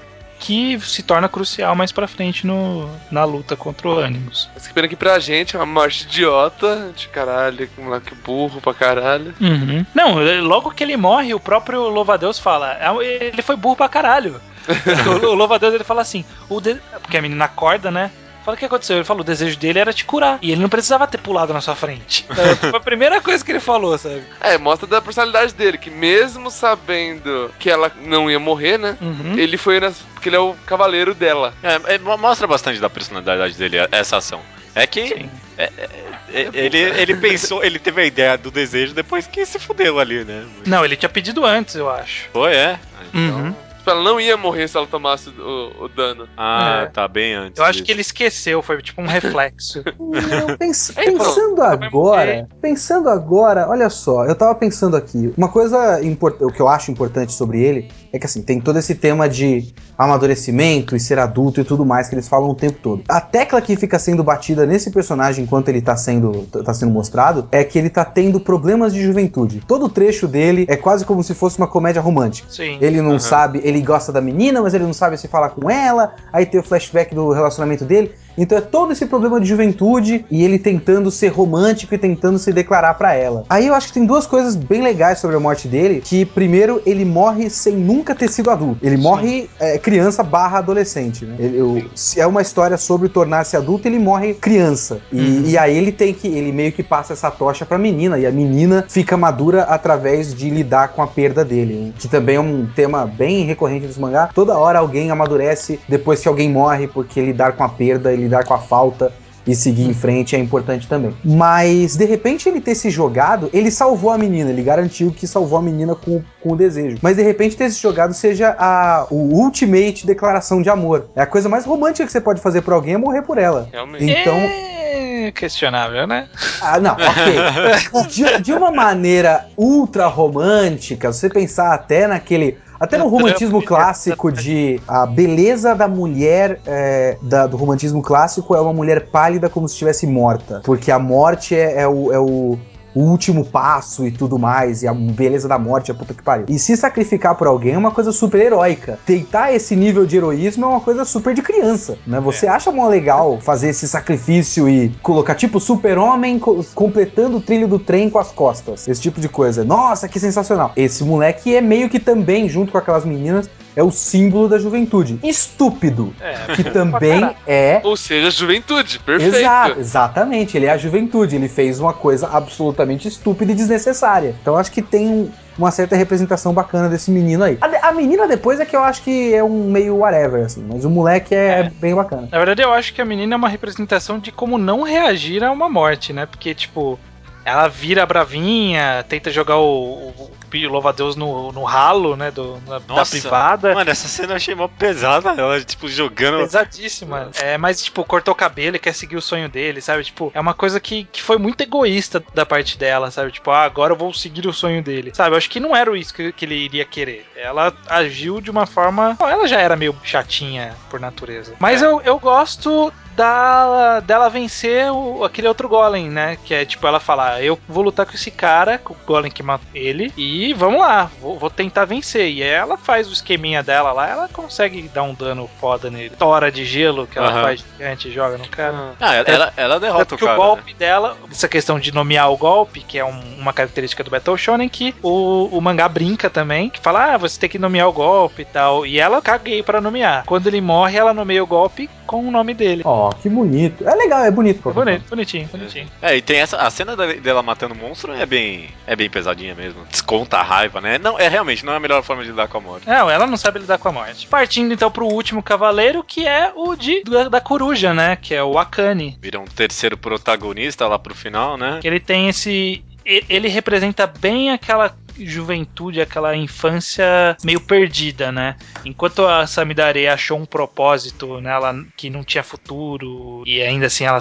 que se torna crucial mais pra frente no, na luta contra o Animus. Mas que pena que pra gente é uma morte idiota, de caralho, um moleque burro pra caralho. Uhum. Não, logo que ele morre, o próprio Louva-a-Deus fala, é ele foi burro pra caralho. o, Louva-a-Deus ele fala assim, o de... porque a menina acorda, né? Fala o que aconteceu. Ele falou: o desejo dele era te curar. E ele não precisava ter pulado na sua frente. Então, foi a primeira coisa que ele falou, sabe? É, mostra da personalidade dele, que mesmo sabendo que ela não ia morrer, né? Uhum. Ele foi nas. Porque ele é o cavaleiro dela. É, é, mostra bastante da personalidade dele, essa ação. É que é, é, é, ele, ele pensou, ele teve a ideia do desejo depois que se fudeu ali, né? Não, ele tinha pedido antes, eu acho. Foi, é. Então... Uhum. Tipo, ela não ia morrer se ela tomasse o, o dano. Ah, é. tá bem antes. Eu acho disso. que ele esqueceu, foi tipo um reflexo. Não, pens pensando agora, pensando agora, olha só, eu tava pensando aqui, uma coisa o que eu acho importante sobre ele é que assim, tem todo esse tema de amadurecimento e ser adulto e tudo mais que eles falam o tempo todo. A tecla que fica sendo batida nesse personagem enquanto ele tá sendo, tá sendo mostrado é que ele tá tendo problemas de juventude. Todo o trecho dele é quase como se fosse uma comédia romântica. Sim. Ele não uhum. sabe, ele gosta da menina, mas ele não sabe se falar com ela, aí tem o flashback do relacionamento dele. Então é todo esse problema de juventude e ele tentando ser romântico e tentando se declarar para ela. Aí eu acho que tem duas coisas bem legais sobre a morte dele, que primeiro ele morre sem nunca ter sido adulto. Ele Sim. morre é, criança barra adolescente, né? Ele, eu, se é uma história sobre tornar-se adulto, ele morre criança. E, uhum. e, aí ele tem que, ele meio que passa essa tocha pra menina, e a menina fica madura através de lidar com a perda dele, né? que também é um tema bem recorrente dos mangá. Toda hora alguém amadurece depois que alguém morre, porque lidar com a perda, ele lidar com a falta e seguir em frente é importante também. Mas, de repente, ele ter se jogado, ele salvou a menina, ele garantiu que salvou a menina com, com o desejo. Mas, de repente, ter se jogado seja a o ultimate declaração de amor. É a coisa mais romântica que você pode fazer por alguém é morrer por ela. Realmente. Então. É questionável, né? Ah, não, ok. de, de uma maneira ultra romântica, você pensar até naquele até no romantismo clássico de a beleza da mulher é, da, do romantismo clássico é uma mulher pálida como se estivesse morta. Porque a morte é, é o, é o o último passo e tudo mais, e a beleza da morte, a puta que pariu. E se sacrificar por alguém é uma coisa super heróica. Tentar esse nível de heroísmo é uma coisa super de criança, né? Você é. acha mó legal fazer esse sacrifício e colocar tipo super-homem co completando o trilho do trem com as costas. Esse tipo de coisa. Nossa, que sensacional. Esse moleque é meio que também, junto com aquelas meninas, é o símbolo da juventude. Estúpido, é, que também é. Ou seja, juventude, perfeito. Exa exatamente, ele é a juventude. Ele fez uma coisa absolutamente estúpida e desnecessária. Então acho que tem uma certa representação bacana desse menino aí. A, a, menina depois é que eu acho que é um meio whatever, assim, mas o moleque é, é, bem bacana. Na verdade, eu acho que a menina é uma representação de como não reagir a uma morte, né? Porque, tipo, ela vira bravinha, tenta jogar o, o, louva-a-Deus no, no ralo, né, do, na, Nossa, da privada. Mano, essa cena eu achei mó pesada, ela, tipo, jogando... Pesadíssima. É, mas, tipo, cortou o cabelo e quer seguir o sonho dele, sabe? Tipo, é uma coisa que, que foi muito egoísta da parte dela, sabe? Tipo, ah, agora eu vou seguir o sonho dele. Sabe, eu acho que não era isso que, que ele iria querer. Ela agiu de uma forma... Bom, ela já era meio chatinha por natureza. Mas é. eu, eu gosto da, dela vencer o, aquele outro golem, né? Que é tipo ela falar: Eu vou lutar com esse cara, com o golem que matou ele, e vamos lá, vou, vou, tentar vencer. E ela faz o esqueminha dela lá, ela consegue dar um dano foda nele. Tora de gelo que ela uhum. faz gigante joga no cara. Ah, ela, ela, ela derrota o cara. o golpe né? dela, essa questão de nomear o golpe, que é um, uma característica do Battle Shonen, que o, o mangá brinca também, que fala: Ah, você tem que nomear o golpe e tal. E ela caguei para nomear. Quando ele morre, ela nomeia o golpe com o nome dele. Ó, oh, que bonito. É legal, é bonito. É bonito, bonitinho, bonitinho. É, e tem essa. A cena dela matando o monstro é bem. É bem pesadinha mesmo. Desconta a raiva, né? Não, é realmente, não é a melhor forma de lidar com a morte. Não, ela não sabe lidar com a morte. Partindo então pro último cavaleiro, que é o de da, da coruja, né? Que é o Akane. Vira um terceiro protagonista lá pro final, né? Que ele tem esse ele representa bem aquela juventude, aquela infância meio perdida, né? Enquanto a Samidare achou um propósito nela que não tinha futuro e ainda assim ela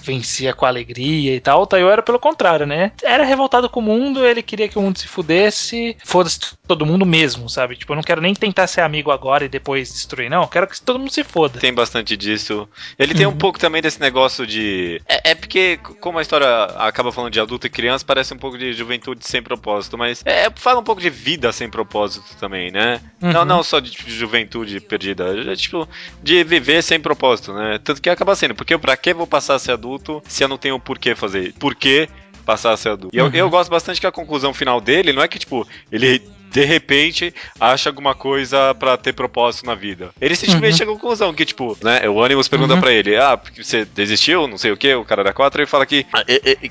vencia com alegria e tal, o Tayo era pelo contrário, né? Era revoltado com o mundo, ele queria que o mundo se fudesse, foda-se todo mundo mesmo, sabe? Tipo, eu não quero nem tentar ser amigo agora e depois destruir, não. Eu quero que todo mundo se foda. Tem bastante disso. Ele tem um uhum. pouco também desse negócio de. É, é, porque, como a história acaba falando de adulto e criança, parece um pouco de juventude sem propósito, mas É, fala um pouco de vida sem propósito também, né? Uhum. Não, não só de juventude perdida, é, tipo, de viver sem propósito, né? Tanto que acaba sendo, porque pra que vou passar a ser adulto se eu não tenho por que fazer? Por que passar a ser adulto? E eu, uhum. eu gosto bastante que a conclusão final dele não é que, tipo, ele de repente acha alguma coisa para ter propósito na vida. Ele simplesmente uhum. chega à conclusão que, tipo, né, o Animus pergunta uhum. para ele, ah, você desistiu, não sei o que, o cara da 4, ele fala que, ah,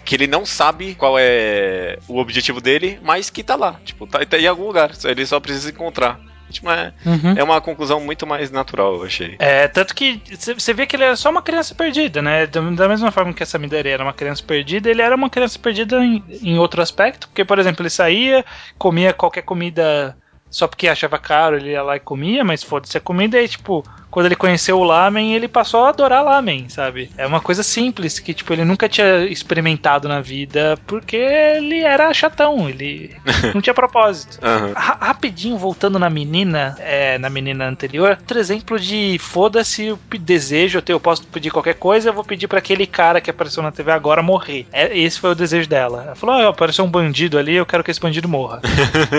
que ele não sabe qual é o objetivo dele, mas que tá lá, tipo, tá, tá em algum lugar, ele só precisa encontrar. Tipo, é, uhum. é uma conclusão muito mais natural, eu achei. É, tanto que você vê que ele era só uma criança perdida, né? Da mesma forma que essa Midori era uma criança perdida, ele era uma criança perdida em, em outro aspecto, porque, por exemplo, ele saía, comia qualquer comida só porque achava caro, ele ia lá e comia, mas foda-se a comida e, tipo, quando ele conheceu o lamen, ele passou a adorar lamen, sabe? É uma coisa simples que, tipo, ele nunca tinha experimentado na vida porque ele era chatão, ele não tinha propósito. Uhum. Ra rapidinho, voltando na menina, é, na menina anterior, outro exemplo de foda-se o desejo, eu, eu posso pedir qualquer coisa, eu vou pedir para aquele cara que apareceu na TV agora morrer. É, esse foi o desejo dela. Ela falou: oh, apareceu um bandido ali, eu quero que esse bandido morra.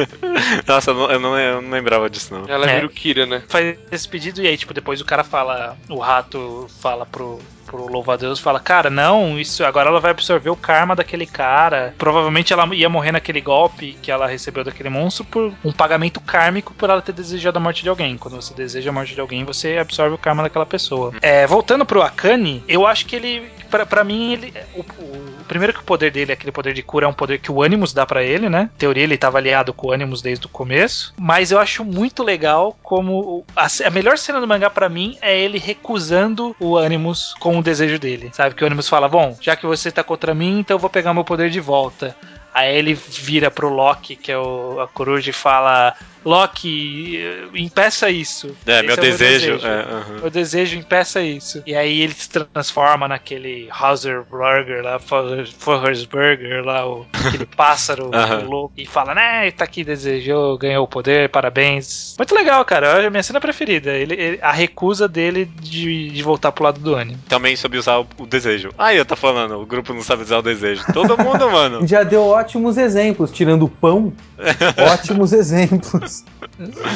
Nossa, eu não, eu não, lembrava disso, não. Ela é. vira o Kira, né? Faz esse pedido e aí, tipo, depois o cara fala, o rato fala pro, pro louva-a-Deus fala, cara, não, isso agora ela vai absorver o karma daquele cara. Provavelmente ela ia morrer naquele golpe que ela recebeu daquele monstro por um pagamento kármico por ela ter desejado a morte de alguém. Quando você deseja a morte de alguém, você absorve o karma daquela pessoa. É, voltando pro Akane, eu acho que ele, para mim, ele, o, o, primeiro que o poder dele, aquele poder de cura, é um poder que o Animus dá para ele, né? Em teoria, ele tava aliado com o Animus desde o começo. Mas eu acho muito legal como a, a melhor cena do mangá para mim é ele recusando o Animus com o desejo dele. Sabe? Que o Animus fala: Bom, já que você tá contra mim, então eu vou pegar meu poder de volta. Aí ele vira pro Loki, que é o, a coruja, e fala: Loki, impeça isso. É, meu, é desejo, meu desejo. É, uhum. Meu desejo, impeça isso. E aí ele se transforma naquele Hauser Burger lá, Forrest Burger lá, o, aquele pássaro uhum. louco, e fala, né, tá aqui, desejou, ganhou o poder, parabéns. Muito legal, cara. É a minha cena preferida. Ele, ele, a recusa dele de, de voltar pro lado do anime. Também sobre usar o, o desejo. Aí eu tô falando, o grupo não sabe usar o desejo. Todo mundo, mano. Já deu ótimos exemplos, tirando o pão. ótimos exemplos.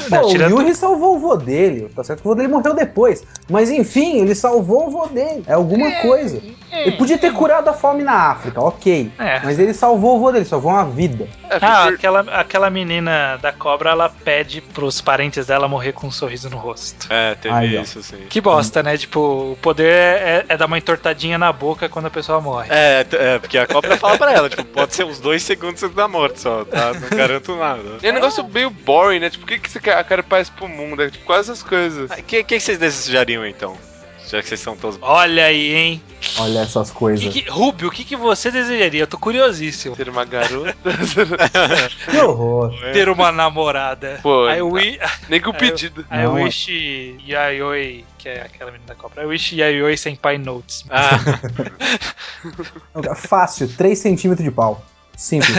Pô, o Yuri salvou o vô dele, tá certo que o vô dele morreu depois. Mas enfim, ele salvou o vô dele. É alguma é, coisa. É, ele podia ter curado a fome na África, ok. É. Mas ele salvou o vô dele, salvou uma vida. É, ah, aquela, aquela menina da cobra, ela pede pros parentes dela morrer com um sorriso no rosto. É, teve Aí, isso, sim. Que bosta, né? Tipo, o poder é, é, dar uma entortadinha na boca quando a pessoa morre. É, é porque a cobra fala pra ela, tipo, pode ser uns dois segundos da morte só, tá? Não garanto nada. É um negócio meio boring, né? Tipo, por que, que você quer, paz pro mundo? É, tipo, quase essas coisas. O ah, que, que vocês desejariam então? Já que vocês são todos. Olha aí, hein? Olha essas coisas. Que que, Rubio, o que, que você desejaria? Eu tô curiosíssimo. Ter uma garota. que horror. Ter uma namorada. Pô, I we... nem com pedido. I, I wish Yayoi, que é aquela menina da cobra. I wish Yayoi Senpai Notes. Ah. Fácil, 3 centímetros de pau. Simples.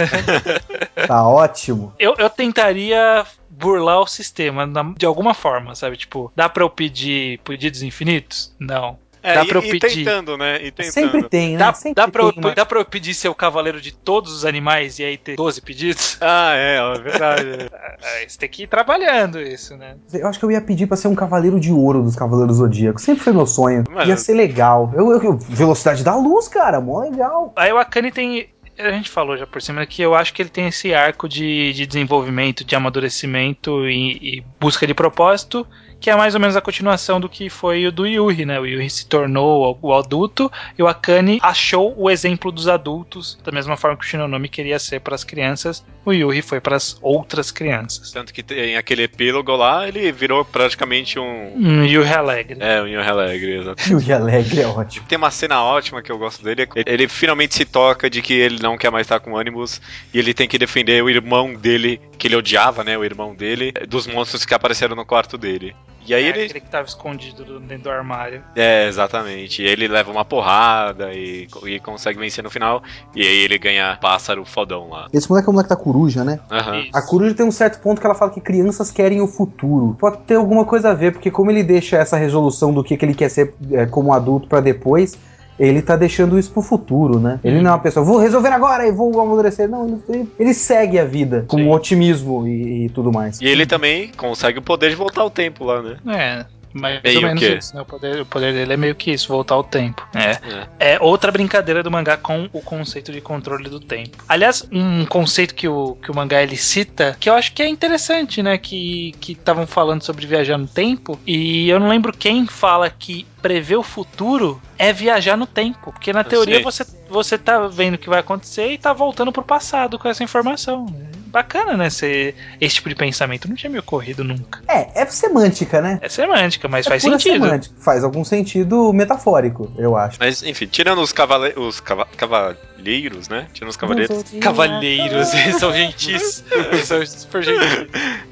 tá ótimo. Eu, eu tentaria burlar o sistema de alguma forma, sabe? Tipo, dá pra eu pedir pedidos infinitos? Não. É, dá pra eu e, pedir. tentando, né? E tentando. Sempre tem, né? Dá, Sempre dá, pra, tem, eu, dá pra eu pedir ser o cavaleiro de todos os animais e aí ter 12 pedidos? Ah, é, é verdade. É, você tem que ir trabalhando isso, né? Eu acho que eu ia pedir pra ser um cavaleiro de ouro dos Cavaleiros Zodíacos. Sempre foi meu sonho. Mano. Ia ser legal. Eu, eu, velocidade da luz, cara, mó legal. Aí o Akane tem a gente falou já por cima que eu acho que ele tem esse arco de, de desenvolvimento, de amadurecimento e, e busca de propósito que é mais ou menos a continuação do que foi o do Yuri, né? O Yuri se tornou o adulto e o Akane achou o exemplo dos adultos, da mesma forma que o Shinonami queria ser para as crianças, o Yuri foi para as outras crianças. Tanto que em aquele epílogo lá, ele virou praticamente um. Um Yuri Alegre. É, um Yuri Alegre, exato. Yuri Alegre é ótimo. Tem uma cena ótima que eu gosto dele, é ele finalmente se toca de que ele não quer mais estar com Animus e ele tem que defender o irmão dele, que ele odiava, né? O irmão dele, dos monstros que apareceram no quarto dele. E aí é, ele. Aquele que tava escondido dentro do armário. É, exatamente. E ele leva uma porrada e, e consegue vencer no final. E aí ele ganha pássaro fodão lá. Esse moleque é o moleque da coruja, né? Uhum. A coruja tem um certo ponto que ela fala que crianças querem o futuro. Pode ter alguma coisa a ver, porque como ele deixa essa resolução do que, que ele quer ser é, como adulto para depois ele tá deixando isso pro futuro, né? Ele não é uma pessoa, vou resolver agora e vou amadurecer. Não, ele, ele segue a vida com Sim. otimismo e, e, tudo mais. E ele também consegue o poder de voltar ao tempo lá, né? É. Mais meio ou menos isso, né? O poder, o poder dele é meio que isso, voltar ao tempo. É. é. é. outra brincadeira do mangá com o conceito de controle do tempo. Aliás, um conceito que o, que o mangá ele cita, que eu acho que é interessante, né? Que estavam falando sobre viajar no tempo, e eu não lembro quem fala que prever o futuro é viajar no tempo. Porque na teoria você, você tá vendo o que vai acontecer e tá voltando pro passado com essa informação bacana, né? Ser esse tipo de pensamento. Não tinha me ocorrido nunca. É, é semântica, né? É semântica, mas é faz sentido. Semântica. Faz algum sentido metafórico, eu acho. Mas, enfim, tirando os, cavale os cava cavaleiros, né? Tirando os cavaleiros. Cavaleiros, eles são gentis. eles são super gentis.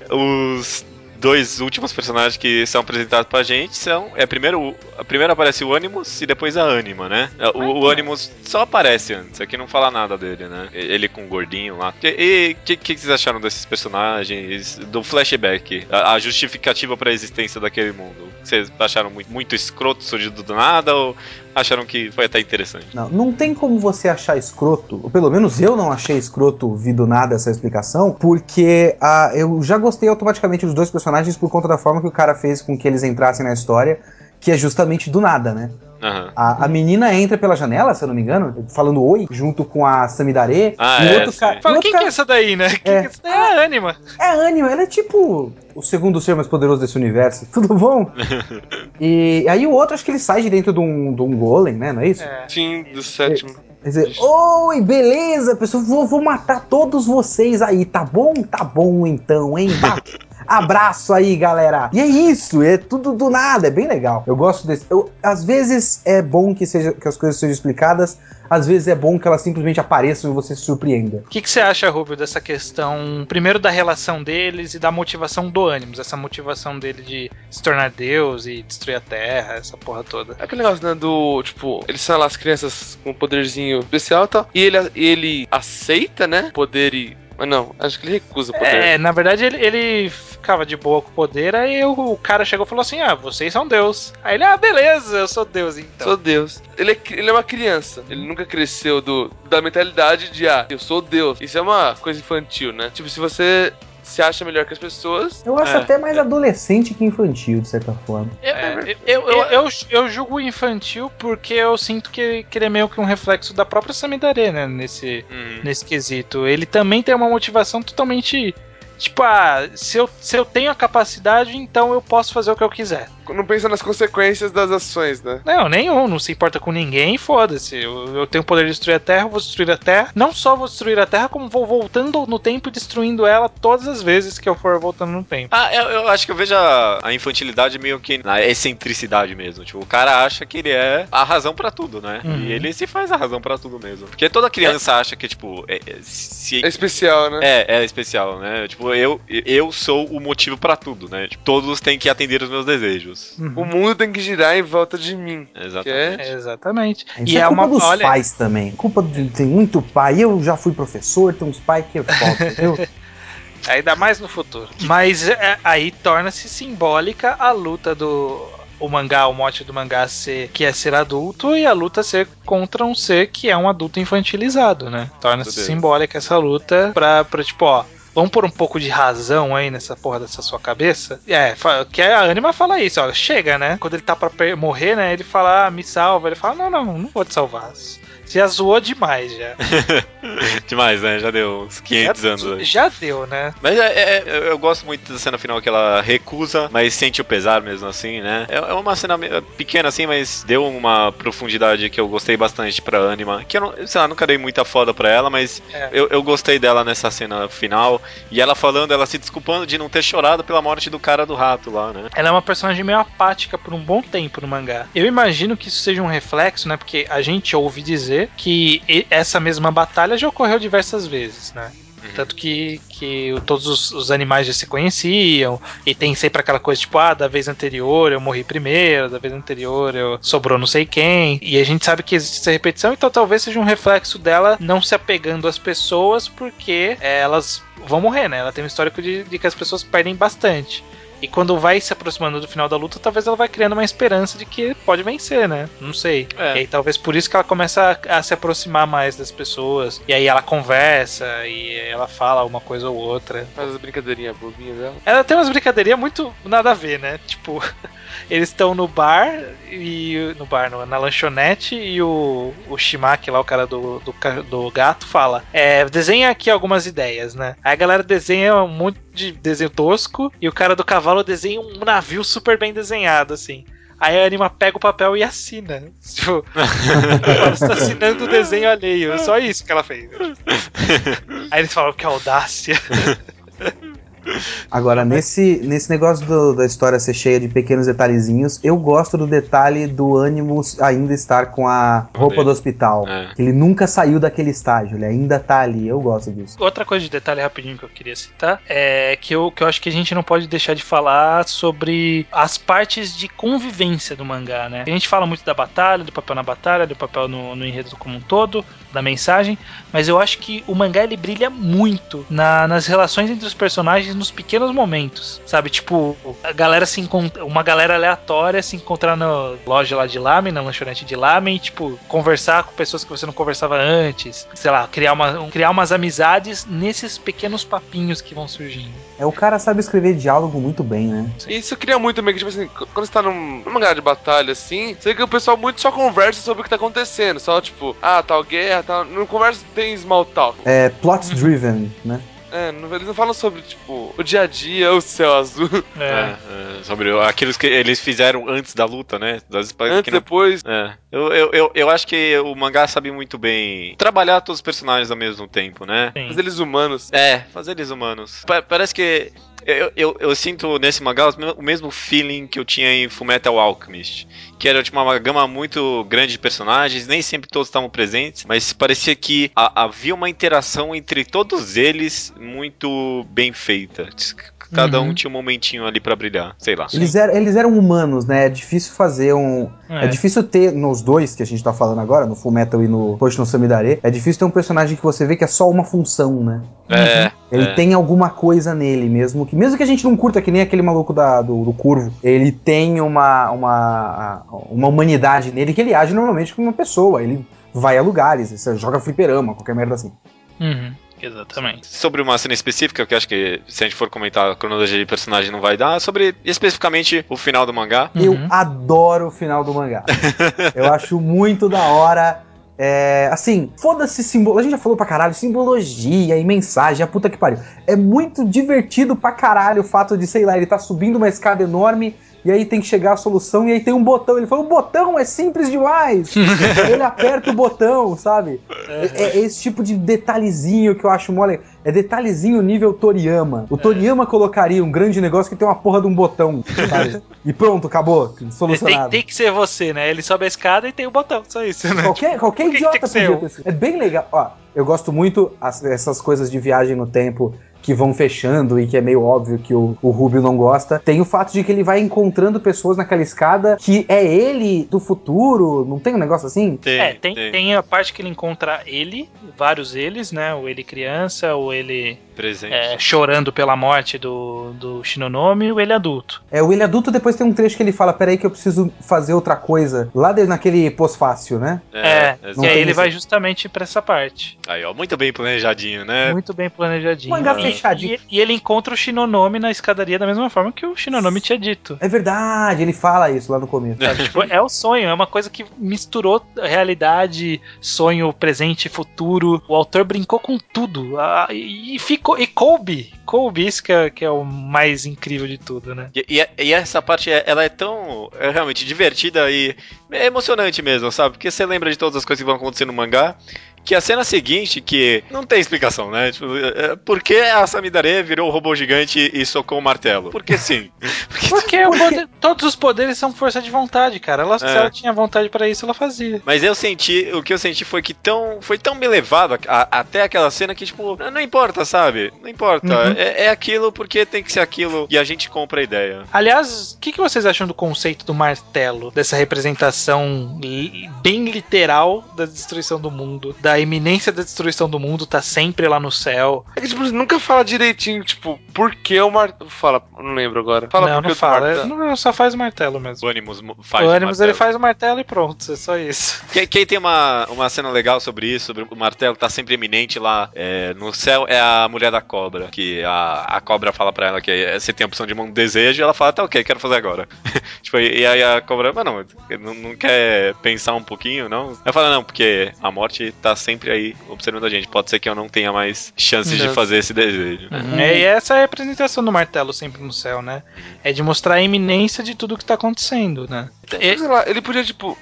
Os dois últimos personagens que são apresentados pra gente são. É primeiro. Primeiro aparece o Animus e depois a Anima, né? O, o Animus só aparece antes, aqui não fala nada dele, né? Ele com o gordinho lá. E o que, que, vocês acharam desses personagens? Do flashback? A, a justificativa para a existência daquele mundo? Vocês acharam muito, muito escroto surgido do nada ou acharam que foi até interessante? Não, não tem como você achar escroto, ou pelo menos eu não achei escroto vir do nada essa explicação, porque uh, eu já gostei automaticamente dos dois personagens por conta da forma que o cara fez com que eles entrassem na história, que é justamente do nada, né? Uhum. A, a, menina entra pela janela, se eu não me engano, falando oi, junto com a Samidare. Ah, e é, outro cara. Fala, quem cara... que é essa daí, né? É. é essa daí? É a Anima. É a Anima, ela é tipo o segundo ser mais poderoso desse universo. Tudo bom? e aí o outro, acho que ele sai de dentro de um, de um golem, né? Não é isso? É. Sim, do sétimo. Quer dizer, oi, beleza, pessoal, vou, vou matar todos vocês aí, tá bom? Tá bom então, hein? Abraço aí, galera. E é isso, é tudo do nada, é bem legal. Eu gosto desse. Eu, às vezes é bom que, seja, que as coisas sejam explicadas, às vezes é bom que elas simplesmente apareçam e você se surpreenda. O que, que, você acha, Rubio, dessa questão, primeiro da relação deles e da motivação do Animus, essa motivação dele de se tornar Deus e destruir a Terra, essa porra toda? É aquele negócio, né, do, tipo, eles são lá as crianças com um poderzinho especial e tal, e ele, ele aceita, né, poder e mas não, acho que ele recusa o poder. É, na verdade ele, ele ficava de boa com o poder, aí o, o cara chegou e falou assim: Ah, vocês são Deus. Aí ele, ah, beleza, eu sou Deus então. Sou Deus. Ele é, ele é uma criança, ele nunca cresceu do, da mentalidade de, ah, eu sou Deus. Isso é uma coisa infantil, né? Tipo, se você se acha melhor que as pessoas. Eu acho é, até mais é. adolescente que infantil, de certa forma. Eu, é, eu, eu, eu, eu, julgo infantil porque eu sinto que, que ele é meio que um reflexo da própria Samidare, né? Nesse, uhum. nesse quesito. Ele também tem uma motivação totalmente Tipo, ah, se eu, se eu tenho a capacidade, então eu posso fazer o que eu quiser. Não pensa nas consequências das ações, né? Não, nenhum. Não se importa com ninguém, foda-se. Eu, eu, tenho o poder de destruir a Terra, vou destruir a Terra. Não só vou destruir a Terra, como vou voltando no tempo e destruindo ela todas as vezes que eu for voltando no tempo. Ah, eu, eu acho que eu vejo a, a, infantilidade meio que na excentricidade mesmo. Tipo, o cara acha que ele é a razão para tudo, né? Uhum. E ele se faz a razão para tudo mesmo. Porque toda criança é. acha que, tipo, é, é, se... é especial, né? É, é especial, né? Tipo, eu, eu sou o motivo para tudo, né? Tipo, todos têm que atender os meus desejos. Uhum. O mundo tem que girar em volta de mim. Exatamente. É... Exatamente. Isso e é, é culpa uma dos olha... pais também. Culpa de tem muito pai. Eu já fui professor, tem uns pais que falta, entendeu? Ainda mais no futuro. Mas é, aí torna-se simbólica a luta do o mangá, o mote do mangá ser que é ser adulto e a luta ser contra um ser que é um adulto infantilizado, né? Torna-se simbólica essa luta pra, pra tipo, ó, Vamos pôr um pouco de razão aí nessa porra dessa sua cabeça? É, que a Anima fala isso, ó. Chega, né? Quando ele tá pra morrer, né? Ele fala, ah, me salva. Ele fala, não, não, não vou te salvar. Já zoou demais, já. demais, né? Já deu uns 500 já, anos. Já deu, né? Mas é, é, eu gosto muito da cena final que ela recusa, mas sente o pesar mesmo assim, né? É, é uma cena pequena assim, mas deu uma profundidade que eu gostei bastante pra Anima. Que eu não, sei lá, nunca dei muita foda pra ela, mas é. eu, eu gostei dela nessa cena final. E ela falando, ela se desculpando de não ter chorado pela morte do cara do rato lá, né? Ela é uma personagem meio apática por um bom tempo no mangá. Eu imagino que isso seja um reflexo, né? Porque a gente ouve dizer que essa mesma batalha já ocorreu diversas vezes, né? Uhum. Tanto que, que todos os, os, animais já se conheciam, e tem sempre aquela coisa tipo, ah, da vez anterior eu morri primeiro, da vez anterior eu sobrou não sei quem, e a gente sabe que existe essa repetição, então talvez seja um reflexo dela não se apegando às pessoas porque elas vão morrer, né? Ela tem um histórico de, de que as pessoas perdem bastante. E quando vai se aproximando do final da luta, talvez ela vai criando uma esperança de que pode vencer, né? Não sei. É. E aí talvez por isso que ela começa a, a, se aproximar mais das pessoas. E aí ela conversa e ela fala uma coisa ou outra. Faz as brincadeirinhas bobinhas dela. Ela tem umas brincadeirinhas muito nada a ver, né? Tipo. Eles estão no bar e no bar, no, na lanchonete e o, o Shimaki lá, o cara do, do, do gato, fala: é, desenha aqui algumas ideias, né? Aí a galera desenha monte de desenho tosco e o cara do cavalo desenha um navio super bem desenhado, assim. Aí a Anima pega o papel e assina. Tipo, ela está assinando o desenho alheio. Só isso que ela fez. Aí eles falam que audácia. Agora, nesse, nesse negócio do, da história ser cheia de pequenos detalhezinhos, eu gosto do detalhe do Animus ainda estar com a roupa do hospital. É. Que ele nunca saiu daquele estágio, ele ainda tá ali. Eu gosto disso. Outra coisa de detalhe rapidinho que eu queria citar é que eu, que eu acho que a gente não pode deixar de falar sobre as partes de convivência do mangá, né? A gente fala muito da batalha, do papel na batalha, do papel no, no enredo como um todo, da mensagem, mas eu acho que o mangá ele brilha muito na, nas relações entre os personagens nos pequenos momentos, sabe? Tipo, a galera se encontra, uma galera aleatória se encontrar na loja lá de lamen, na lanchonete de lamen, tipo, conversar com pessoas que você não conversava antes, sei lá, criar, uma, criar umas amizades nesses pequenos papinhos que vão surgindo. É, o cara sabe escrever diálogo muito bem, né? Isso cria muito meio que, tipo assim, quando você tá num, numa guerra de batalha assim, você vê que o pessoal muito só conversa sobre o que tá acontecendo, só tipo, ah, tal guerra, tal. Não conversa, tem small talk. É, plot driven, né? É, eles não falam sobre, tipo, o dia a dia, o céu azul. É. é, é sobre aquilo que eles fizeram antes da luta, né? Das antes, não... depois. É. Eu, eu, eu, eu, acho que o mangá sabe muito bem trabalhar todos os personagens ao mesmo tempo, né? Sim. Fazer eles humanos. É, fazer eles humanos. Pa parece que eu, eu, eu, sinto nesse mangá o mesmo feeling que eu tinha em Fullmetal Alchemist. Que era tipo, uma gama muito grande de personagens, nem sempre todos estavam presentes, mas parecia que a, havia uma interação entre todos eles muito bem feita. Cada uhum. um tinha um momentinho ali para brilhar, sei lá. Eles, eram, eles eram humanos, né? É difícil fazer um. É. é. difícil ter nos dois que a gente tá falando agora, no Full Metal e no Post no Samidare, é difícil ter um personagem que você vê que é só uma função, né? É. Uhum. Ele é. tem alguma coisa nele mesmo, que mesmo que a gente não curta que nem aquele maluco da, do, do curvo, ele tem uma, uma, uma humanidade nele que ele age normalmente como uma pessoa. Ele vai a lugares, você joga fliperama, qualquer merda assim. Uhum. Exatamente. Sobre uma cena específica, que eu acho que se a gente for comentar a cronologia de personagem não vai dar, sobre especificamente o final do mangá. Eu uhum. adoro o final do mangá. eu acho muito da hora. É, assim, foda-se simbolo. A gente já falou pra caralho, simbologia e mensagem, a puta que pariu. É muito divertido pra caralho o fato de, sei lá, ele tá subindo uma escada enorme e aí tem que chegar a solução, e aí tem um botão. Ele falou: o botão é simples demais. ele aperta o botão, sabe? É, é, esse tipo de detalhezinho que eu acho mole. É detalhezinho nível Toriyama. O é. Toriyama colocaria um grande negócio que tem uma porra de um botão, sabe? e pronto, acabou. Solucionado. Tem, tem, que ser você, né? Ele sobe a escada e tem o um botão, só isso, né? Qualquer, qualquer idiota podia ter. É bem legal. Ó, eu gosto muito as, essas coisas de viagem no tempo que vão fechando e que é meio óbvio que o, o Rubio não gosta. Tem o fato de que ele vai encontrando pessoas naquela escada que é ele do futuro. Não tem um negócio assim? Tem, é, tem, tem. tem a parte que ele encontra ele, vários eles, né? O ele criança, o ele é, chorando pela morte do, do Shinonome e o ele adulto. É, o ele adulto depois tem um trecho que ele fala: peraí, que eu preciso fazer outra coisa. Lá de, naquele pós-fácil, né? É, é e aí ele vai justamente pra essa parte. Aí, ó, muito bem planejadinho, né? Muito bem planejadinho. Mangá é. Fechadinho. E, e, ele encontra o Shinonome na escadaria da mesma forma que o Shinonome tinha dito. É verdade, ele fala isso lá no começo. É, tipo, é o sonho, é uma coisa que misturou realidade, sonho, presente, futuro. O autor brincou com tudo. Ah, e ficou e coube, coube isso que é, que é o mais incrível de tudo, né? E, e, e essa parte, é, ela é tão é realmente divertida e é emocionante mesmo, sabe? Porque você lembra de todas as coisas que vão acontecer no mangá que a cena seguinte, que não tem explicação, né? Tipo, é, por que a Samidare virou um robô gigante e socou o um martelo? Porque sim. Porque, Porque, Porque... todos os poderes são força de vontade, cara. Ela, é. Se ela tinha vontade para isso, ela fazia. Mas eu senti, o que eu senti foi que tão, foi tão me levado a, a, até aquela cena que, tipo, não importa, sabe? Não importa. Uhum. É, é, aquilo porque tem que ser aquilo e a gente compra a ideia. Aliás, o que, que vocês acham do conceito do martelo? Dessa representação bem literal da destruição do mundo? Da da iminência da destruição do mundo tá sempre lá no céu. É que, tipo, nunca fala direitinho, tipo, por que o martelo. Fala, não lembro agora. Fala não, não fala. Não, só faz o martelo mesmo. O Animus faz o Animus ele faz o martelo e pronto, é só isso. Quem, quem, tem uma, uma cena legal sobre isso, sobre o martelo tá sempre eminente lá é, no céu, é a mulher da cobra. Que a, a cobra fala pra ela que é, você tem a opção de um desejo e ela fala, tá ok, quero fazer agora. tipo, e aí a cobra, mas não, não, não quer pensar um pouquinho, não? Ela fala, não, porque a morte tá sempre aí observando a gente. Pode ser que eu não tenha mais chances não. de fazer esse desejo. Uhum. É, e essa é a apresentação do martelo sempre no céu, né? É de mostrar a iminência de tudo que tá acontecendo, né? É, sei lá, ele podia, tipo,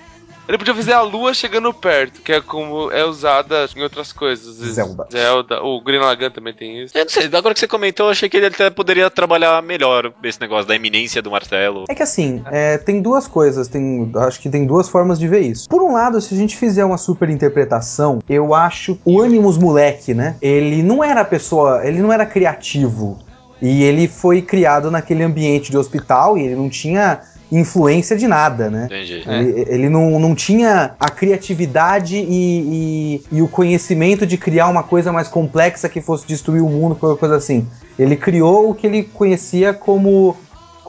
ele podia fazer a lua chegando perto, que é como é usada em outras coisas. Zelda. Zelda. O Green Lagan também tem isso. Eu não sei, agora que você comentou, eu achei que ele até poderia trabalhar melhor esse negócio da iminência do martelo. É que assim, é, tem duas coisas, tem, acho que tem duas formas de ver isso. Por um lado, se a gente fizer uma super interpretação, eu acho o Animus moleque, né? Ele não era pessoa, ele não era criativo. E ele foi criado naquele ambiente de hospital e ele não tinha influência de nada, né? Entendi. Ele, é. ele não, não tinha a criatividade e, e, e, o conhecimento de criar uma coisa mais complexa que fosse destruir o mundo, qualquer coisa assim. Ele criou o que ele conhecia como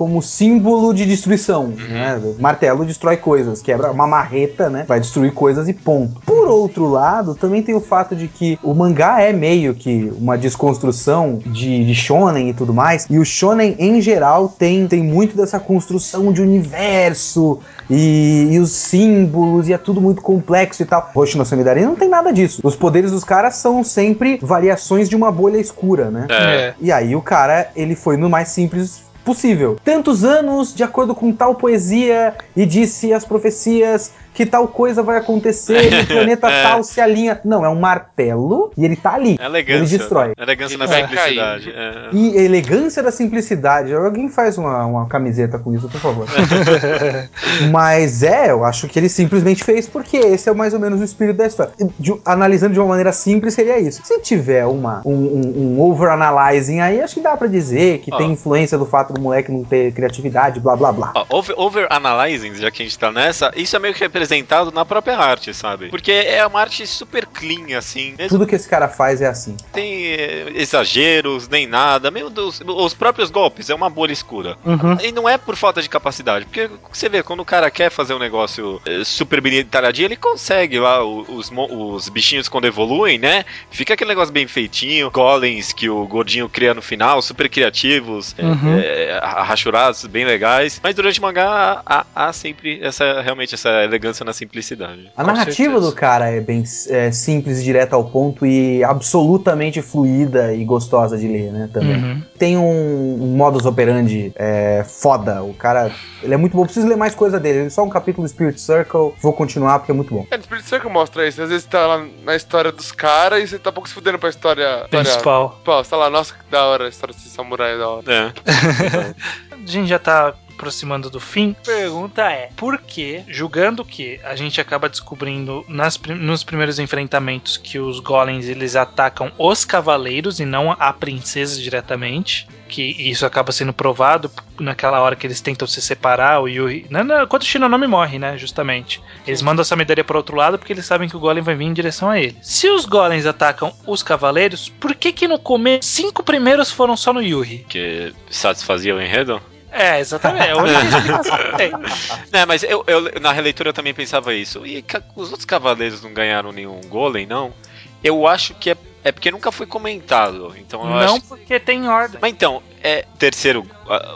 como símbolo de destruição. Uhum. Né? Martelo destrói coisas, quebra uma marreta, né? Vai destruir coisas e ponto. Por outro lado, também tem o fato de que o mangá é meio que uma desconstrução de, de shonen e tudo mais. E o shonen, em geral, tem, tem muito dessa construção de universo, e, e, os símbolos, e é tudo muito complexo e tal. Hoje no Samidari não tem nada disso. Os poderes dos caras são sempre variações de uma bolha escura, né? É. E aí o cara, ele foi no mais simples possível. Tantos anos de acordo com tal poesia e disse as profecias que tal coisa vai acontecer e o planeta é. tal se alinha. Não, é um martelo e ele tá ali. É elegância. Ele destrói. Elegância na simplicidade. É. E elegância da simplicidade. Alguém faz uma, uma camiseta com isso, por favor. Mas é, eu acho que ele simplesmente fez porque esse é mais ou menos o espírito da história. De, analisando de uma maneira simples, seria isso. Se tiver uma, um, um, um over-analyzing aí, acho que dá pra dizer que oh. tem influência do fato do moleque não ter criatividade, blá blá blá. Oh, over-analyzing, over já que a gente tá nessa, isso é meio que representado na própria arte, sabe? Porque é uma arte super clean, assim. Tudo que esse cara faz é assim. Tem eh, exageros, nem nada. Meio dos, os próprios golpes, é uma bolha escura. Uhum. E não é por falta de capacidade. Porque você vê, quando o cara quer fazer um negócio eh, super bem detalhadinho, ele consegue lá. Os, os bichinhos quando evoluem, né? Fica aquele negócio bem feitinho. Golems que o gordinho cria no final, super criativos, uhum. é, rachurados, bem legais. Mas durante o mangá há, há sempre essa realmente essa elegância na simplicidade. A narrativa certeza. do cara é bem é, simples, direta ao ponto e absolutamente fluida e gostosa de ler, né? Também. Uhum. Tem um, um modus operandi é, foda. O cara, ele é muito bom. Preciso ler mais coisa dele. Ele só um capítulo do Spirit Circle. Vou continuar porque é muito bom. É, o Spirit Circle mostra isso. Às vezes tá lá na história dos caras e você tá um pouco se fudendo pra história principal. Pô, você tá lá, nossa, que da hora a história desse samurai da hora. É. a gente já tá aproximando do fim, pergunta é: por que, julgando que a gente acaba descobrindo nas, nos primeiros enfrentamentos que os golems eles atacam os cavaleiros e não a princesa diretamente, que isso acaba sendo provado naquela hora que eles tentam se separar, o Yuri. Não, não, quando o Shinonami morre, né? Justamente. Eles mandam essa medalha para outro lado porque eles sabem que o Golem vai vir em direção a ele. Se os Golems atacam os cavaleiros, por que que no começo cinco primeiros foram só no Yuri? Que satisfazia o enredo? É, exatamente. É a que tem. Não, mas eu, eu, na releitura eu também pensava isso. E os outros cavaleiros não ganharam nenhum golem, não? Eu acho que é, é porque nunca foi comentado. Então não acho... porque tem ordem. Mas então, é terceiro.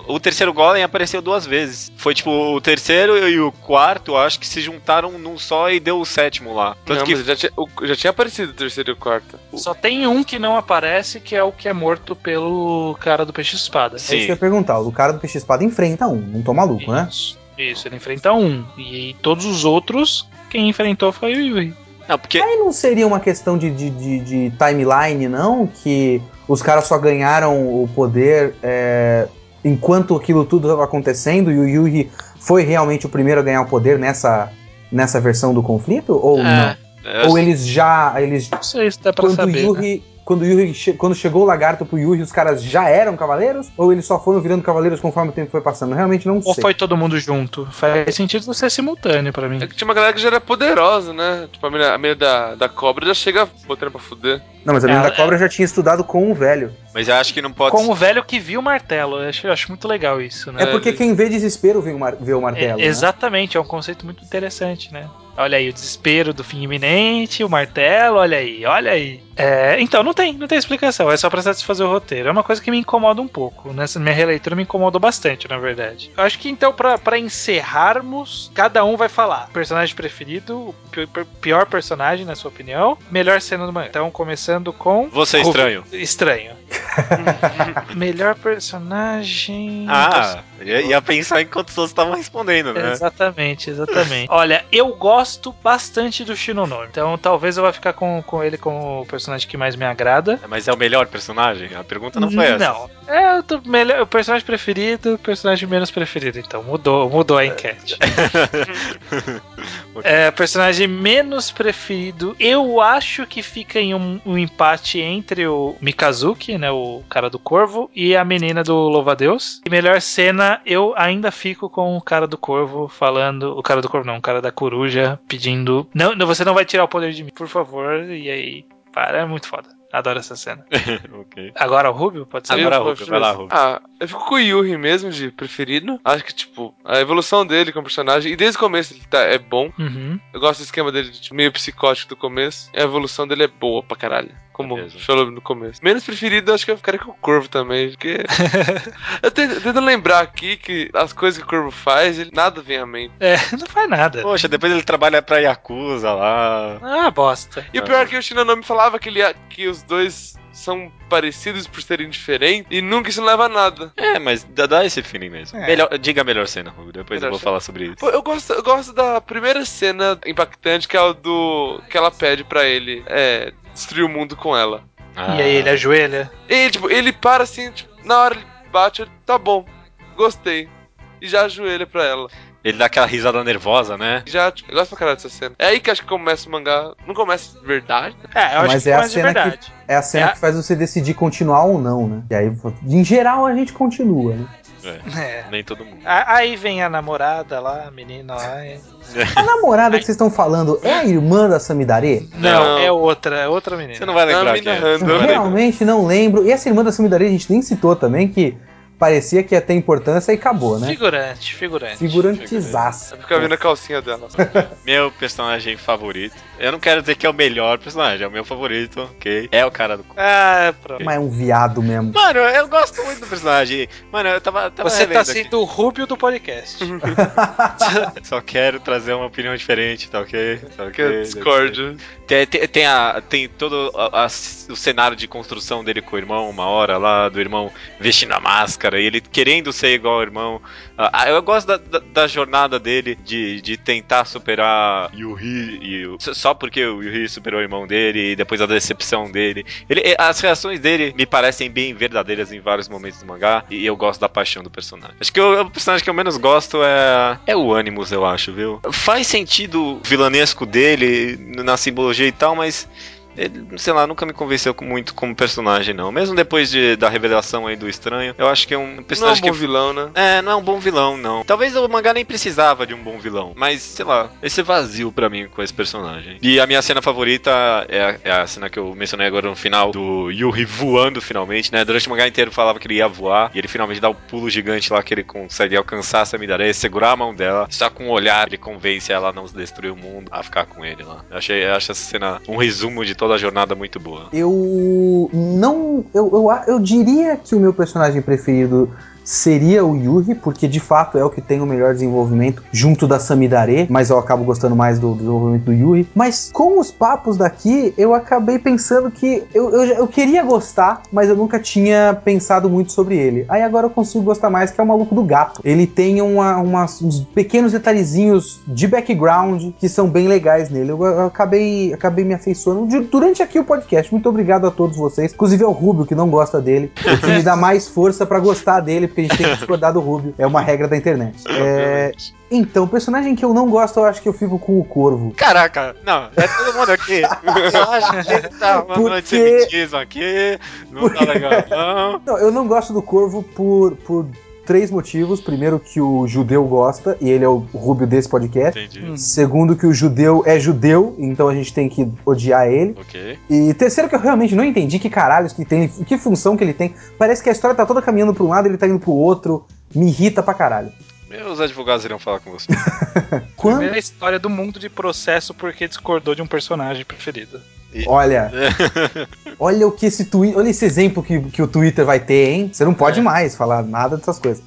O terceiro Golem apareceu duas vezes. Foi tipo o terceiro e o quarto, acho que se juntaram num só e deu o sétimo lá. Tanto não, que... já, tinha, já tinha aparecido o terceiro e o quarto. Só tem um que não aparece, que é o que é morto pelo cara do peixe espada. Sim. É isso que eu ia perguntar. O cara do peixe espada enfrenta um, não tô maluco, né? isso, né? Isso, ele enfrenta um. E todos os outros, quem enfrentou foi o Yui. Não, porque... Aí não seria uma questão de, de, de, de timeline, não? Que os caras só ganharam o poder é, enquanto aquilo tudo estava acontecendo e o Yugi foi realmente o primeiro a ganhar o poder nessa, nessa versão do conflito? Ou é, não? Ou eles já. Eles, não sei se dá pra quando saber. O Yugi, né? Quando, Yuri, quando chegou o lagarto pro Yuri, os caras já eram cavaleiros? Ou eles só foram virando cavaleiros conforme o tempo foi passando? Realmente não sei. Ou foi todo mundo junto? Faz sentido ser simultâneo pra mim. É que tinha uma galera que já era poderosa, né? Tipo, a menina, a menina da, da cobra já chega botando pra fuder. Não, mas a menina da cobra já tinha estudado com o velho. Mas eu acho que não pode. Com o velho que viu o martelo. Eu acho, eu acho muito legal isso, né? É porque quem vê desespero vê o, mar, vê o martelo. É, né? Exatamente, é um conceito muito interessante, né? Olha aí, o desespero do fim iminente, o martelo, olha aí, olha aí. É, então, não tem, não tem explicação, é só pra satisfazer o roteiro. É uma coisa que me incomoda um pouco. Nessa minha releitura me incomodou bastante, na verdade. Eu acho que então, para encerrarmos, cada um vai falar. Personagem preferido, o pior personagem, na sua opinião, melhor cena do mangá. Então, começando com. Você é estranho. Estranho. melhor personagem. Ah, ia, ia pensar enquanto os outros estavam respondendo, né? Exatamente, exatamente. Olha, eu gosto bastante do Shinonori. Então, talvez eu vá ficar com, com ele como o personagem personagem que mais me agrada. Mas é o melhor personagem? A pergunta não foi essa. Não. É o, melhor, o personagem preferido, o personagem menos preferido. Então, mudou, mudou a enquete. é, personagem menos preferido, eu acho que fica em um, um, empate entre o Mikazuki, né, o cara do corvo, e a menina do Louva-Deus. E melhor cena, eu ainda fico com o cara do corvo falando. O cara do corvo não, o cara da coruja pedindo. Não, você não vai tirar o poder de mim, por favor. E aí para, é muito foda. Adoro essa cena. okay. Agora o Rubio? Pode ser? Agora o Rubio, vai lá, Rubio. Ah, eu fico com o Yuri mesmo de preferido. Acho que, tipo, a evolução dele como personagem, e desde o começo ele tá, é bom. Uhum. Eu gosto do esquema dele de tipo, meio psicótico do começo. A evolução dele é boa pra caralho. Como Beleza. falou no começo. Menos preferido, acho que eu ficaria com o Corvo também, porque. eu tento, tento, lembrar aqui que as coisas que o Corvo faz, ele, nada vem à mente. É, não faz nada. Poxa, depois ele trabalha pra Yakuza lá. Ah, bosta. E o pior é que o Shinonami falava que, ele, que os dois são parecidos por serem diferentes e nunca isso leva a nada. É, mas dá, dá esse feeling mesmo. É. Melhor, diga a melhor cena, Hugo, depois melhor eu vou cena. falar sobre isso. Pô, eu gosto, eu gosto da primeira cena impactante, que é o do. que ela pede para ele é, destruir o mundo com ela. Ah. E aí ele ajoelha. E tipo, ele para assim, tipo, na hora ele bate, ele, tá bom, gostei. E já ajoelha pra ela. Ele dá aquela risada nervosa, né? Já, tipo, eu gosto pra caralho dessa cena. É aí que acho que começa o mangá. Não começa de verdade. Né? É, eu acho Mas que é a cena que É a cena é que faz você decidir continuar ou não, né? E aí, em geral, a gente continua, né? É, é. Nem todo mundo. Aí vem a namorada lá, a menina lá. E... A namorada que vocês estão falando é a irmã da Samidare? Não, não, é outra, é outra menina. Você não vai lembrar. Não, é. Realmente não lembro. E essa irmã da Samidare a gente nem citou também, que parecia que ia ter importância e acabou, né? Figurante, figurante. Figurantezaço. Fica vendo a calcinha dela. meu personagem favorito. Eu não quero dizer que é o melhor personagem, é o meu favorito, ok? É o cara do. Ah, pronto. Mas é um viado mesmo. Mano, eu gosto muito do personagem. Mano, eu tava. tava Você tá sendo o Rubio do podcast. Só quero trazer uma opinião diferente, tá ok? Tá ok. Discord. Tem, tem, tem, a, tem todo a, a, o cenário de construção dele com o irmão, uma hora lá, do irmão vestindo a máscara, e ele querendo ser igual ao irmão. Uh, eu gosto da, da, da, jornada dele de, de tentar superar Yuhi, e, só porque o Yuhi superou o irmão dele, e depois a decepção dele. Ele, as reações dele me parecem bem verdadeiras em vários momentos do mangá, e eu gosto da paixão do personagem. Acho que o, o personagem que eu menos gosto é, é o Animus, eu acho, viu? Faz sentido o vilanesco dele na simbologia e tal, mas ele, sei lá, nunca me convenceu muito como personagem, não. Mesmo depois de, da revelação aí do estranho, eu acho que é um personagem. Não é um bom que, vilão, né? É, não é um bom vilão, não. Talvez o mangá nem precisava de um bom vilão, mas sei lá, esse vazio para mim com esse personagem. E a minha cena favorita é a, é a, cena que eu mencionei agora no final, do Yuri voando finalmente, né? Durante o mangá inteiro falava que ele ia voar, e ele finalmente dá o um pulo gigante lá que ele consegue alcançar essa Midare, segurar a mão dela, só com um olhar ele convence ela a não destruir o mundo, a ficar com ele lá. Eu achei, eu acho essa cena um resumo de toda a jornada muito boa. Eu não. Eu, eu, eu diria que o meu personagem preferido seria o Yuhi, porque de fato é o que tem o melhor desenvolvimento junto da Samidare, mas eu acabo gostando mais do, desenvolvimento do Yuhi. Mas com os papos daqui, eu acabei pensando que eu, eu, eu, queria gostar, mas eu nunca tinha pensado muito sobre ele. Aí agora eu consigo gostar mais, que é o maluco do gato. Ele tem uma, uma, uns pequenos detalhezinhos de background que são bem legais nele. Eu, eu acabei, acabei me afeiçoando durante aqui o podcast. Muito obrigado a todos vocês, inclusive ao Rubio, que não gosta dele, o que me dá mais força para gostar dele porque a gente tem que discordar do Rubio. É uma regra da internet. É... Então, personagem que eu não gosto, eu acho que eu fico com o Corvo. Caraca, não, é todo mundo aqui. Eu acho que ele tá porque... antissemitismo aqui, não tá tá legal, não. Não, eu não gosto do Corvo por, por três motivos. Primeiro, que o judeu gosta, e ele é o Rubio desse podcast. Entendi. Hum. Segundo, que o judeu é judeu, então a gente tem que odiar ele. Ok. E terceiro, que eu realmente não entendi que caralhos que tem, que função que ele tem. Parece que a história tá toda caminhando pra um lado, ele tá indo pro outro. Me irrita pra caralho. Meus advogados iriam falar com você. Quando... Primeira história do mundo de processo porque discordou de um personagem preferido. Olha, olha o que esse tweet, olha esse exemplo que, que o Twitter vai ter, hein? Você não pode é. mais falar nada dessas coisas.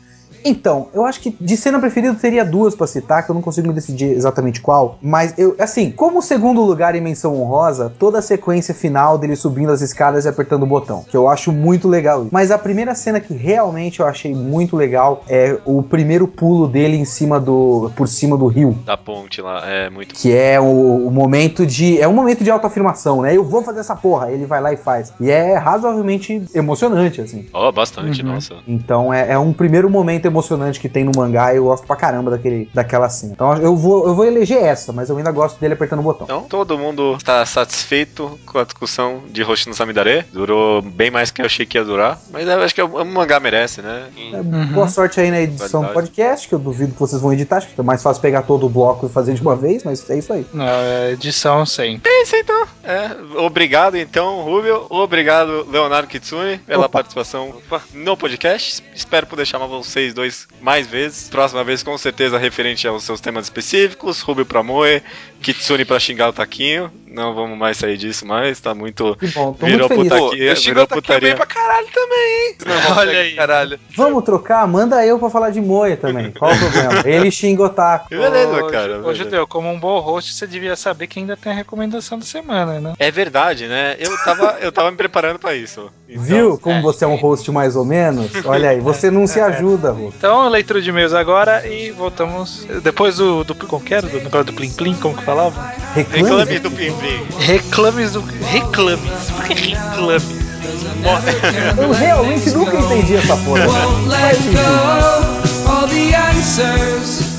Então, eu acho que de cena preferida teria duas para citar, que eu não consigo me decidir exatamente qual. Mas eu, assim, como segundo lugar em menção honrosa, toda a sequência final dele subindo as escadas e apertando o botão, que eu acho muito legal. Mas a primeira cena que realmente eu achei muito legal é o primeiro pulo dele em cima do, por cima do rio. Da ponte lá, é muito. Que é o, o momento de, é um momento de autoafirmação, né? Eu vou fazer essa porra. Ele vai lá e faz. E é razoavelmente emocionante, assim. Oh, bastante, uhum. nossa. Então é, é um primeiro momento emocionante emocionante que tem no mangá e eu gosto pra caramba daquele, daquela cena. Então eu vou, eu vou eleger essa, mas eu ainda gosto dele apertando o botão. Então todo mundo está satisfeito com a discussão de Hoshino Samidare. Durou bem mais que eu achei que ia durar, mas eu acho que o, mangá merece, né? É, uhum. Boa sorte aí na edição do podcast, que eu duvido que vocês vão editar, acho que é mais fácil pegar todo o bloco e fazer de uma vez, mas é isso aí. Não, é edição sem. É isso então. É, obrigado então, Rubio. Obrigado, Leonardo Kitsune, pela Opa. participação no podcast. Espero poder chamar vocês dois mais vezes. Próxima vez, com certeza, referente aos seus temas específicos. Rubio pra Moe, Kitsune pra xingar o Taquinho. Não vamos mais sair disso mais, tá muito. Que bom, tô virou muito feliz. Putaquia, Pô, virou putaria. bem pra caralho também, hein? Não, Olha aí. Caralho. Vamos trocar? Manda eu pra falar de Moe também. Qual o problema? Ele xinga o Taco. Beleza, cara. Ô, Judeu, como um bom host, você devia saber que ainda tem a recomendação da semana, né? É verdade, né? Eu tava, eu tava me preparando pra isso. Então, Viu como é, você é um host mais ou menos? Olha aí, você não se ajuda, Rô. Então, leitura de e-mails agora e voltamos. Depois do. do como que era? Do negócio do Plim Plim, como que falava? Reclame, do Plim Plim. Reclames do. Reclames. Por que reclame? Eu realmente nunca entendi essa porra. All the answers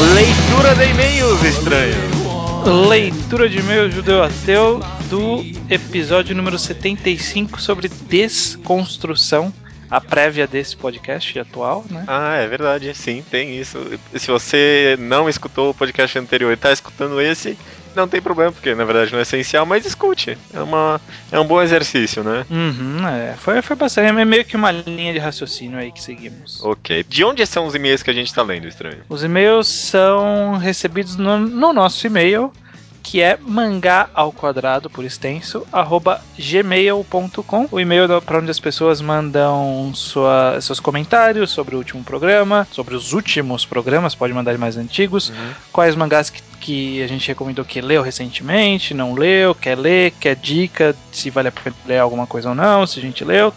Leitura de e-mails, estranho. Leitura de e-mails judeu ateu do episódio número 75 sobre desconstrução a prévia desse podcast atual, né? Ah, é verdade, sim, tem isso. Se você não escutou o podcast anterior e está escutando esse, não tem problema, porque na verdade não é essencial, mas escute. É, uma, é um bom exercício, né? Uhum, é. Foi, foi bastante. É meio que uma linha de raciocínio aí que seguimos. Ok. De onde são os e-mails que a gente está lendo, estranho? Os e-mails são recebidos no, no nosso e-mail que é mangá ao quadrado, por extenso, arroba gmail.com. O e-mail para onde as pessoas mandam sua, seus comentários sobre o último programa, sobre os últimos programas, pode mandar mais antigos, uhum. quais mangás que, que a gente recomendou que leu recentemente, não leu, quer ler, quer dica, se vale a pena ler alguma coisa ou não, se a gente leu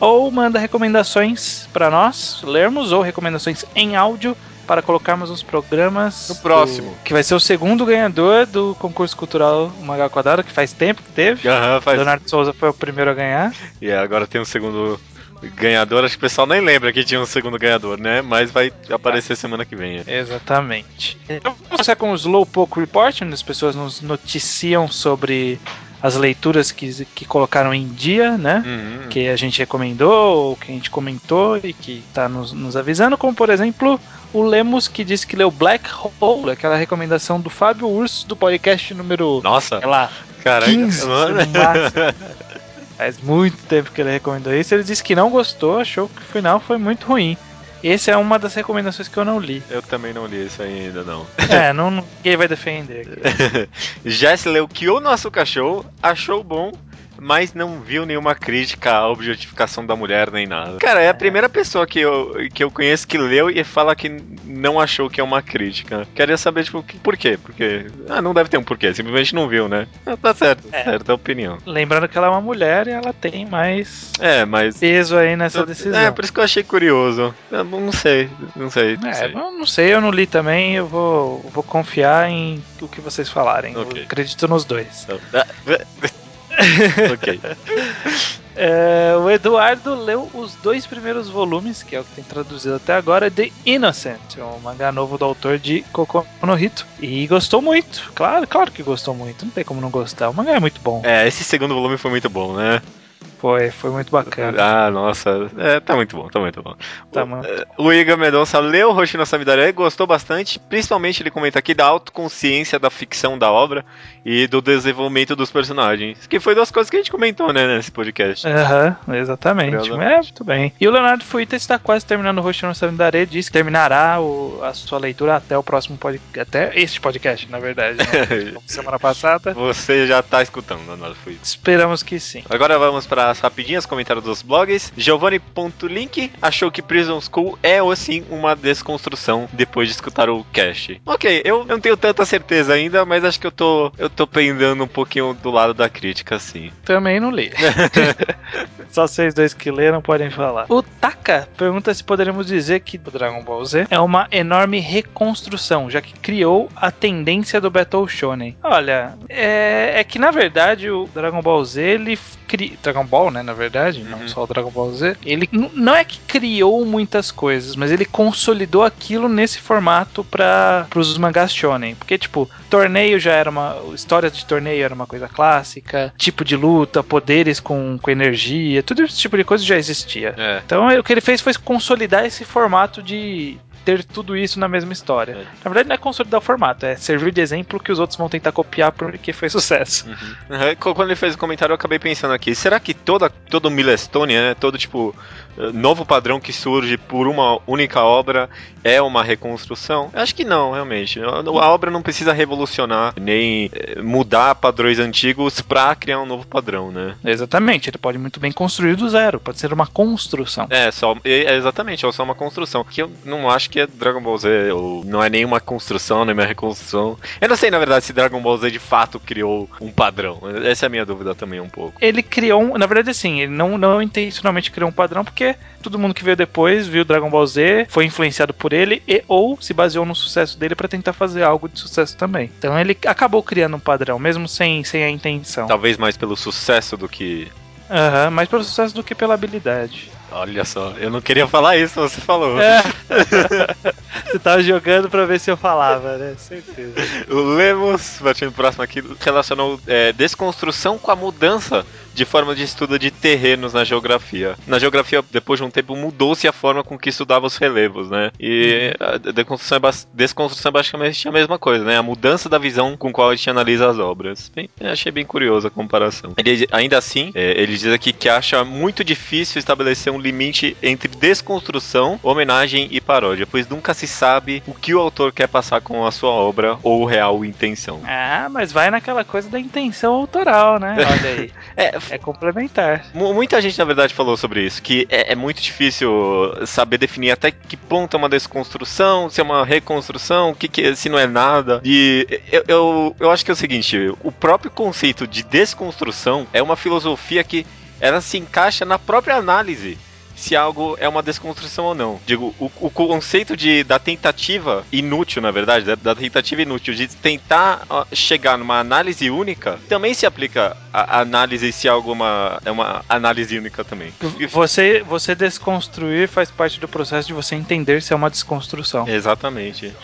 ou manda recomendações para nós lermos ou recomendações em áudio para colocarmos nos programas. No próximo. Do, que vai ser o segundo ganhador do concurso cultural Magal Quadrado, que faz tempo que teve. Uhum, faz... Leonardo Souza foi o primeiro a ganhar. E agora tem um segundo ganhador. Acho que o pessoal nem lembra que tinha um segundo ganhador, né? Mas vai aparecer semana que vem. É. Exatamente. Então vamos começar com o Slowpoke Report, onde as pessoas nos noticiam sobre as leituras que, que colocaram em dia, né? Uhum. Que a gente recomendou, ou que a gente comentou e que está nos, nos avisando, como por exemplo o Lemos que disse que leu Black Hole, aquela recomendação do Fábio Urso do podcast número. Nossa! Sei lá. Caraca, 15, mano. Faz muito tempo que ele recomendou isso. Ele disse que não gostou, achou que o final foi muito ruim. Essa é uma das recomendações que eu não li. Eu também não li isso ainda, não. É, não, ninguém vai defender. Jess leu que o nosso cachorro achou bom mas não viu nenhuma crítica à objetificação da mulher nem nada. Cara, é a primeira pessoa que eu, que eu conheço que leu e fala que não achou que é uma crítica. Queria saber, tipo, por quê? Porque. Ah, não deve ter um porquê, simplesmente não viu, né? Ah, tá certo, é. certa opinião. Lembrando que ela é uma mulher e ela tem mais é, mas... peso aí nessa decisão. É, por isso que eu achei curioso. Eu não sei, não sei. Não é, sei. não sei, eu não li também, eu vou, vou confiar em o que vocês falarem. Okay. Eu acredito nos dois. Então, ok. É, o Eduardo leu os dois primeiros volumes, que é o que tem traduzido até agora, de Innocent, um mangá novo do autor de Kokono no Hito. E gostou muito, claro, claro que gostou muito, não tem como não gostar. O mangá é muito bom. É, esse segundo volume foi muito bom, né? Foi, foi muito bacana. Ah, nossa. É, tá muito bom, tá muito bom. Tá, o, é, o Igor Mendonça leu Hoshino Samidare e gostou bastante. Principalmente ele comenta aqui da autoconsciência da ficção da obra e do desenvolvimento dos personagens. Que foi duas coisas que a gente comentou, né, nesse podcast. Aham, uhum, exatamente. É, muito bem. E o Leonardo Fuita está quase terminando o Hoshino Samidare. Diz que terminará o, a sua leitura até o próximo podcast. Até este podcast, na verdade. Né? semana passada. Você já tá escutando, Leonardo Fuita. Esperamos que sim. Agora vamos para as rapidinhas, comentários dos blogs. Giovanni.link achou que Prison School é, assim, uma desconstrução depois de escutar o cast. Ok, eu não tenho tanta certeza ainda, mas acho que eu tô, eu tô pendendo um pouquinho do lado da crítica, sim. Também não li. Só vocês dois que leram podem falar. O Taka pergunta se poderíamos dizer que o Dragon Ball Z é uma enorme reconstrução, já que criou a tendência do Battle Shonen. Olha, é, é que na verdade o Dragon Ball Z ele cri... Dragon Ball, né, na verdade, uhum. não só o Dragon Ball Z, ele não é que criou muitas coisas, mas ele consolidou aquilo nesse formato para os mangás shonen, porque tipo, torneio já era uma história de torneio era uma coisa clássica, tipo de luta, poderes com, com energia, tudo esse tipo de coisa já existia. É. Então o que ele fez foi consolidar esse formato de ter tudo isso na mesma história. É. Na verdade, não é consolidar o formato, é servir de exemplo que os outros vão tentar copiar porque foi sucesso. Uhum. Quando ele fez o comentário, eu acabei pensando aqui: será que toda, todo Milestone, né? Todo tipo novo padrão que surge por uma única obra é uma reconstrução? Acho que não, realmente. A obra não precisa revolucionar nem eh, mudar padrões antigos para criar um novo padrão, né? Exatamente, ele pode muito bem construir do zero, pode ser uma construção. É, só, é, exatamente, é só uma construção. Que eu não acho que é Dragon Ball Z, ou não é nenhuma construção, nem uma reconstrução. Eu não sei, na verdade, se Dragon Ball Z de fato criou um padrão. Essa é a minha dúvida também um pouco. Ele criou, na verdade, assim, ele não, não intencionalmente criou um padrão, porque porque todo mundo que veio depois viu Dragon Ball Z, foi influenciado por ele e ou se baseou no sucesso dele para tentar fazer algo de sucesso também. Então ele acabou criando um padrão, mesmo sem, sem a intenção. Talvez mais pelo sucesso do que. Aham, uhum, mais pelo sucesso do que pela habilidade. Olha só, eu não queria falar isso, você falou. É. você tava jogando pra ver se eu falava, né? Certeza. O Lemos, partindo próximo aqui, relacionou é, desconstrução com a mudança de forma de estudo de terrenos na geografia. Na geografia, depois de um tempo, mudou-se a forma com que estudava os relevos, né? E uhum. a desconstrução é, desconstrução é basicamente a mesma coisa, né? A mudança da visão com qual a gente analisa as obras. Bem, achei bem curiosa a comparação. Ele, ainda assim, é, ele diz aqui que acha muito difícil estabelecer um limite entre desconstrução, homenagem e paródia, pois nunca se sabe o que o autor quer passar com a sua obra ou real intenção. Ah, mas vai naquela coisa da intenção autoral, né? Olha aí. é, é complementar. Muita gente, na verdade, falou sobre isso, que é, é, muito difícil saber definir até que ponto é uma desconstrução, se é uma reconstrução, que, que se não é nada. E eu, eu, eu acho que é o seguinte, o próprio conceito de desconstrução é uma filosofia que ela se encaixa na própria análise se algo é uma desconstrução ou não. Digo, o, o conceito de, da tentativa inútil, na verdade, da, da tentativa inútil de tentar chegar numa análise única, também se aplica a, análise se alguma é uma análise única também. Você, você desconstruir faz parte do processo de você entender se é uma desconstrução. Exatamente.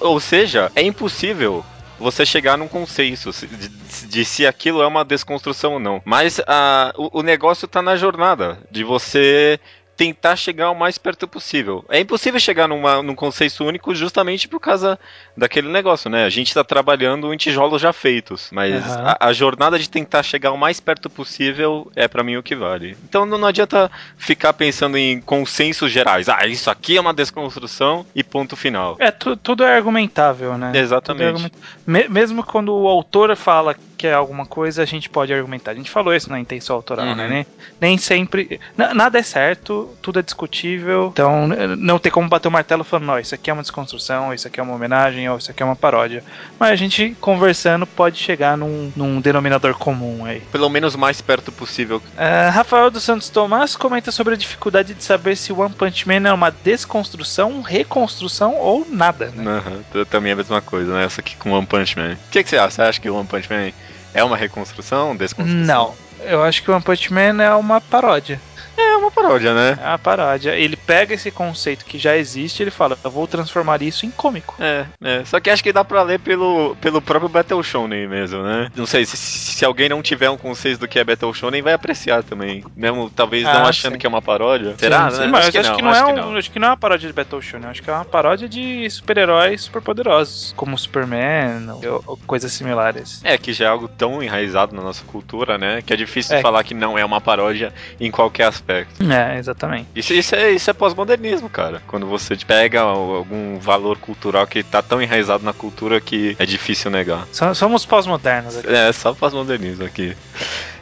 Ou seja, é impossível você chegar num consenso de, de, se aquilo é uma desconstrução ou não. Mas a, o, o negócio está na jornada de você tentar chegar o mais perto possível. É impossível chegar numa, num conceito único justamente por causa daquele negócio, né? A gente está trabalhando em tijolos já feitos, mas uhum. a, a, jornada de tentar chegar o mais perto possível é para mim o que vale. Então não, não, adianta ficar pensando em consensos gerais. Ah, isso aqui é uma desconstrução e ponto final. É, tu, tudo é argumentável, né? Exatamente. É Me, mesmo quando o autor fala que é alguma coisa, a gente pode argumentar. A gente falou isso na intenção autoral, uhum. né? Nem sempre. Nada é certo, tudo é discutível. Então, não tem como bater o martelo falando, não, isso aqui é uma desconstrução, isso aqui é uma homenagem, ou isso aqui é uma paródia. Mas a gente, conversando, pode chegar num, num denominador comum aí. Pelo menos o mais perto possível. Uh, Rafael dos Santos Tomás comenta sobre a dificuldade de saber se One Punch Man é uma desconstrução, reconstrução ou nada, né? Uhum, também é a mesma coisa, né? Essa aqui com One Punch Man. O que, que você acha? Você acha que One Punch Man é uma reconstrução, desconstrução? Não. Eu acho que One Punch Man é uma paródia. É uma paródia, né? É uma paródia. Ele pega esse conceito que já existe e ele fala, eu vou transformar isso em cômico. É, é. Só que acho que dá pra ler pelo, pelo próprio Battle Shonen mesmo, né? Não sei, se, se alguém não tiver um conceito do que é Battle Shonen, vai apreciar também. Mesmo talvez ah, não achando sim. que é uma paródia. Será? Sim, sim, né? mas acho, que, acho não, que não acho é não. Acho que não é uma paródia de Battle Shonen, acho que é uma paródia de super-heróis superpoderosos, como Superman ou, coisas similares. É, que já é algo tão enraizado na nossa cultura, né? Que é difícil é. falar que não é uma paródia em qualquer aspecto. É, exatamente. Isso, isso é, isso é pós-modernismo, cara. Quando você pega algum valor cultural que tá tão enraizado na cultura que é difícil negar. Somos pós-modernos aqui. É, só pós-modernismo aqui.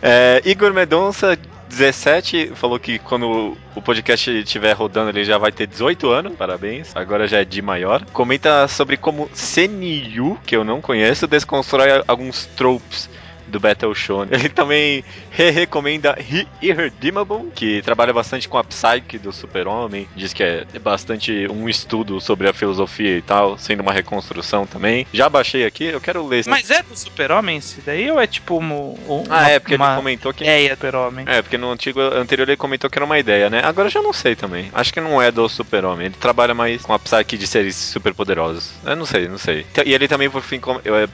É, Igor Medonça 17 falou que quando o podcast estiver rodando ele já vai ter 18 anos, parabéns. Agora já é de maior. Comenta sobre como Senyu, que eu não conheço, desconstrói alguns tropes do Battle Shonen. Ele também re recomenda Irredeemable, que trabalha bastante com a psyche do super-homem. Diz que é bastante um estudo sobre a filosofia e tal, sendo uma reconstrução também. Já baixei aqui, eu quero ler. Mas é do super-homem esse daí ou é tipo um, um, Ah, é, porque ele comentou que... Do super-homem. É, porque no antigo, anterior ele comentou que era uma ideia, né? Agora eu já não sei também. Acho que não é do super-homem. Ele trabalha mais com a psyche de seres super poderosos. Eu não sei, não sei. E ele também, por fim,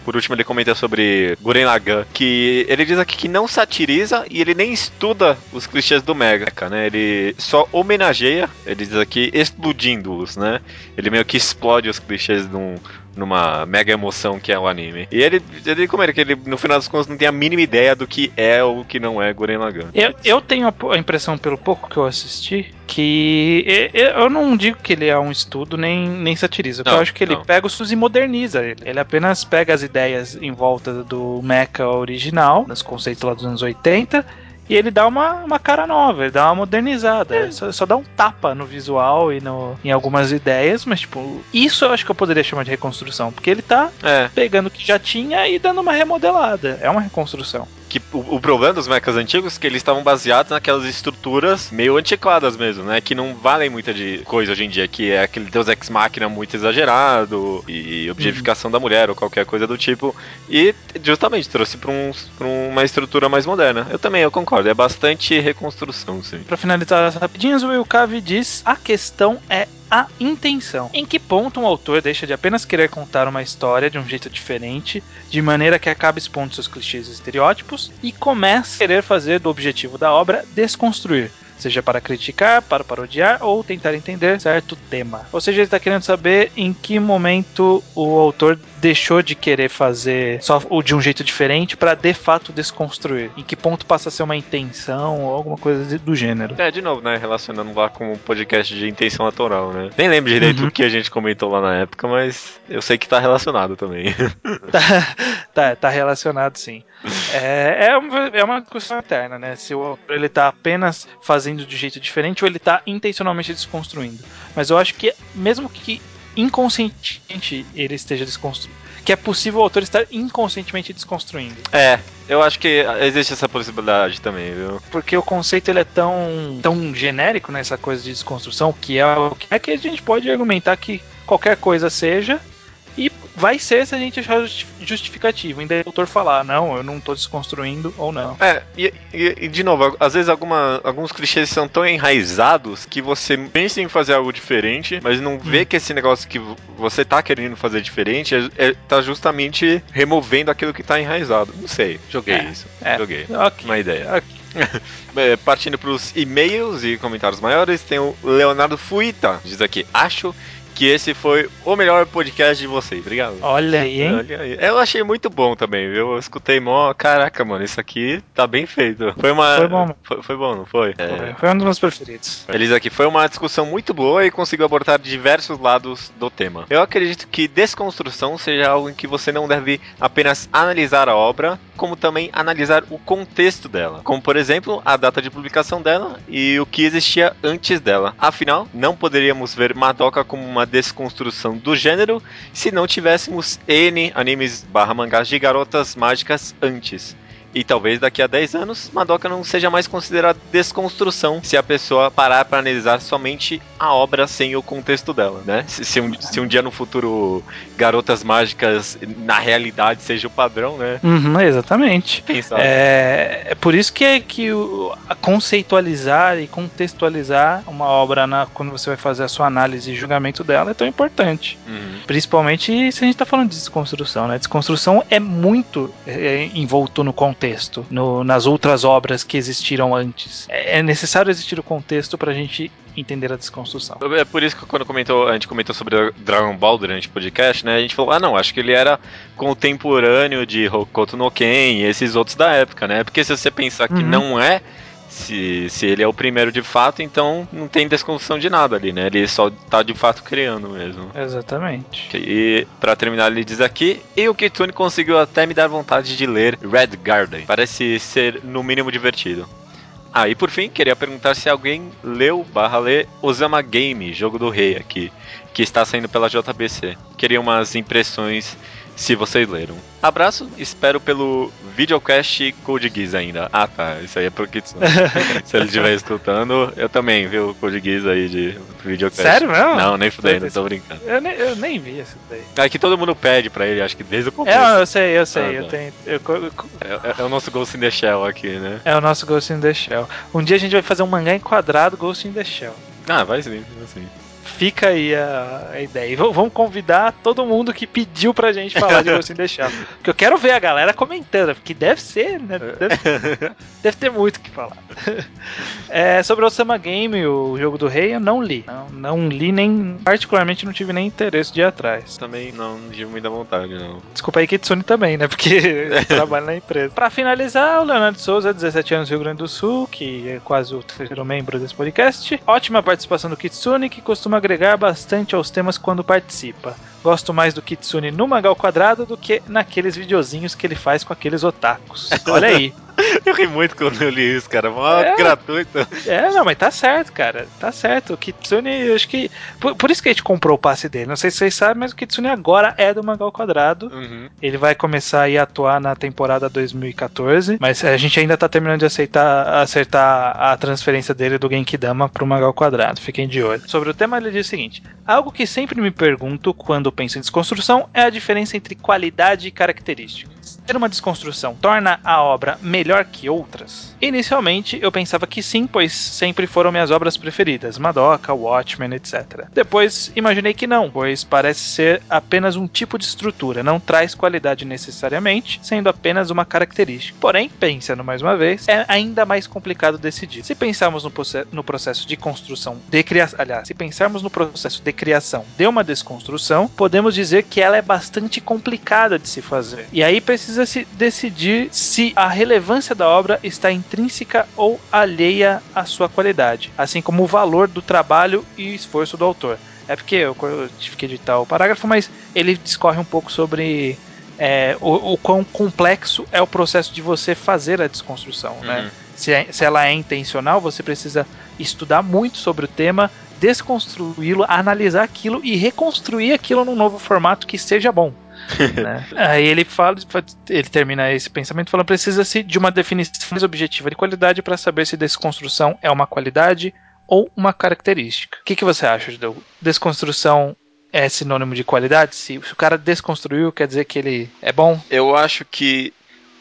por último, ele comenta sobre Guren Lagann, que que ele diz aqui que não satiriza e ele nem estuda os clichês do Mega, né? Ele só homenageia, ele diz aqui, explodindo-os, né? Ele meio que explode os clichês num, numa mega emoção que é o anime. E ele, ele como é que ele, no final das contas, não tem a mínima ideia do que é ou que não é Guren Lagann. Eu, eu tenho a impressão, pelo pouco que eu assisti, que eu não digo que ele é um estudo nem, nem satiriza. Não, eu acho que ele não. pega os e moderniza ele. Ele apenas pega as ideias em volta do mecha original, nos conceitos lá dos anos 80, e ele dá uma, uma cara nova, ele dá uma modernizada. É. Só, só, dá um tapa no visual e no, em algumas ideias, mas, tipo, isso eu acho que eu poderia chamar de reconstrução, porque ele tá é. pegando o que já tinha e dando uma remodelada. É uma reconstrução que o, o, problema dos mechas antigos é que eles estavam baseados naquelas estruturas meio antiquadas mesmo, né? Que não valem muita de coisa hoje em dia, que é aquele Deus Ex Machina muito exagerado e objetificação uhum. da mulher ou qualquer coisa do tipo. E justamente trouxe para um, uma estrutura mais moderna. Eu também, eu concordo. É bastante reconstrução, sim. Pra finalizar rapidinho, o Will Cave diz: a questão é a intenção. Em que ponto um autor deixa de apenas querer contar uma história de um jeito diferente, de maneira que acabe expondo seus clichês e estereótipos, e começa a querer fazer do objetivo da obra desconstruir, seja para criticar, para parodiar ou tentar entender certo tema. Ou seja, ele está querendo saber em que momento o autor deixou de querer fazer só o de um jeito diferente para de fato desconstruir. Em que ponto passa a ser uma intenção ou alguma coisa do gênero. É, de novo, né? Relacionando lá com o podcast de intenção natural, né? Nem lembro direito uhum. do que a gente comentou lá na época, mas eu sei que tá relacionado também. tá, tá, tá relacionado sim. É, é, uma, é uma questão eterna, né? Se o autor ele tá apenas fazendo de jeito diferente ou ele tá intencionalmente desconstruindo. Mas eu acho que, mesmo que inconscientemente ele esteja desconstruindo, que é possível o autor estar inconscientemente desconstruindo. É, eu acho que existe essa possibilidade também, viu? Porque o conceito ele é tão, tão genérico nessa coisa de desconstrução, que é o que é que a gente pode argumentar que qualquer coisa seja vai ser se a gente achar justificativo. Ainda o autor falar, não, eu não tô desconstruindo ou não. É, e, e, de novo, às vezes alguma, alguns clichês são tão enraizados que você pensa em fazer algo diferente, mas não vê hum. que esse negócio que você tá querendo fazer diferente é, é, tá justamente removendo aquilo que tá enraizado. Não sei, joguei é, isso. É. Joguei. Okay. Uma ideia. Okay. É, partindo para os e-mails e comentários maiores, tem o Leonardo Fuita. Diz aqui: Acho que esse foi o melhor podcast de vocês. Obrigado. Olha aí, hein? Olha aí. Eu achei muito bom também, viu? Eu escutei mó. Caraca, mano, isso aqui tá bem feito. Foi uma. Foi bom. Foi, foi bom, não foi? É... Foi um dos meus preferidos. Eles aqui foi uma discussão muito boa e conseguiu abordar diversos lados do tema. Eu acredito que desconstrução seja algo em que você não deve apenas analisar a obra, como também analisar o contexto dela. Como, por exemplo, a data de publicação dela e o que existia antes dela. Afinal, não poderíamos ver Madoka como uma desconstrução do gênero se não tivéssemos N animes barra mangás de garotas mágicas antes. E talvez daqui a 10 anos, Madoka não seja mais considerada desconstrução se a pessoa parar para analisar somente a obra sem o contexto dela, né? Se, se, um, se um dia no futuro garotas mágicas na realidade seja o padrão, né? Uhum, exatamente. É, é, por isso que é que o, conceitualizar e contextualizar uma obra na, quando você vai fazer a sua análise e julgamento dela é tão importante. Uhum. Principalmente se a gente está falando de desconstrução, né? Desconstrução é muito é, envolto no contexto contexto no, nas outras obras que existiram antes. É, é necessário existir o contexto para a gente entender a desconstrução. É por isso que quando comentou, a gente comentou sobre Dragon Ball durante o podcast, né? A gente falou, ah não, acho que ele era contemporâneo de Hokuto no Ken e esses outros da época, né? Porque se você pensar que uhum. não é, se, se ele é o primeiro de fato, então não tem desconstrução de nada ali, né? Ele só tá de fato criando mesmo. Exatamente. E para terminar, ele diz aqui: E o Kitsune conseguiu até me dar vontade de ler Red Garden. Parece ser no mínimo divertido. Ah, e por fim, queria perguntar se alguém leu barra lê Osama Game, jogo do rei aqui, que está saindo pela JBC. Queria umas impressões se vocês leram. Abraço, espero pelo videocast Code Geass ainda. Ah tá, isso aí é pro Kitsune. se ele estiver escutando, eu também vi o Code Geass aí de videocast. Sério mesmo? Não, nem fudendo, tô brincando. Eu nem, eu nem vi esse daí. É que todo mundo pede pra ele, acho que desde o começo. É, eu sei, eu sei, ah, eu tá. tenho... Eu, eu, é, é, o nosso Ghost in the Shell aqui, né? É o nosso Ghost in the Shell. Um dia a gente vai fazer um mangá enquadrado Ghost in the Shell. Ah, vai sim, vai sim fica aí a, a ideia. E vamos convidar todo mundo que pediu pra gente falar de Ghost in the Shell. Porque eu quero ver a galera comentando, porque deve ser, né? Deve, deve ter muito o que falar. É, sobre o Osama Game, o jogo do rei, eu não li. Não, não li nem. Particularmente não tive nem interesse de ir atrás. Também não, não tive muita vontade, não. Desculpa aí, Kitsune também, né? Porque trabalho na empresa. Pra finalizar, o Leonardo Souza, 17 anos, Rio Grande do Sul, que é quase o terceiro membro desse podcast. Ótima participação do Kitsune, que costuma agregar bastante aos temas quando participa. Gosto mais do Kitsune no Mangal Quadrado do que naqueles videozinhos que ele faz com aqueles otakus. Olha aí. Eu ri muito quando eu li isso, cara. Mó é, gratuito. É, não, mas tá certo, cara. Tá certo. O Kitsune, eu acho que. Por, por, isso que a gente comprou o passe dele. Não sei se vocês sabem, mas o Kitsune agora é do Mangal Quadrado. Uhum. Ele vai começar a atuar na temporada 2014. Mas a gente ainda tá terminando de aceitar, acertar a transferência dele do Genkidama pro Mangal Quadrado. Fiquem de olho. Sobre o tema, ele diz o seguinte: Algo que sempre me pergunto quando penso em desconstrução é a diferença entre qualidade e características ter uma desconstrução torna a obra melhor que outras? Inicialmente eu pensava que sim, pois sempre foram minhas obras preferidas, Madoka, Watchmen, etc. Depois imaginei que não, pois parece ser apenas um tipo de estrutura, não traz qualidade necessariamente, sendo apenas uma característica. Porém, pensando mais uma vez, é ainda mais complicado decidir. Se pensarmos no, no processo de construção de criação, aliás, se pensarmos no processo de criação de uma desconstrução, podemos dizer que ela é bastante complicada de se fazer. E aí precisa se decidir se a relevância da obra está intrínseca ou alheia à sua qualidade, assim como o valor do trabalho e esforço do autor. É porque eu, eu tive que editar o parágrafo, mas ele discorre um pouco sobre é, o, o, quão complexo é o processo de você fazer a desconstrução, né? uhum. né? Se, é, se ela é intencional, você precisa estudar muito sobre o tema, desconstruí-lo, analisar aquilo e reconstruir aquilo num novo formato que seja bom. né? Aí ele fala, ele termina esse pensamento falando: precisa-se de uma definição mais objetiva de qualidade para saber se desconstrução é uma qualidade ou uma característica. O que, que você acha, de Desconstrução é sinônimo de qualidade? Se, se, o cara desconstruiu, quer dizer que ele é bom? Eu acho que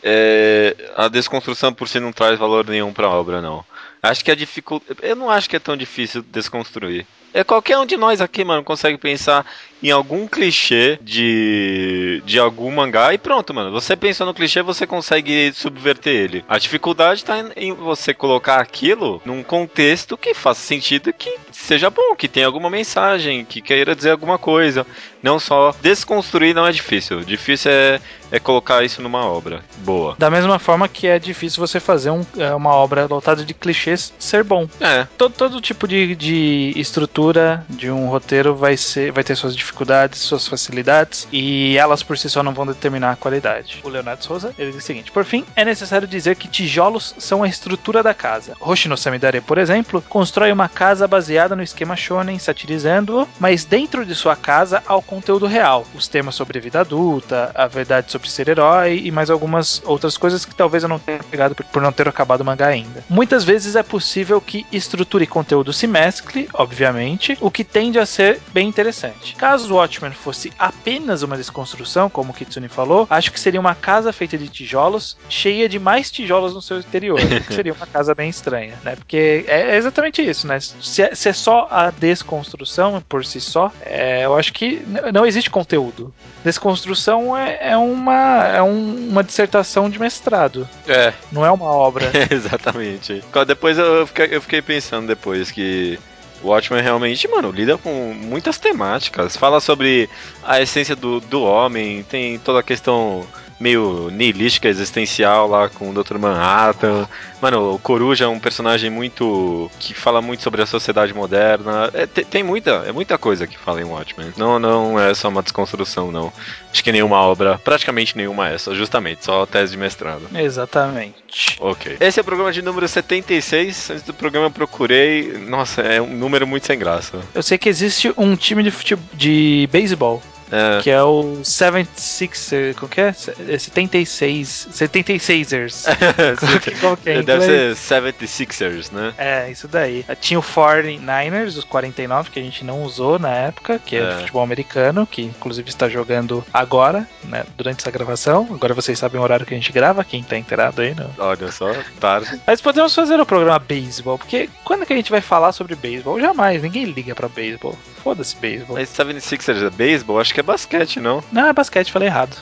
é, a desconstrução por si não traz valor nenhum para a obra, não. Acho que a dificuldade. Eu não acho que é tão difícil desconstruir. É qualquer um de nós aqui, mano, consegue pensar em algum clichê de, de algum mangá e pronto, mano. Você pensa no clichê, você consegue subverter ele. A dificuldade tá em você colocar aquilo num contexto que faça sentido que seja bom, que tenha alguma mensagem, que queira dizer alguma coisa. Não só desconstruir não é difícil. Difícil é, é colocar isso numa obra boa. Da mesma forma que é difícil você fazer um, é, uma obra lotada de clichês ser bom. É. Todo, todo tipo de, de estrutura de um roteiro vai, ser, vai ter suas dificuldades, suas facilidades, e elas por si só não vão determinar a qualidade. O Leonardo Souza, ele diz o seguinte: Por fim, é necessário dizer que tijolos são a estrutura da casa. Hoshino Samidare, por exemplo, constrói uma casa baseada no esquema shonen, satirizando-o, mas dentro de sua casa há o conteúdo real, os temas sobre vida adulta, a verdade sobre ser herói e mais algumas outras coisas que talvez eu não tenha pegado por não ter acabado o mangá ainda. Muitas vezes é possível que estrutura e conteúdo se mescle, obviamente, o que tende a ser bem interessante. Caso o Watchmen fosse apenas uma desconstrução, como o Kitsune falou, acho que seria uma casa feita de tijolos, cheia de mais tijolos no seu exterior. seria uma casa bem estranha, né? Porque é exatamente isso, né? Se é, se é só a desconstrução por si só, é, eu acho que não existe conteúdo. Desconstrução é, é uma, é um, uma dissertação de mestrado. É. Não é uma obra. exatamente. Depois eu fiquei, eu fiquei pensando depois que o Watchmen realmente, mano, lida com muitas temáticas. Fala sobre a essência do, do homem, tem toda a questão meio niilística, existencial lá com o Dr. Manhattan. Mano, o Coruja é um personagem muito. que fala muito sobre a sociedade moderna. É, tem, tem, muita, é muita coisa que fala em Watchmen. Não, não é só uma desconstrução, não. Acho que nenhuma obra, praticamente nenhuma é essa, justamente, só tese de mestrado. Exatamente. Ok. Esse é o programa de número 76. Antes do programa eu procurei. Nossa, é um número muito sem graça. Eu sei que existe um time de, futebol, de beisebol é. Que é o 76er. Como que é? 76. 76ers. Como que é? Deve ser 76ers, né? É, isso daí. Tinha o 49ers, os 49, que a gente não usou na época, que é, é. futebol americano, que inclusive está jogando agora, né? Durante essa gravação. Agora vocês sabem o horário que a gente grava, quem tá inteirado aí, não? Olha só, tarde. Mas podemos fazer o programa beisebol, porque quando que a gente vai falar sobre beisebol? Jamais, ninguém liga pra beisebol. Foda-se beisebol. Mas 76ers é beisebol? Acho que é basquete, não? Não, é basquete, falei errado.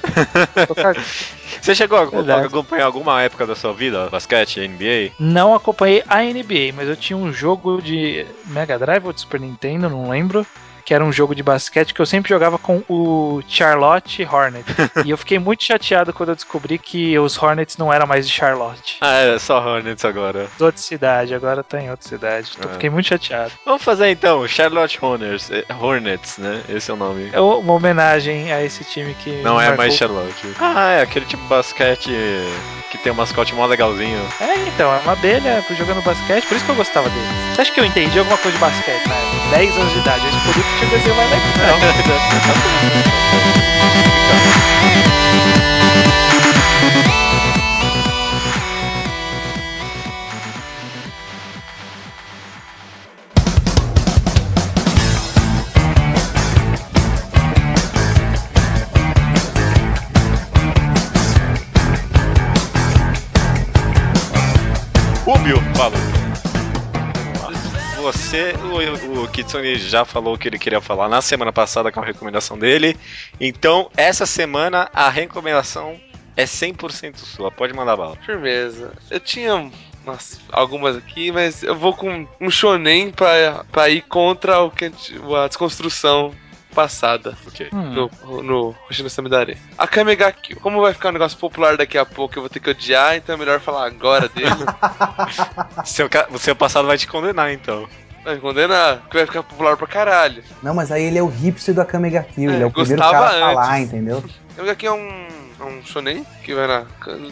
Você chegou a, a acompanhar alguma época da sua vida basquete, NBA? Não acompanhei a NBA, mas eu tinha um jogo de Mega Drive ou de Super Nintendo, não lembro que era um jogo de basquete que eu sempre jogava com o Charlotte Hornets. e eu fiquei muito chateado quando eu descobri que os Hornets não eram mais de Charlotte. Ah, é só Hornets agora. De outra cidade, agora tá em outra cidade. Então ah. fiquei muito chateado. Vamos fazer então, Charlotte Hornets, eh, Hornets, né? Esse é o nome. É uma homenagem a esse time que. Não é mais Charlotte. Ah, é aquele tipo de basquete que tem um mascote mó legalzinho. É, então, é uma abelha jogando basquete, por isso que eu gostava dele. Você acha que eu entendi alguma coisa de basquete, né? 10 anos de idade. Esse produto desenho mais legal. Rubio falou você, o, o Kitsune já falou o que ele queria falar na semana passada com a recomendação dele. Então, essa semana a recomendação é 100% sua. Pode mandar bala. Firmeza. Eu tinha umas, algumas aqui, mas eu vou com um shonen pra, pra ir contra o a desconstrução passada okay. no, no Hoshino Samidare. A Kamega Kill. Como vai ficar um negócio popular daqui a pouco, eu vou ter que odiar, então é melhor falar agora dele. seu, o seu passado vai te condenar, então. Vai me condenar, que vai ficar popular pra caralho. Não, mas aí ele é o hipster da Kamega Kill, é, ele é o primeiro cara a falar, entendeu? Kamega Kill é um, é um shonen que vai na...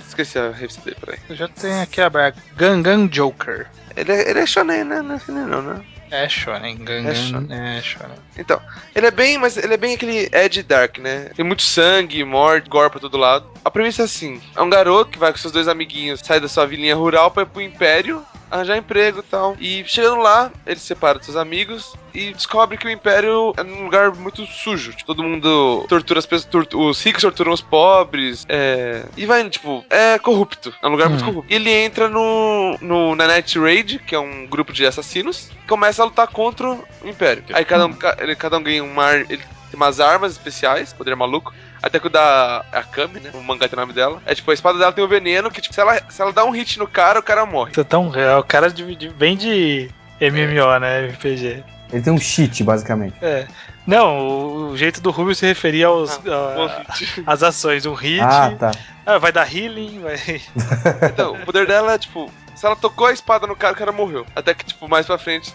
Esqueci a revista dele, peraí. Eu já tenho aqui aberto. Gangan Joker. Ele é, ele é shonen, né? Não é shonen não, né? É shonen, Gangan é shonen. é shonen. Então, ele é bem, mas ele é bem aquele Ed Dark, né? Tem muito sangue, morte, gore pra todo lado. A premissa é assim: é um garoto que vai com seus dois amiguinhos sair da sua vilinha rural pra ir pro Império arranjar emprego e tal. E chegando lá, ele se separa dos seus amigos e descobre que o Império é um lugar muito sujo. Tipo, todo mundo tortura as pessoas, tortura, os ricos torturam os pobres, é... e vai, tipo, é corrupto. É um lugar hum. muito corrupto. E ele entra no, no, na Night Raid, que é um grupo de assassinos, e começa a lutar contra o Império. Aí cada um, ele, cada um ganha um mar. Ele tem umas armas especiais, poder maluco. Até que o da Akami, né? O mangá tem o nome dela. É tipo, a espada dela tem um veneno que, tipo, se ela, se ela dá um hit no cara, o cara morre. Isso é tão real. O cara de, de, vem de MMO, né? RPG. Ele tem um cheat, basicamente. É. Não, o, o jeito do Rubio se referia aos, ah, a, às ações. Um hit. Ah, tá. Ah, vai dar healing, vai. então, o poder dela é tipo. Se ela tocou a espada no cara, o cara morreu. Até que, tipo, mais pra frente,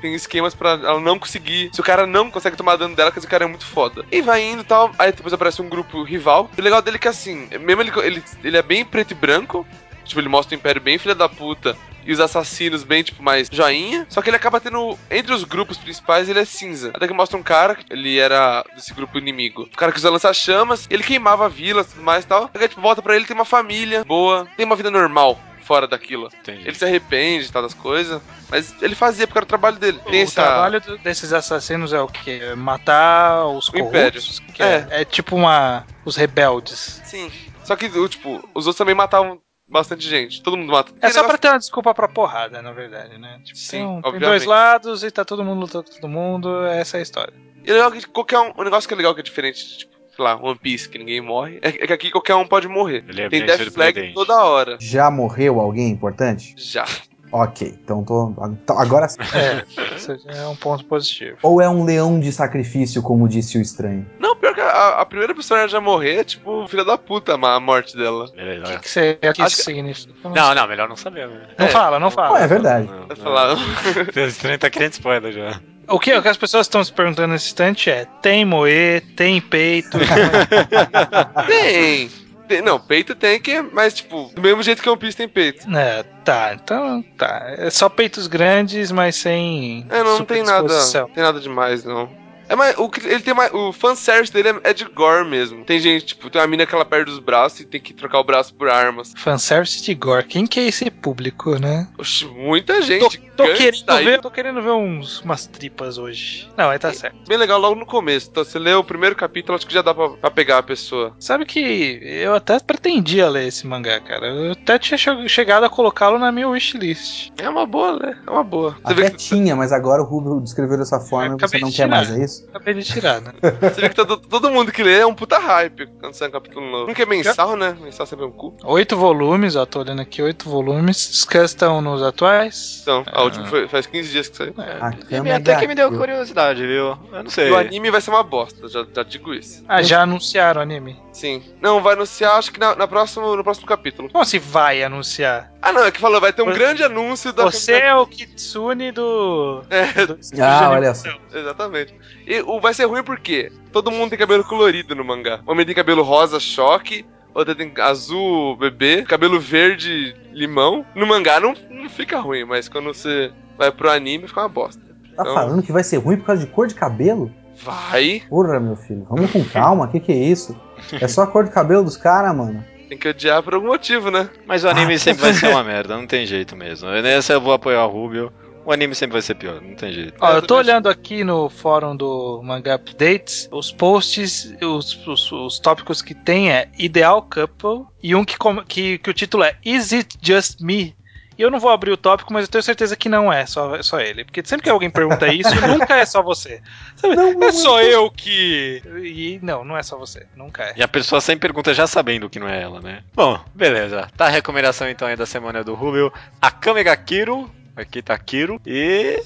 tem esquemas para ela não conseguir. Se o cara não consegue tomar dano dela, quer dizer o cara é muito foda. E vai indo e tal. Aí depois aparece um grupo rival. E o legal dele é que assim, mesmo ele, ele, ele é bem preto e branco. Tipo, ele mostra o Império bem filha da puta e os assassinos bem, tipo, mais joinha. Só que ele acaba tendo. Entre os grupos principais, ele é cinza. Até que mostra um cara, ele era desse grupo inimigo. O cara que usa lança-chamas, ele queimava vilas e tudo mais e tal. Aí, tipo, volta pra ele, tem uma família boa, tem uma vida normal fora daquilo. Entendi. Ele se arrepende e tal das coisas. Mas ele fazia porque era o trabalho dele. Tem o essa... trabalho desses assassinos é o quê? Matar os o corruptos, Império. É, é. é tipo uma. os rebeldes. Sim. Só que, tipo, os outros também matavam bastante gente. Todo mundo mata. É só pra ter uma desculpa pra porrada, na verdade, né? Tipo, Sim, tem, tem, dois lados e tá todo mundo lutando com todo mundo, essa é a história. E é legal que qualquer um. O negócio que é legal que é diferente, tipo, sei lá, One Piece, que ninguém morre, é, é que aqui qualquer um pode morrer. É tem Death Flag toda hora. Já morreu alguém importante? Já. Ok, então tô. Então agora sim. É, é um ponto positivo. Ou é um leão de sacrifício, como disse o estranho? Não, pior que a, a primeira pessoa a já morrer é tipo filha da puta a morte dela. O que, que, você, que isso significa? Não, não, melhor não saber. Não é. fala, não fala. Não, é verdade. Não, não, falar. O estranho tá querendo spoiler já. O que, o que as pessoas estão se perguntando nesse instante é: tem moe, tem peito? tem. Tem, não, peito tem que, mas tipo, do mesmo jeito que One Piece tem peito. É, tá, então tá. É só peitos grandes, mas sem. É, não, não tem nada. Tem nada demais, não. É mais, o, ele tem mais, o fanservice dele é, é, de gore mesmo. Tem gente, tipo, tem uma mina que ela perde os braços e tem que trocar o braço por armas. Fanservice de gore. Quem que é esse público, né? Oxe, muita gente. Tô, tô querendo ver, tô querendo ver uns, umas tripas hoje. Não, aí tá certo. Bem legal logo no começo. Então, você lê o primeiro capítulo, acho que já dá pra, pra pegar a pessoa. Sabe que eu até pretendia ler esse mangá, cara. Eu até tinha chegado a colocá-lo na minha wishlist. É uma boa, né? É uma boa. Você até que... tinha, mas agora o Rubio descreveu dessa forma e você não quer mais, é isso? Isso? Acabei de tirar, né? Você vê que todo, todo mundo que lê é um puta hype quando sai um capítulo novo. Nunca é mensal, né? Mensal sempre é um cu. Oito volumes, ó, tô olhando aqui, oito volumes. Os que estão nos atuais? Então, a última foi, faz 15 dias que saiu. É. até que me deu curiosidade, viu? Eu não sei. O anime vai ser uma bosta, já, já digo isso. Ah, já anunciaram o anime? Sim. Não, vai anunciar, acho que na, na próximo, no próximo capítulo. Como se vai anunciar? Ah, não, é que falou, vai ter um Você... grande anúncio da. Você é o Kitsune do. É, do... ah, olha só. Exatamente. E o, vai ser ruim porque todo mundo tem cabelo colorido no mangá. O homem tem cabelo rosa, choque. Outra tem azul, bebê. Cabelo verde, limão. No mangá não, não fica ruim, mas quando você vai pro anime fica uma bosta. Tá então... falando que vai ser ruim por causa de cor de cabelo? Vai. Porra, meu filho. Vamos com calma. O que, que é isso? É só a cor de cabelo dos caras, mano. Tem que odiar por algum motivo, né? Mas o anime ah. sempre vai ser uma merda, não tem jeito mesmo. Nessa eu vou apoiar o Rubio. O anime sempre vai ser pior, não tem jeito. Ó, eu tô olhando aqui no fórum do Manga Updates, os posts, os, os, os tópicos que tem é Ideal Couple e um que, que, que o título é Is It Just Me? E eu não vou abrir o tópico, mas eu tenho certeza que não é só, só ele. Porque sempre que alguém pergunta isso, nunca é só você. Sabe? Não, é só eu que. E não, não é só você. Nunca é. E a pessoa sempre pergunta já sabendo que não é ela, né? Bom, beleza. Tá a recomendação então aí da semana do Rubio. A Kamega Kiro, Aqui tá Kiro. E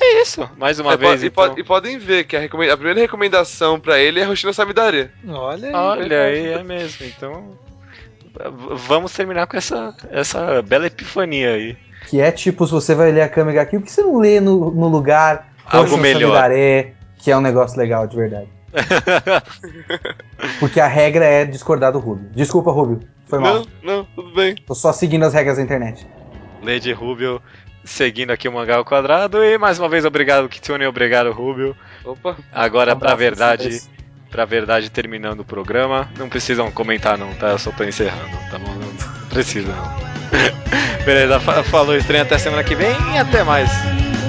é isso. Mais uma é, vez. E, então. e, podem ver que a, a, primeira recomendação pra ele é a Roshina Samidare. Olha aí. Olha aí, é mesmo. Então. Vamos terminar com essa, essa bela epifania aí. Que é tipo, se você vai ler a Kamiga aqui, por que você não lê no, no lugar Algo melhor. Samidare, que é um negócio legal de verdade? Porque a regra é discordar do Rubio. Desculpa, Rubio. Foi mal. Não, não, tudo bem. Tô só seguindo as regras da internet. Lady Rubio seguindo aqui o Mangá ao Quadrado. E mais uma vez, obrigado, Kitsune, obrigado, Rubio. Opa. Agora, um pra verdade, pra verdade terminando o programa. Não precisam comentar não, tá? Eu só tô encerrando, tá bom? Não precisa não. Beleza, falou estranho até semana que vem e até mais.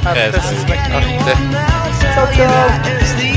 Até é, semana que vem. Tchau, tchau.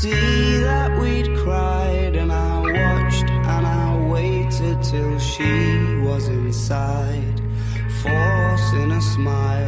See that we'd cried and I watched and I waited till she was inside forcing a smile